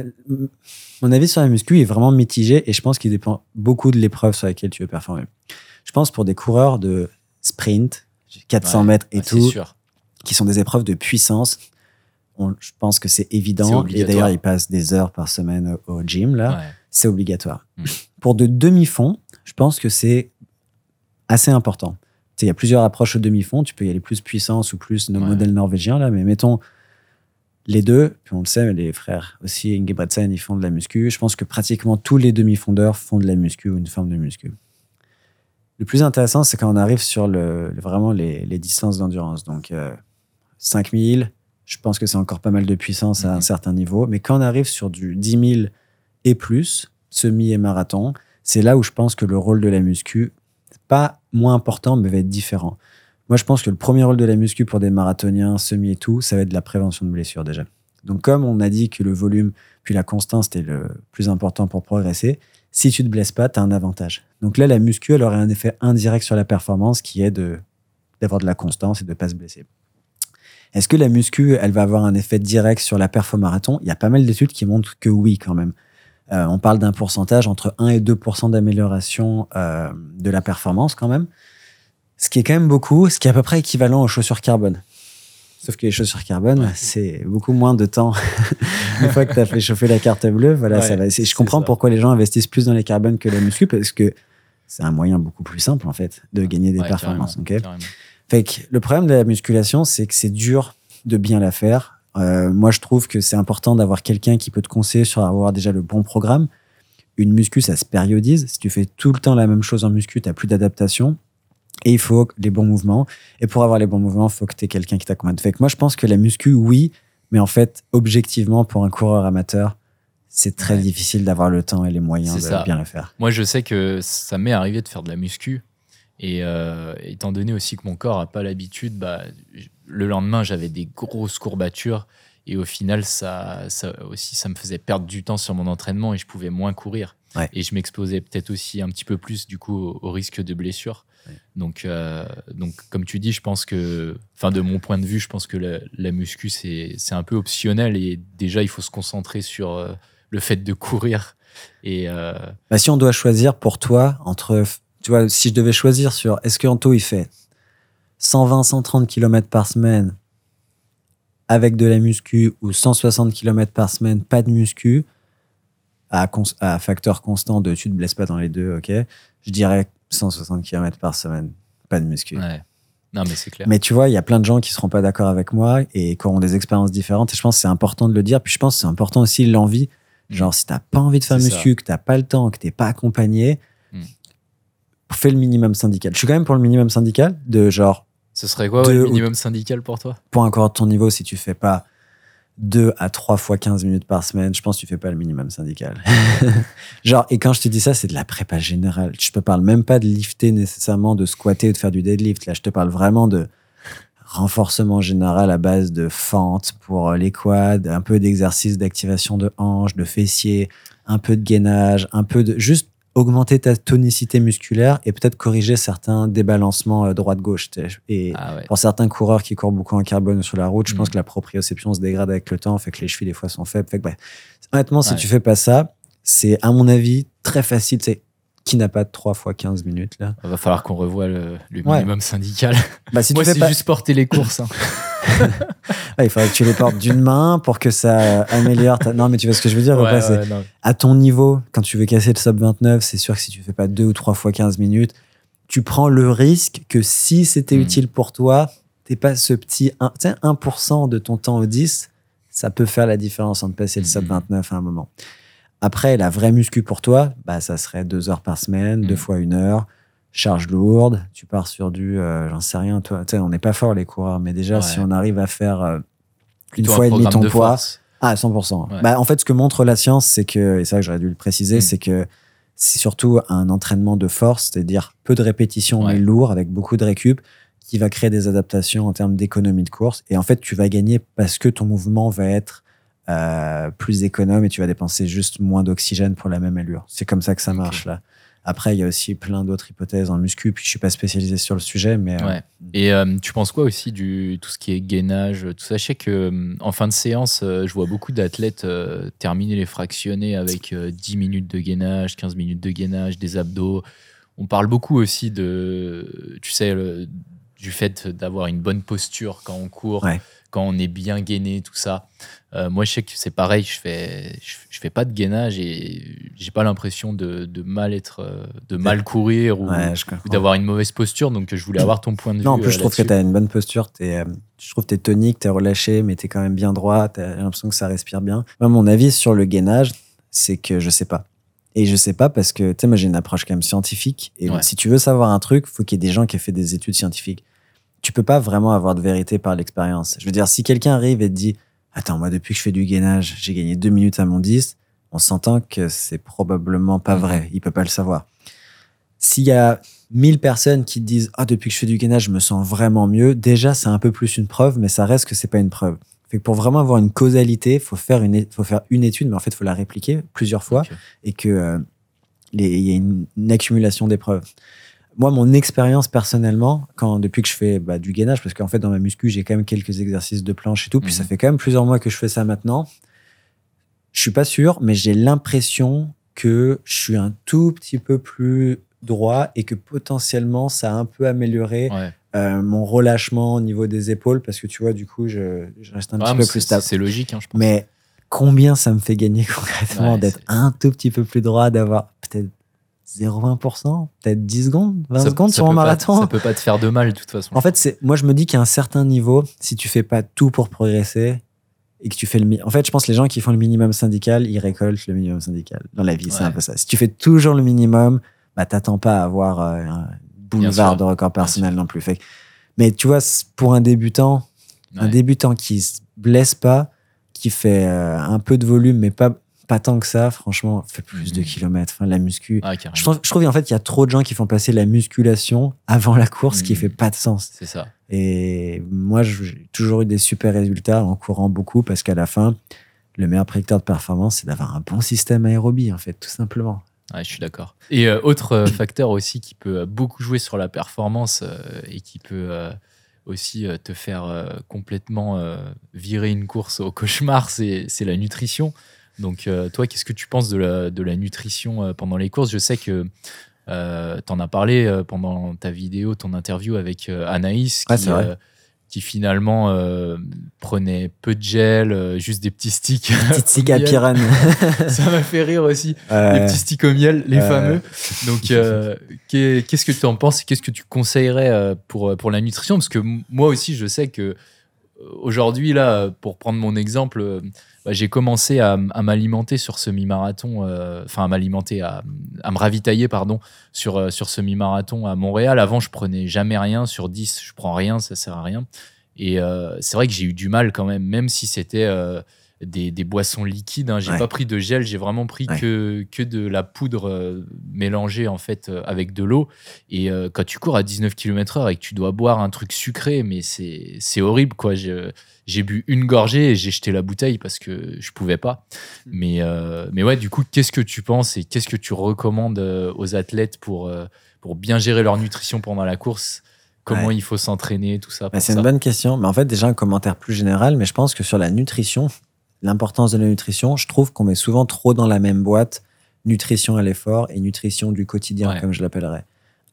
mon avis sur la muscu est vraiment mitigé et je pense qu'il dépend beaucoup de l'épreuve sur laquelle tu veux performer. Je pense pour des coureurs de sprint, 400 Ouais, mètres et ouais, tout, qui sont des épreuves de puissance. On- je pense que c'est évident. Et d'ailleurs, ils passent des heures par semaine au, gym, là. Ouais. C'est obligatoire. Mm. Pour de demi-fonds, je pense que c'est assez important. Tu sais, Il y a plusieurs approches au demi-fond. Tu peux y aller plus puissance ou plus nos Ouais. modèles norvégiens, là. Mais mettons les deux, puis on le sait, mais les frères aussi, Ingebretsen, ils font de la muscu. Je pense que pratiquement tous les demi-fondeurs font de la muscu ou une forme de muscu. Le plus intéressant, c'est quand on arrive sur le, le- vraiment les, les distances d'endurance. Donc, euh, 5000, je pense que c'est encore pas mal de puissance à un Mhm. certain niveau. Mais quand on arrive sur du 10 000 et plus, semi et marathon, c'est là où je pense que le rôle de la muscu, pas moins important, mais va être différent. Moi, je pense que le premier rôle de la muscu pour des marathoniens, semi et tout, ça va être de la prévention de blessures déjà. Donc, comme on a dit que le volume puis la constance était le plus important pour progresser, si tu te blesses pas, tu as un avantage. Donc là, la muscu, elle aurait un effet indirect sur la performance qui est de d'avoir de la constance et de ne pas se blesser. Est-ce que la muscu, elle va avoir un effet direct sur la perf au marathon Il y a pas mal d'études qui montrent que oui, quand même. Euh, on parle d'un pourcentage entre 1 et 2 d'amélioration euh, de la performance, quand même. Ce qui est quand même beaucoup, ce qui est à peu près équivalent aux chaussures carbone. Sauf que les chaussures carbone, Ouais. c'est beaucoup moins de temps. Une fois que tu as fait chauffer la carte bleue, voilà, Ouais, ça va. Je comprends ça. pourquoi les gens investissent plus dans les carbones que la muscu, parce que c'est un moyen beaucoup plus simple, en fait, de gagner des Ouais, performances. carrément, ok? carrément. Fait que le problème de la musculation, c'est que c'est dur de bien la faire. Euh, moi, je trouve que c'est important d'avoir quelqu'un qui peut te conseiller sur avoir déjà le bon programme. Une muscu, ça se périodise. Si tu fais tout le temps la même chose en muscu, tu n'as plus d'adaptation. Et il faut les bons mouvements. Et pour avoir les bons mouvements, il faut que tu aies quelqu'un qui t'accompagne. Fait que moi, je pense que la muscu, oui, Mais en fait, objectivement, pour un coureur amateur, c'est très Ouais. difficile d'avoir le temps et les moyens de ça. bien le faire. Moi, je sais que ça m'est arrivé de faire de la muscu. Et euh, étant donné aussi que mon corps n'a pas l'habitude, bah, le lendemain, j'avais des grosses courbatures. Et au final, ça, ça aussi, ça me faisait perdre du temps sur mon entraînement et je pouvais moins courir. Ouais. Et je m'exposais peut-être aussi un petit peu plus, du coup, au, au risque de blessure. Ouais. Donc, euh, donc, comme tu dis, je pense que, enfin, de mon point de vue, je pense que la, la muscu, c'est c'est un peu optionnel. Et déjà, il faut se concentrer sur euh, le fait de courir. Et, euh, Bah, si on doit choisir pour toi, entre, tu vois, si je devais choisir sur est-ce que Anto il fait 120, 130 km par semaine avec de la muscu ou 160 km par semaine, pas de muscu, à, à facteur constant de tu te blesses pas dans les deux, ok, je dirais 160 km par semaine, pas de muscu. Ouais. Non, mais c'est clair. Mais tu vois, il y a plein de gens qui seront pas d'accord avec moi et qui auront des expériences différentes. Et je pense que c'est important de le dire. Puis je pense que c'est important aussi l'envie. Genre, si t'as pas envie de faire muscu, que t'as pas le temps, que t'es pas accompagné, Mm. Fais le minimum syndical. Je suis quand même pour le minimum syndical de genre, Ce serait quoi le minimum syndical pour toi? pour un corps de ton niveau, si tu fais pas 2 à 3 fois 15 minutes par semaine, je pense que tu fais pas le minimum syndical. genre, et quand je te dis ça, c'est de la prépa générale. Je te parle même pas de lifter nécessairement, de squatter ou de faire du deadlift. Là, je te parle vraiment de renforcement général à base de fente pour les quads, un peu d'exercice d'activation de hanches, de fessiers, un peu de gainage, un peu de juste augmenter ta tonicité musculaire et peut-être corriger certains débalancements euh, droite-gauche. Et Ah ouais. pour certains coureurs qui courent beaucoup en carbone sur la route, je pense Mm. que la proprioception se dégrade avec le temps, fait que les chevilles des fois sont faibles. Fait que, bref. Honnêtement, si Ouais. tu fais pas ça, c'est à mon avis très facile. C'est qui n'a pas de 3 fois 15 minutes là Il va falloir qu'on revoie le, le Ouais. minimum syndical. bah, si Moi, c'est pas, juste porter les courses. hein. Ah, il faudrait que tu les portes d'une main pour que ça améliore. Ta... Non, mais tu vois ce que je veux dire ou Ouais, pas à ton niveau, quand tu veux casser le sub 29, c'est sûr que si tu fais pas 2 ou 3 fois 15 minutes, tu prends le risque que si c'était Mm. utile pour toi, t'es pas ce petit 1%, tu sais, 1% de ton temps au 10, ça peut faire la différence entre passer le sub Mhm. 29 à un moment. Après, la vraie muscu pour toi, bah, ça serait 2 heures par semaine, deux fois une heure, charge lourde, tu pars sur du, euh, j'en sais rien, toi, on n'est pas fort les coureurs, mais déjà, Ouais. si on arrive à faire euh, une fois un et demi ton de poids, force. ah, 100%. Ouais. Bah, en fait, ce que montre la science, c'est que, et ça j'aurais dû le préciser, Mm. c'est que c'est surtout un entraînement de force, c'est-à-dire peu de répétitions Ouais. mais lourd, avec beaucoup de récup, qui va créer des adaptations en termes d'économie de course. Et en fait, tu vas gagner parce que ton mouvement va être euh, plus économe et tu vas dépenser juste moins d'oxygène pour la même allure. C'est comme ça que ça marche là. Après, il y a aussi plein d'autres hypothèses en muscu, puis je suis pas spécialisé sur le sujet, mais euh, Ouais. Et euh, tu penses quoi aussi du tout ce qui est gainage, tout ça? Je sais que en fin de séance, je vois beaucoup d'athlètes terminer les fractionnés avec euh, 10 minutes de gainage, 15 minutes de gainage, des abdos. On parle beaucoup aussi de, tu sais, le- du fait d'avoir une bonne posture quand on court, Ouais. quand on est bien gainé, tout ça. Euh, moi, je sais que c'est pareil, je fais, je, je fais pas de gainage et j'ai pas l'impression de, de mal être, euh, de mal courir ou, ouais, d'avoir une mauvaise posture. Donc, je voulais avoir ton point de vue. Non, en plus, euh, je trouve que tu as une bonne posture. Je trouve que tu es tonique, tu es relâché, mais tu es quand même bien droit. Tu as l'impression que ça respire bien. Moi, mon avis sur le gainage, c'est que je sais pas. Et je sais pas parce que, tu sais, moi, j'ai une approche quand même scientifique. Et Ouais. si tu veux savoir un truc, faut qu'il y ait des gens qui aient fait des études scientifiques. Tu peux pas vraiment avoir de vérité par l'expérience. Je veux dire, si quelqu'un arrive et te dit Attends, moi, depuis que je fais du gainage, j'ai gagné deux minutes à mon 10, on s'entend que c'est probablement pas vrai. Il peut pas le savoir. S'il y a 1000 personnes qui disent Ah, depuis que je fais du gainage, je me sens vraiment mieux, déjà, c'est un peu plus une preuve, mais ça reste que c'est pas une preuve. Fait que pour vraiment avoir une causalité, faut faire une, faut faire une étude, mais en fait, faut la répliquer plusieurs fois et que euh, il y a une, une accumulation d'épreuves. Moi, mon expérience personnellement, quand depuis que je fais bah, du gainage, parce qu'en fait dans ma muscu j'ai quand même quelques exercices de planche et tout, puis Mhm. ça fait quand même plusieurs mois que je fais ça maintenant. Je suis pas sûr, mais j'ai l'impression que je suis un tout petit peu plus droit et que potentiellement ça a un peu amélioré Ouais. euh, mon relâchement au niveau des épaules parce que tu vois du coup je, je reste un Ouais, petit peu plus stable. C'est logique, hein, je pense. Mais combien ça me fait gagner concrètement Ouais, d'être un tout petit peu plus droit, d'avoir peut-être 0,20%, peut-être 10 secondes, 20 Ça- secondes ça sur un peut pas- marathon ça peut pas te faire de mal, de toute façon. En fait, c'est moi je me dis qu'à un certain niveau, si tu fais pas tout pour progresser et que tu fais le mi- en fait, je pense que les gens qui font le minimum syndical, ils récoltent le minimum syndical dans la vie, c'est un peu ça. Si tu fais toujours le minimum, bah t'attends pas à avoir euh, un boulevard de record personnel non plus. Fait mais tu vois, pour un débutant, un débutant qui se blesse pas, qui fait euh, un peu de volume, mais pas, pas tant que ça, franchement, fait plus de Mhm. kilomètres. Enfin, la muscu. Ah. Je trouve, je trouve en fait qu'il y a trop de gens qui font passer la musculation avant la course, ce qui Mhm. fait pas de sens. C'est ça. Et moi, j'ai toujours eu des super résultats en courant beaucoup parce qu'à la fin, le meilleur prédicteur de performance, c'est d'avoir un bon système aérobie, en fait, tout simplement. Ouais, je suis d'accord. Et euh, autre euh, facteur aussi qui peut euh, beaucoup jouer sur la performance euh, et qui peut euh, aussi te faire complètement virer une course au cauchemar, c'est la nutrition. Donc, euh, toi, qu'est-ce que tu penses de la, de la nutrition euh, pendant les courses? Je sais que tu en as parlé euh, pendant ta vidéo, ton interview avec euh, Anaïs, qui, euh, qui finalement euh, prenait peu de gel, euh, juste des petits sticks. Au ciga miel. pirane. Ça m'a fait rire aussi les Euh, petits sticks au miel, les euh, fameux. Donc, euh, qu'est- qu'est-ce que tu en penses? Et qu'est-ce que tu conseillerais euh, pour, pour la nutrition? Parce que moi aussi, je sais que euh, aujourd'hui, là, pour prendre mon exemple, euh, bah, j'ai commencé à, m'alimenter sur semi-marathon, euh, enfin, à m'alimenter, à, me ravitailler, pardon, sur, euh, sur semi-marathon à Montréal. Avant, je prenais jamais rien. Sur 10, je prends rien, ça sert à rien. Et euh, c'est vrai que j'ai eu du mal quand même, même si c'était euh, des, des boissons liquides. Hein. J'ai Ouais. pas pris de gel, j'ai vraiment pris Ouais. que, que de la poudre euh, mélangée en fait euh, avec de l'eau. Et euh, quand tu cours à 19 km/h et que tu dois boire un truc sucré, mais c'est c'est horrible quoi. J'ai j'ai bu une gorgée et j'ai jeté la bouteille parce que je pouvais pas. Mais, euh, mais ouais, du coup, qu'est-ce que tu penses et qu'est-ce que tu recommandes aux athlètes pour, pour bien gérer leur nutrition pendant la course? Comment Ouais. il faut s'entraîner, tout ça Bah, c'est une bonne question. Mais en fait, déjà, un commentaire plus général, mais je pense que sur la nutrition, l'importance de la nutrition, je trouve qu'on met souvent trop dans la même boîte nutrition à l'effort et nutrition du quotidien, Ouais. comme je l'appellerais.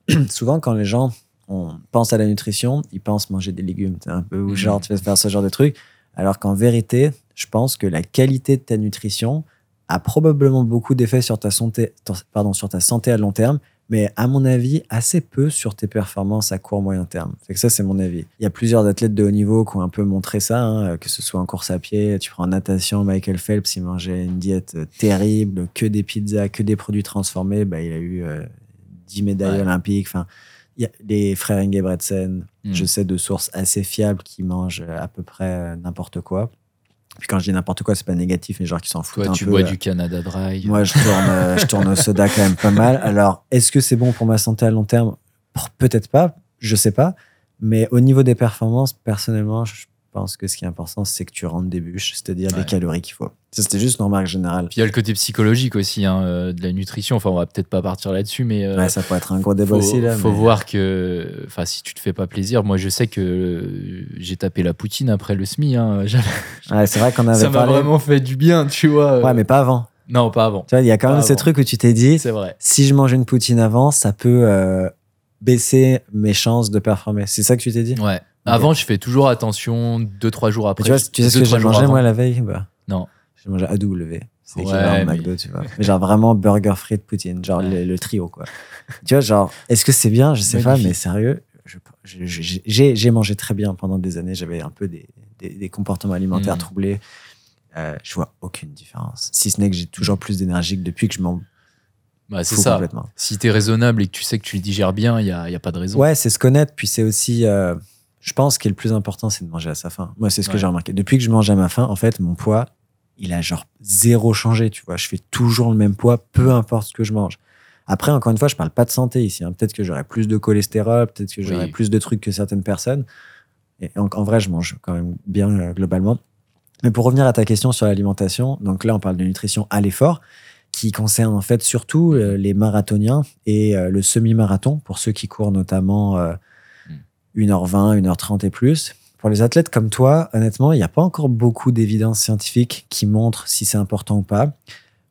souvent, quand les gens on pense à la nutrition, ils pensent manger des légumes, un peu ou Mhm. genre tu vas faire ce genre de truc. Alors qu'en vérité, je pense que la qualité de ta nutrition a probablement beaucoup d'effets sur ta santé, pardon, sur ta santé à long terme, mais à mon avis, assez peu sur tes performances à court moyen terme. Fait que ça, c'est mon avis. Il y a plusieurs athlètes de haut niveau qui ont un peu montré ça, hein, que ce soit en course à pied, tu prends en natation, Michael Phelps, il mangeait une diète euh, terrible, que des pizzas, que des produits transformés, bah, il a eu euh, 10 médailles Ouais. olympiques. Enfin, il y a les frères Ingebretsen, Mm. je sais de sources assez fiables qui mangent à peu près euh, n'importe quoi. Puis quand je dis n'importe quoi, c'est pas négatif, mais genre qui s'en foutent Toi, un tu peu. bois euh, du Canada Dry. moi, je tourne, euh, je tourne au soda quand même pas mal. Alors, est-ce que c'est bon pour ma santé à long terme? Peut-être pas, je sais pas. Mais au niveau des performances, personnellement, je pense que ce qui est important, c'est que tu rentres des bûches, c'est-à-dire Ouais. les calories qu'il faut. Ça, c'était juste une remarque générale. Puis il y a le côté psychologique aussi hein, euh, de la nutrition. Enfin, on va peut-être pas partir là-dessus, mais euh, Ouais, ça pourrait être un gros débat faut, aussi là. faut mais- voir que, enfin, si tu te fais pas plaisir, moi je sais que euh, j'ai tapé la poutine après le SMI. hein. Ouais, c'est vrai qu'on avait Ça m'a vraiment fait du bien, tu vois. Ouais, mais pas avant. Non, pas avant. Tu vois, il y a quand Pas même ce avant. truc où tu t'es dit, C'est vrai. si je mange une poutine avant, ça peut euh, baisser mes chances de performer. C'est ça que tu t'es dit? Ouais. Avant, je fais toujours attention, deux, trois jours Mais après. tu vois, tu sais ce que j'ai mangé moi la veille? Bah, Non. J'ai mangé AW. C'est Ouais, mais- McDo, tu vois. Mais genre vraiment burger frites poutine, genre Ouais. le, le trio, quoi. tu vois, genre, est-ce que c'est bien? Je sais pas, mais sérieux, j'ai mangé très bien pendant des années. J'avais un peu des, des, des comportements alimentaires Mm. troublés. Euh, je vois aucune différence. Si ce n'est que j'ai toujours plus d'énergie que depuis que je m'en Bah, c'est ça. complètement. Si t'es raisonnable et que tu sais que tu le digères bien, il n'y a, y a pas de raison. Ouais, c'est se connaître. Puis c'est aussi, euh, je pense que le plus important, c'est de manger à sa faim. Moi, c'est ce que j'ai remarqué. Depuis que je mange à ma faim, en fait, mon poids, il a genre zéro changé. Tu vois, je fais toujours le même poids, peu importe ce que je mange. Après, encore une fois, je parle pas de santé ici. hein. Peut-être que j'aurais plus de cholestérol, peut-être que j'aurais Oui. plus de trucs que certaines personnes. Et en, en vrai, je mange quand même bien euh, globalement. Mais pour revenir à ta question sur l'alimentation, donc là, on parle de nutrition à l'effort, qui concerne en fait surtout euh, les marathoniens et euh, le semi-marathon, pour ceux qui courent notamment. 1h20, 1h30 et plus. Pour les athlètes comme toi, honnêtement, il n'y a pas encore beaucoup d'évidence scientifique qui montrent si c'est important ou pas.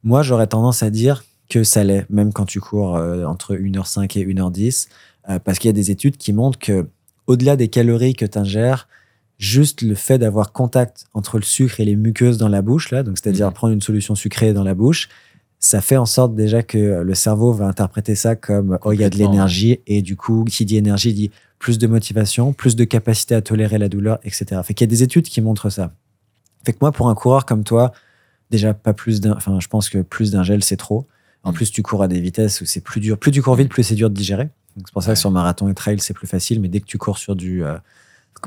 Moi, j'aurais tendance à dire que ça l'est, même quand tu cours euh, entre 1h05 et 1h10, euh, parce qu'il y a des études qui montrent que au-delà des calories que tu ingères, juste le fait d'avoir contact entre le sucre et les muqueuses dans la bouche, là, donc c'est-à-dire Mhm. prendre une solution sucrée dans la bouche, ça fait en sorte déjà que le cerveau va interpréter ça comme oh, il y a de l'énergie, et du coup, qui dit énergie dit plus de motivation, plus de capacité à tolérer la douleur, etc. Fait qu'il y a des études qui montrent ça. Fait que moi, pour un coureur comme toi, déjà pas plus d'un, enfin, je pense que plus d'un gel, c'est trop. En Mm. plus, tu cours à des vitesses où c'est plus dur. Plus tu cours vite, plus c'est dur de digérer. Donc, c'est pour ça Ouais. que sur marathon et trail, c'est plus facile. Mais dès que tu cours sur du, euh,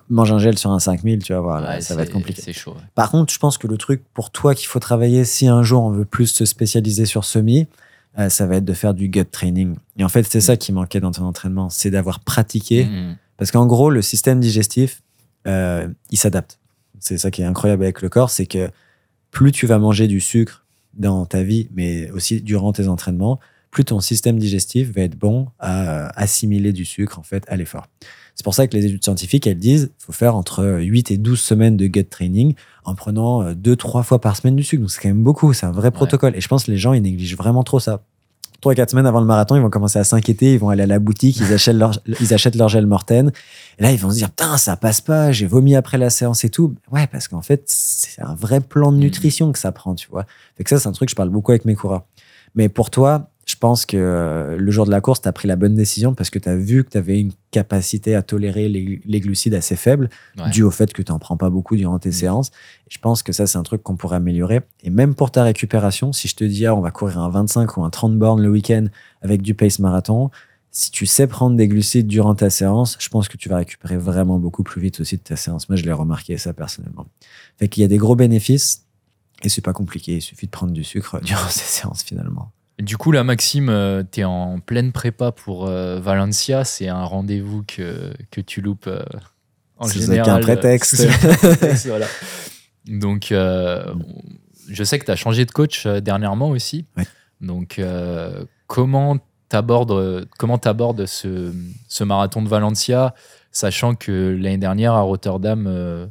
Manger un gel sur un 5000, tu vas voir, Ouais, ça va être compliqué. C'est chaud. ouais. Par contre, je pense que le truc pour toi qu'il faut travailler, si un jour on veut plus se spécialiser sur semi, euh, ça va être de faire du gut training. Et en fait, c'est ça qui manquait dans ton entraînement, c'est d'avoir pratiqué. Mhm. Parce qu'en gros, le système digestif, euh, il s'adapte. C'est ça qui est incroyable avec le corps, c'est que plus tu vas manger du sucre dans ta vie, mais aussi durant tes entraînements, plus ton système digestif va être bon à euh, assimiler du sucre en fait à l'effort. C'est pour ça que les études scientifiques, elles disent qu'il faut faire entre 8 et 12 semaines de gut training en prenant 2-3 fois par semaine du sucre. Donc c'est quand même beaucoup, c'est un vrai protocole. Et je pense que les gens, ils négligent vraiment trop ça. 3-4 semaines avant le marathon, ils vont commencer à s'inquiéter, ils vont aller à la boutique, ils achètent leur, ils achètent leur gel Morten. Et là, ils vont se dire, putain, ça passe pas, j'ai vomi après la séance et tout. Ouais, parce qu'en fait, c'est un vrai plan de Mhm. nutrition que ça prend, tu vois. Fait que ça, c'est un truc que je parle beaucoup avec mes coureurs. Mais pour toi, pense que euh, le jour de la course, tu as pris la bonne décision parce que tu as vu que tu avais une capacité à tolérer les, les glucides assez faible, Ouais. dû au fait que tu n'en prends pas beaucoup durant tes Mhm. séances. Je pense que ça, c'est un truc qu'on pourrait améliorer. Et même pour ta récupération, si je te dis, ah, on va courir un 25 ou un 30 bornes le week-end avec du pace marathon, si tu sais prendre des glucides durant ta séance, je pense que tu vas récupérer vraiment beaucoup plus vite aussi de ta séance. Moi, je l'ai remarqué ça personnellement. Fait qu'il y a des gros bénéfices et c'est pas compliqué. Il suffit de prendre du sucre durant ces séances finalement. Du coup, là, Maxime, euh, t'es en pleine prépa pour euh, Valencia. C'est un rendez-vous que, que tu loupes euh, en Sous général. aucun prétexte. sous aucun prétexte, voilà. Donc, euh, je sais que tu as changé de coach dernièrement aussi. Ouais. Donc, euh, comment t'abordes comment t'abordes ce, ce marathon de Valencia, sachant que l'année dernière à Rotterdam, euh,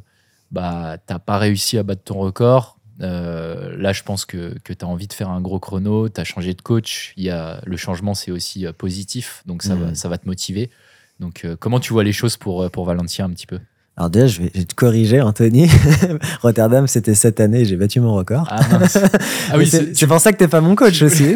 bah, t'as pas réussi à battre ton record? Euh, là, je pense que, que tu as envie de faire un gros chrono, tu as changé de coach. Y a, le changement, c'est aussi euh, positif, donc ça, va, Mhm. ça va te motiver. Donc, euh, comment tu vois les choses pour, pour Valencia un petit peu? Alors déjà, je vais, je vais te corriger, Anthony. Rotterdam, c'était cette année, j'ai battu mon record. Ah. Ah oui, c'est c'est pour ça que t'es pas mon coach aussi.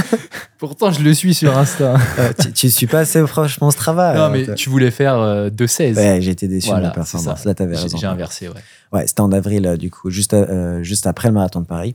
pourtant, je le suis sur Insta. Euh, tu, tu suis pas assez franchement ce travail. non, mais tu voulais faire euh, 2-16. Ouais, été déçu Voilà, de ma c'est performance. Là, t'avais raison. j'ai inversé, ouais. Ouais, c'était en avril, euh, du coup, juste, euh, juste après le marathon de Paris.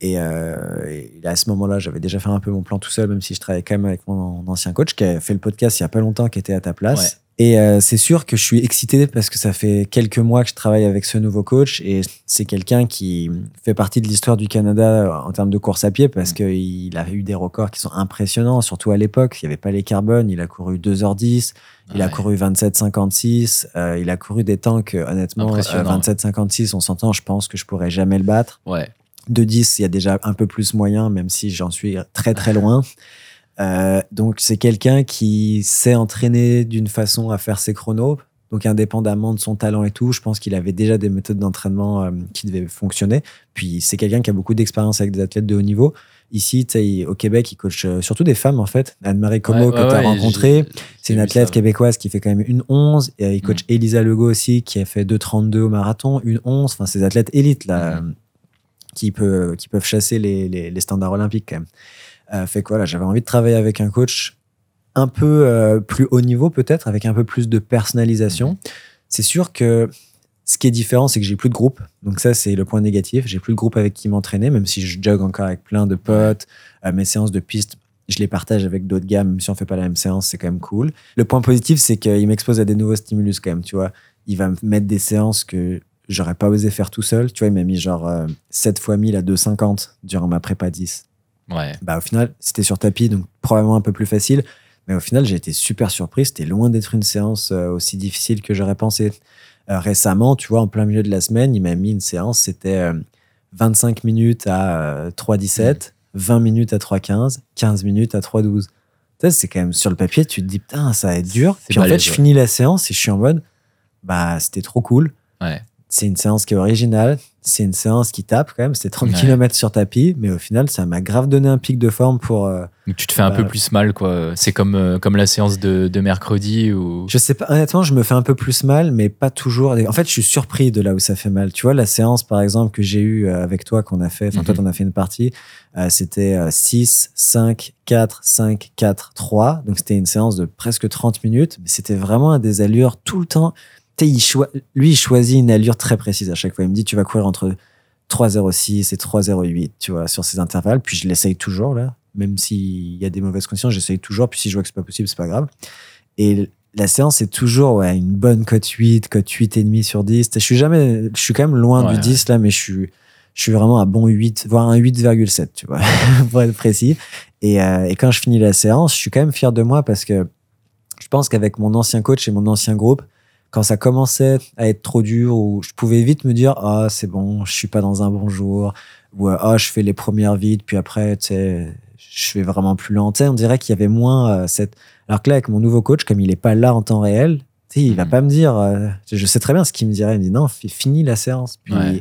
Et, euh, et à ce moment-là, j'avais déjà fait un peu mon plan tout seul, même si je travaillais quand même avec mon ancien coach qui a fait le podcast il y a pas longtemps, qui était à ta place. Et euh, c'est sûr que je suis excité parce que ça fait quelques mois que je travaille avec ce nouveau coach et c'est quelqu'un qui fait partie de l'histoire du Canada en termes de course à pied parce Mm. qu'il a eu des records qui sont impressionnants, surtout à l'époque. Il n'y avait pas les carbones. Il a couru 2h10, il a couru 27-56, euh, il a couru des temps que, honnêtement, euh, Impressionnant, 27-56, on s'entend, je pense que je pourrais jamais le battre. Ouais. De 10, il y a déjà un peu plus moyen, même si j'en suis très très loin. Euh, donc c'est quelqu'un qui sait entraîner d'une façon à faire ses chronos. Donc indépendamment de son talent et tout, je pense qu'il avait déjà des méthodes d'entraînement euh, qui devaient fonctionner. Puis c'est quelqu'un qui a beaucoup d'expérience avec des athlètes de haut niveau. Ici, il- au Québec, il coach euh, surtout des femmes en fait. Anne-Marie Como Ouais, que ouais, tu as ouais, rencontré. j'ai- C'est une athlète ça, québécoise qui fait quand même une 11. Et il coach Elisa Legault aussi, qui a fait 2,32 au marathon, une 11. Enfin, ces athlètes élites, là, euh, qui, peut, qui peuvent chasser les, les- les standards olympiques, quand même. Fait que voilà, j'avais envie de travailler avec un coach un peu euh, plus haut niveau, peut-être, avec un peu plus de personnalisation. Mhm. C'est sûr que ce qui est différent, c'est que j'ai plus de groupe. Donc, ça, c'est le point négatif. J'ai plus de groupe avec qui m'entraîner, même si je jogue encore avec plein de potes. Euh, mes séances de piste, je les partage avec d'autres gars, même si on fait pas la même séance, c'est quand même cool. Le point positif, c'est qu'il m'expose à des nouveaux stimulus quand même, tu vois. Il va me mettre des séances que j'aurais pas osé faire tout seul. Tu vois, il m'a mis genre euh, 7 fois 1000 à 2,50 durant ma prépa 10. Ouais. Bah, au final, c'était sur tapis, donc probablement un peu plus facile. Mais au final, j'ai été super surpris. C'était loin d'être une séance euh, aussi difficile que j'aurais pensé. Euh, récemment, tu vois, en plein milieu de la semaine, il m'a mis une séance, c'était euh, 25 minutes à euh, 3,17, 20 minutes à 3,15, 15 minutes à 3,12. Tu sais, C'est quand même sur le papier, tu te dis, putain, ça va être dur. Puis en fait, je finis la séance et je suis en mode, bah, c'était trop cool. Ouais. C'est une séance qui est originale. C'est une séance qui tape quand même. C'était 30 Ouais. km sur tapis. Mais au final, ça m'a grave donné un pic de forme pour. euh, tu te fais un Bah, peu plus mal, quoi. C'est comme, euh, comme la séance de, de mercredi ou. Je sais pas, honnêtement, je me fais un peu plus mal, mais pas toujours. En fait, je suis surpris de là où ça fait mal. Tu vois, la séance, par exemple, que j'ai eue euh, avec toi, qu'on a fait, enfin, toi, Mhm. t'en as fait une partie, euh, c'était euh, 6, 5, 4, 5, 4, 3. Donc, c'était une séance de presque 30 minutes, mais c'était vraiment à des allures tout le temps. Il lui, il choisit une allure très précise à chaque fois. Il me dit, tu vas courir entre 3,06 et 3,08, tu vois, sur ces intervalles. Puis, je l'essaye toujours, là. Même s'il y a des mauvaises conditions, j'essaye toujours. Puis, si je vois que c'est pas possible, c'est pas grave. Et la séance, c'est toujours ouais, une bonne cote 8, cote 8,5 sur 10. Je suis jamais, je suis quand même loin Ouais, du 10 là, mais je suis, je suis vraiment à bon 8, voire un 8,7, tu vois, pour être précis. Et, euh, et quand je finis la séance, je suis quand même fier de moi parce que je pense qu'avec mon ancien coach et mon ancien groupe, quand ça commençait à être trop dur, ou je pouvais vite me dire, ah, c'est bon, je suis pas dans un bon jour, ou ah, je fais les premières vite, puis après, tu sais, je fais vraiment plus lent. Tu sais, on dirait qu'il y avait moins euh, cette. Alors que là, avec mon nouveau coach, comme il est pas là en temps réel, tu sais, il va Mhm. pas me dire. euh, je sais très bien ce qu'il me dirait. Il me dit non, fi- finis la séance. Puis Ouais.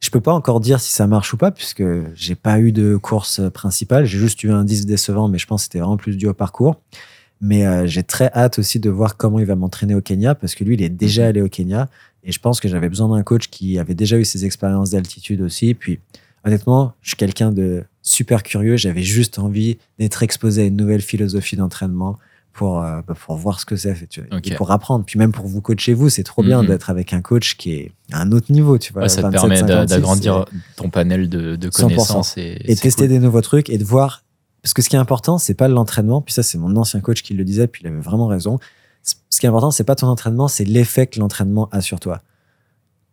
je peux pas encore dire si ça marche ou pas, puisque j'ai pas eu de course principale. J'ai juste eu un 10 décevant, mais je pense que c'était vraiment plus dû au parcours. Mais euh, j'ai très hâte aussi de voir comment il va m'entraîner au Kenya, parce que lui, il est déjà Mhm. allé au Kenya. Et je pense que j'avais besoin d'un coach qui avait déjà eu ses expériences d'altitude aussi. Puis, honnêtement, je suis quelqu'un de super curieux. J'avais juste envie d'être exposé à une nouvelle philosophie d'entraînement pour, euh, bah, pour voir ce que c'est fait, tu vois, Ok. et pour apprendre. Puis même pour vous coacher, vous, c'est trop bien Mhm. d'être avec un coach qui est à un autre niveau, tu vois. Ouais, ça te 27, permet d'a- 56, d'agrandir ton panel de, de 100%. connaissances et, et tester cool. des nouveaux trucs et de voir. Parce que ce qui est important, c'est pas l'entraînement. Puis ça, c'est mon ancien coach qui le disait, puis il avait vraiment raison. Ce qui est important, c'est pas ton entraînement, c'est l'effet que l'entraînement a sur toi.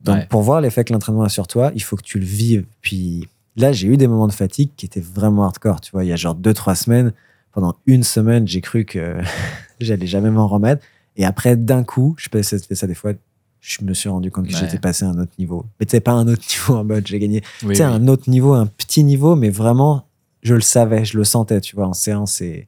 Donc, Ouais. pour voir l'effet que l'entraînement a sur toi, il faut que tu le vives. Puis là, j'ai eu des moments de fatigue qui étaient vraiment hardcore. Tu vois, il y a genre deux, trois semaines, pendant une semaine, j'ai cru que j'allais jamais m'en remettre. Et après, d'un coup, je sais pas si ça te fait ça des fois, je me suis rendu compte que Ouais. j'étais passé à un autre niveau. Mais sais, pas un autre niveau en mode j'ai gagné Oui, tu sais, oui. un autre niveau, un petit niveau, mais vraiment, je le savais, je le sentais, tu vois, en séance. Et,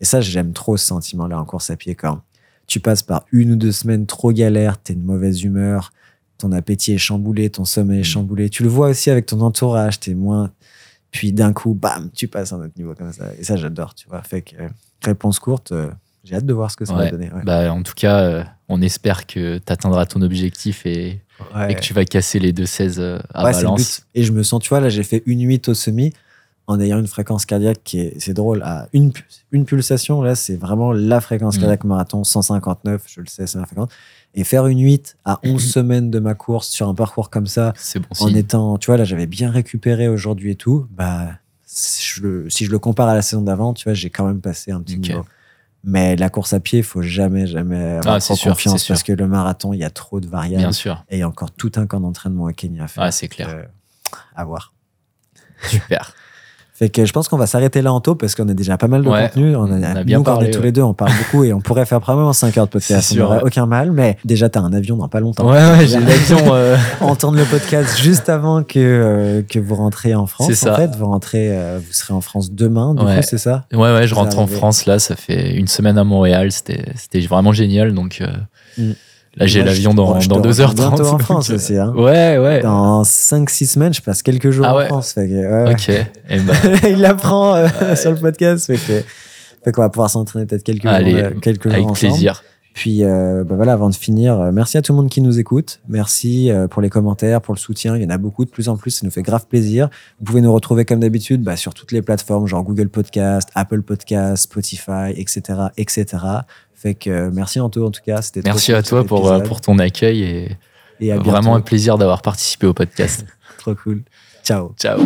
et ça, j'aime trop ce sentiment-là en course à pied quand tu passes par une ou deux semaines trop galères, t'es de mauvaise humeur, ton appétit est chamboulé, ton sommeil est Mm. chamboulé. Tu le vois aussi avec ton entourage, t'es moins. Puis d'un coup, bam, tu passes à un autre niveau comme ça. Et ça, j'adore, tu vois. Fait que, euh, réponse courte, euh, j'ai hâte de voir ce que ça va donner. ouais. Bah, en tout cas, euh, on espère que tu atteindras ton objectif et, Ouais. et que tu vas casser les 2,16 euh, à Valence. Et je me sens, tu vois, là, j'ai fait une 8 au semi en ayant une fréquence cardiaque qui est, c'est drôle, à une, une pulsation, là, c'est vraiment la fréquence Mm. cardiaque marathon, 159, je le sais, c'est ma fréquence. Et faire une 8 à 11 semaines de ma course sur un parcours comme ça, C'est bon en signe. étant, tu vois, là, j'avais bien récupéré aujourd'hui et tout, bah, si je, le, si je le compare à la saison d'avant, tu vois, j'ai quand même passé un petit niveau. Mais la course à pied, il faut jamais, jamais avoir Ah, trop sûr, confiance parce que le marathon, il y a trop de variables. Bien sûr. Et il y a encore tout un camp d'entraînement à Kenya à faire. Ah, c'est clair. Euh, à voir. Super. Fait que je pense qu'on va s'arrêter là en tôt parce qu'on a déjà pas mal de Ouais, contenu. On a, on a bien nous, parlé, on est tous ouais. les deux, on parle beaucoup et on pourrait faire probablement 5 heures de podcast. On n'aurait ouais. aucun mal, mais déjà, tu as un avion dans pas longtemps. Ouais, ouais, j'ai l'avion. euh, On tourne le podcast juste avant que, euh, que vous rentrez en France. C'est En ça. fait, vous rentrez, euh, vous serez en France demain, du coup, c'est ça? Ouais, ouais, je rentre en. France là, ça fait une semaine à Montréal, c'était c'était vraiment génial. Donc euh, Mm. Là, j'ai l'avion dans, dans te 2h30. rejoins bientôt en France aussi, hein. Ouais, ouais. Dans 5-6 semaines, je passe quelques jours Ah en ouais. France. Fait que, ouais, ouais. Ok. Et ben, Il apprend euh, sur le podcast. Fait que- fait qu'on va pouvoir s'entraîner peut-être quelques Allez, jours, euh, quelques jours avec ensemble. plaisir. Puis euh, bah voilà, avant de finir, euh, merci à tout le monde qui nous écoute. Merci euh, pour les commentaires, pour le soutien. Il y en a beaucoup de plus en plus. Ça nous fait grave plaisir. Vous pouvez nous retrouver comme d'habitude bah, sur toutes les plateformes, genre Google Podcast, Apple Podcast, Spotify, etc., etc. Fait que merci Anto en tout cas. C'était trop Merci cool, à toi pour, pour ton accueil et et à bientôt. vraiment un plaisir d'avoir participé au podcast. trop cool. Ciao. Ciao.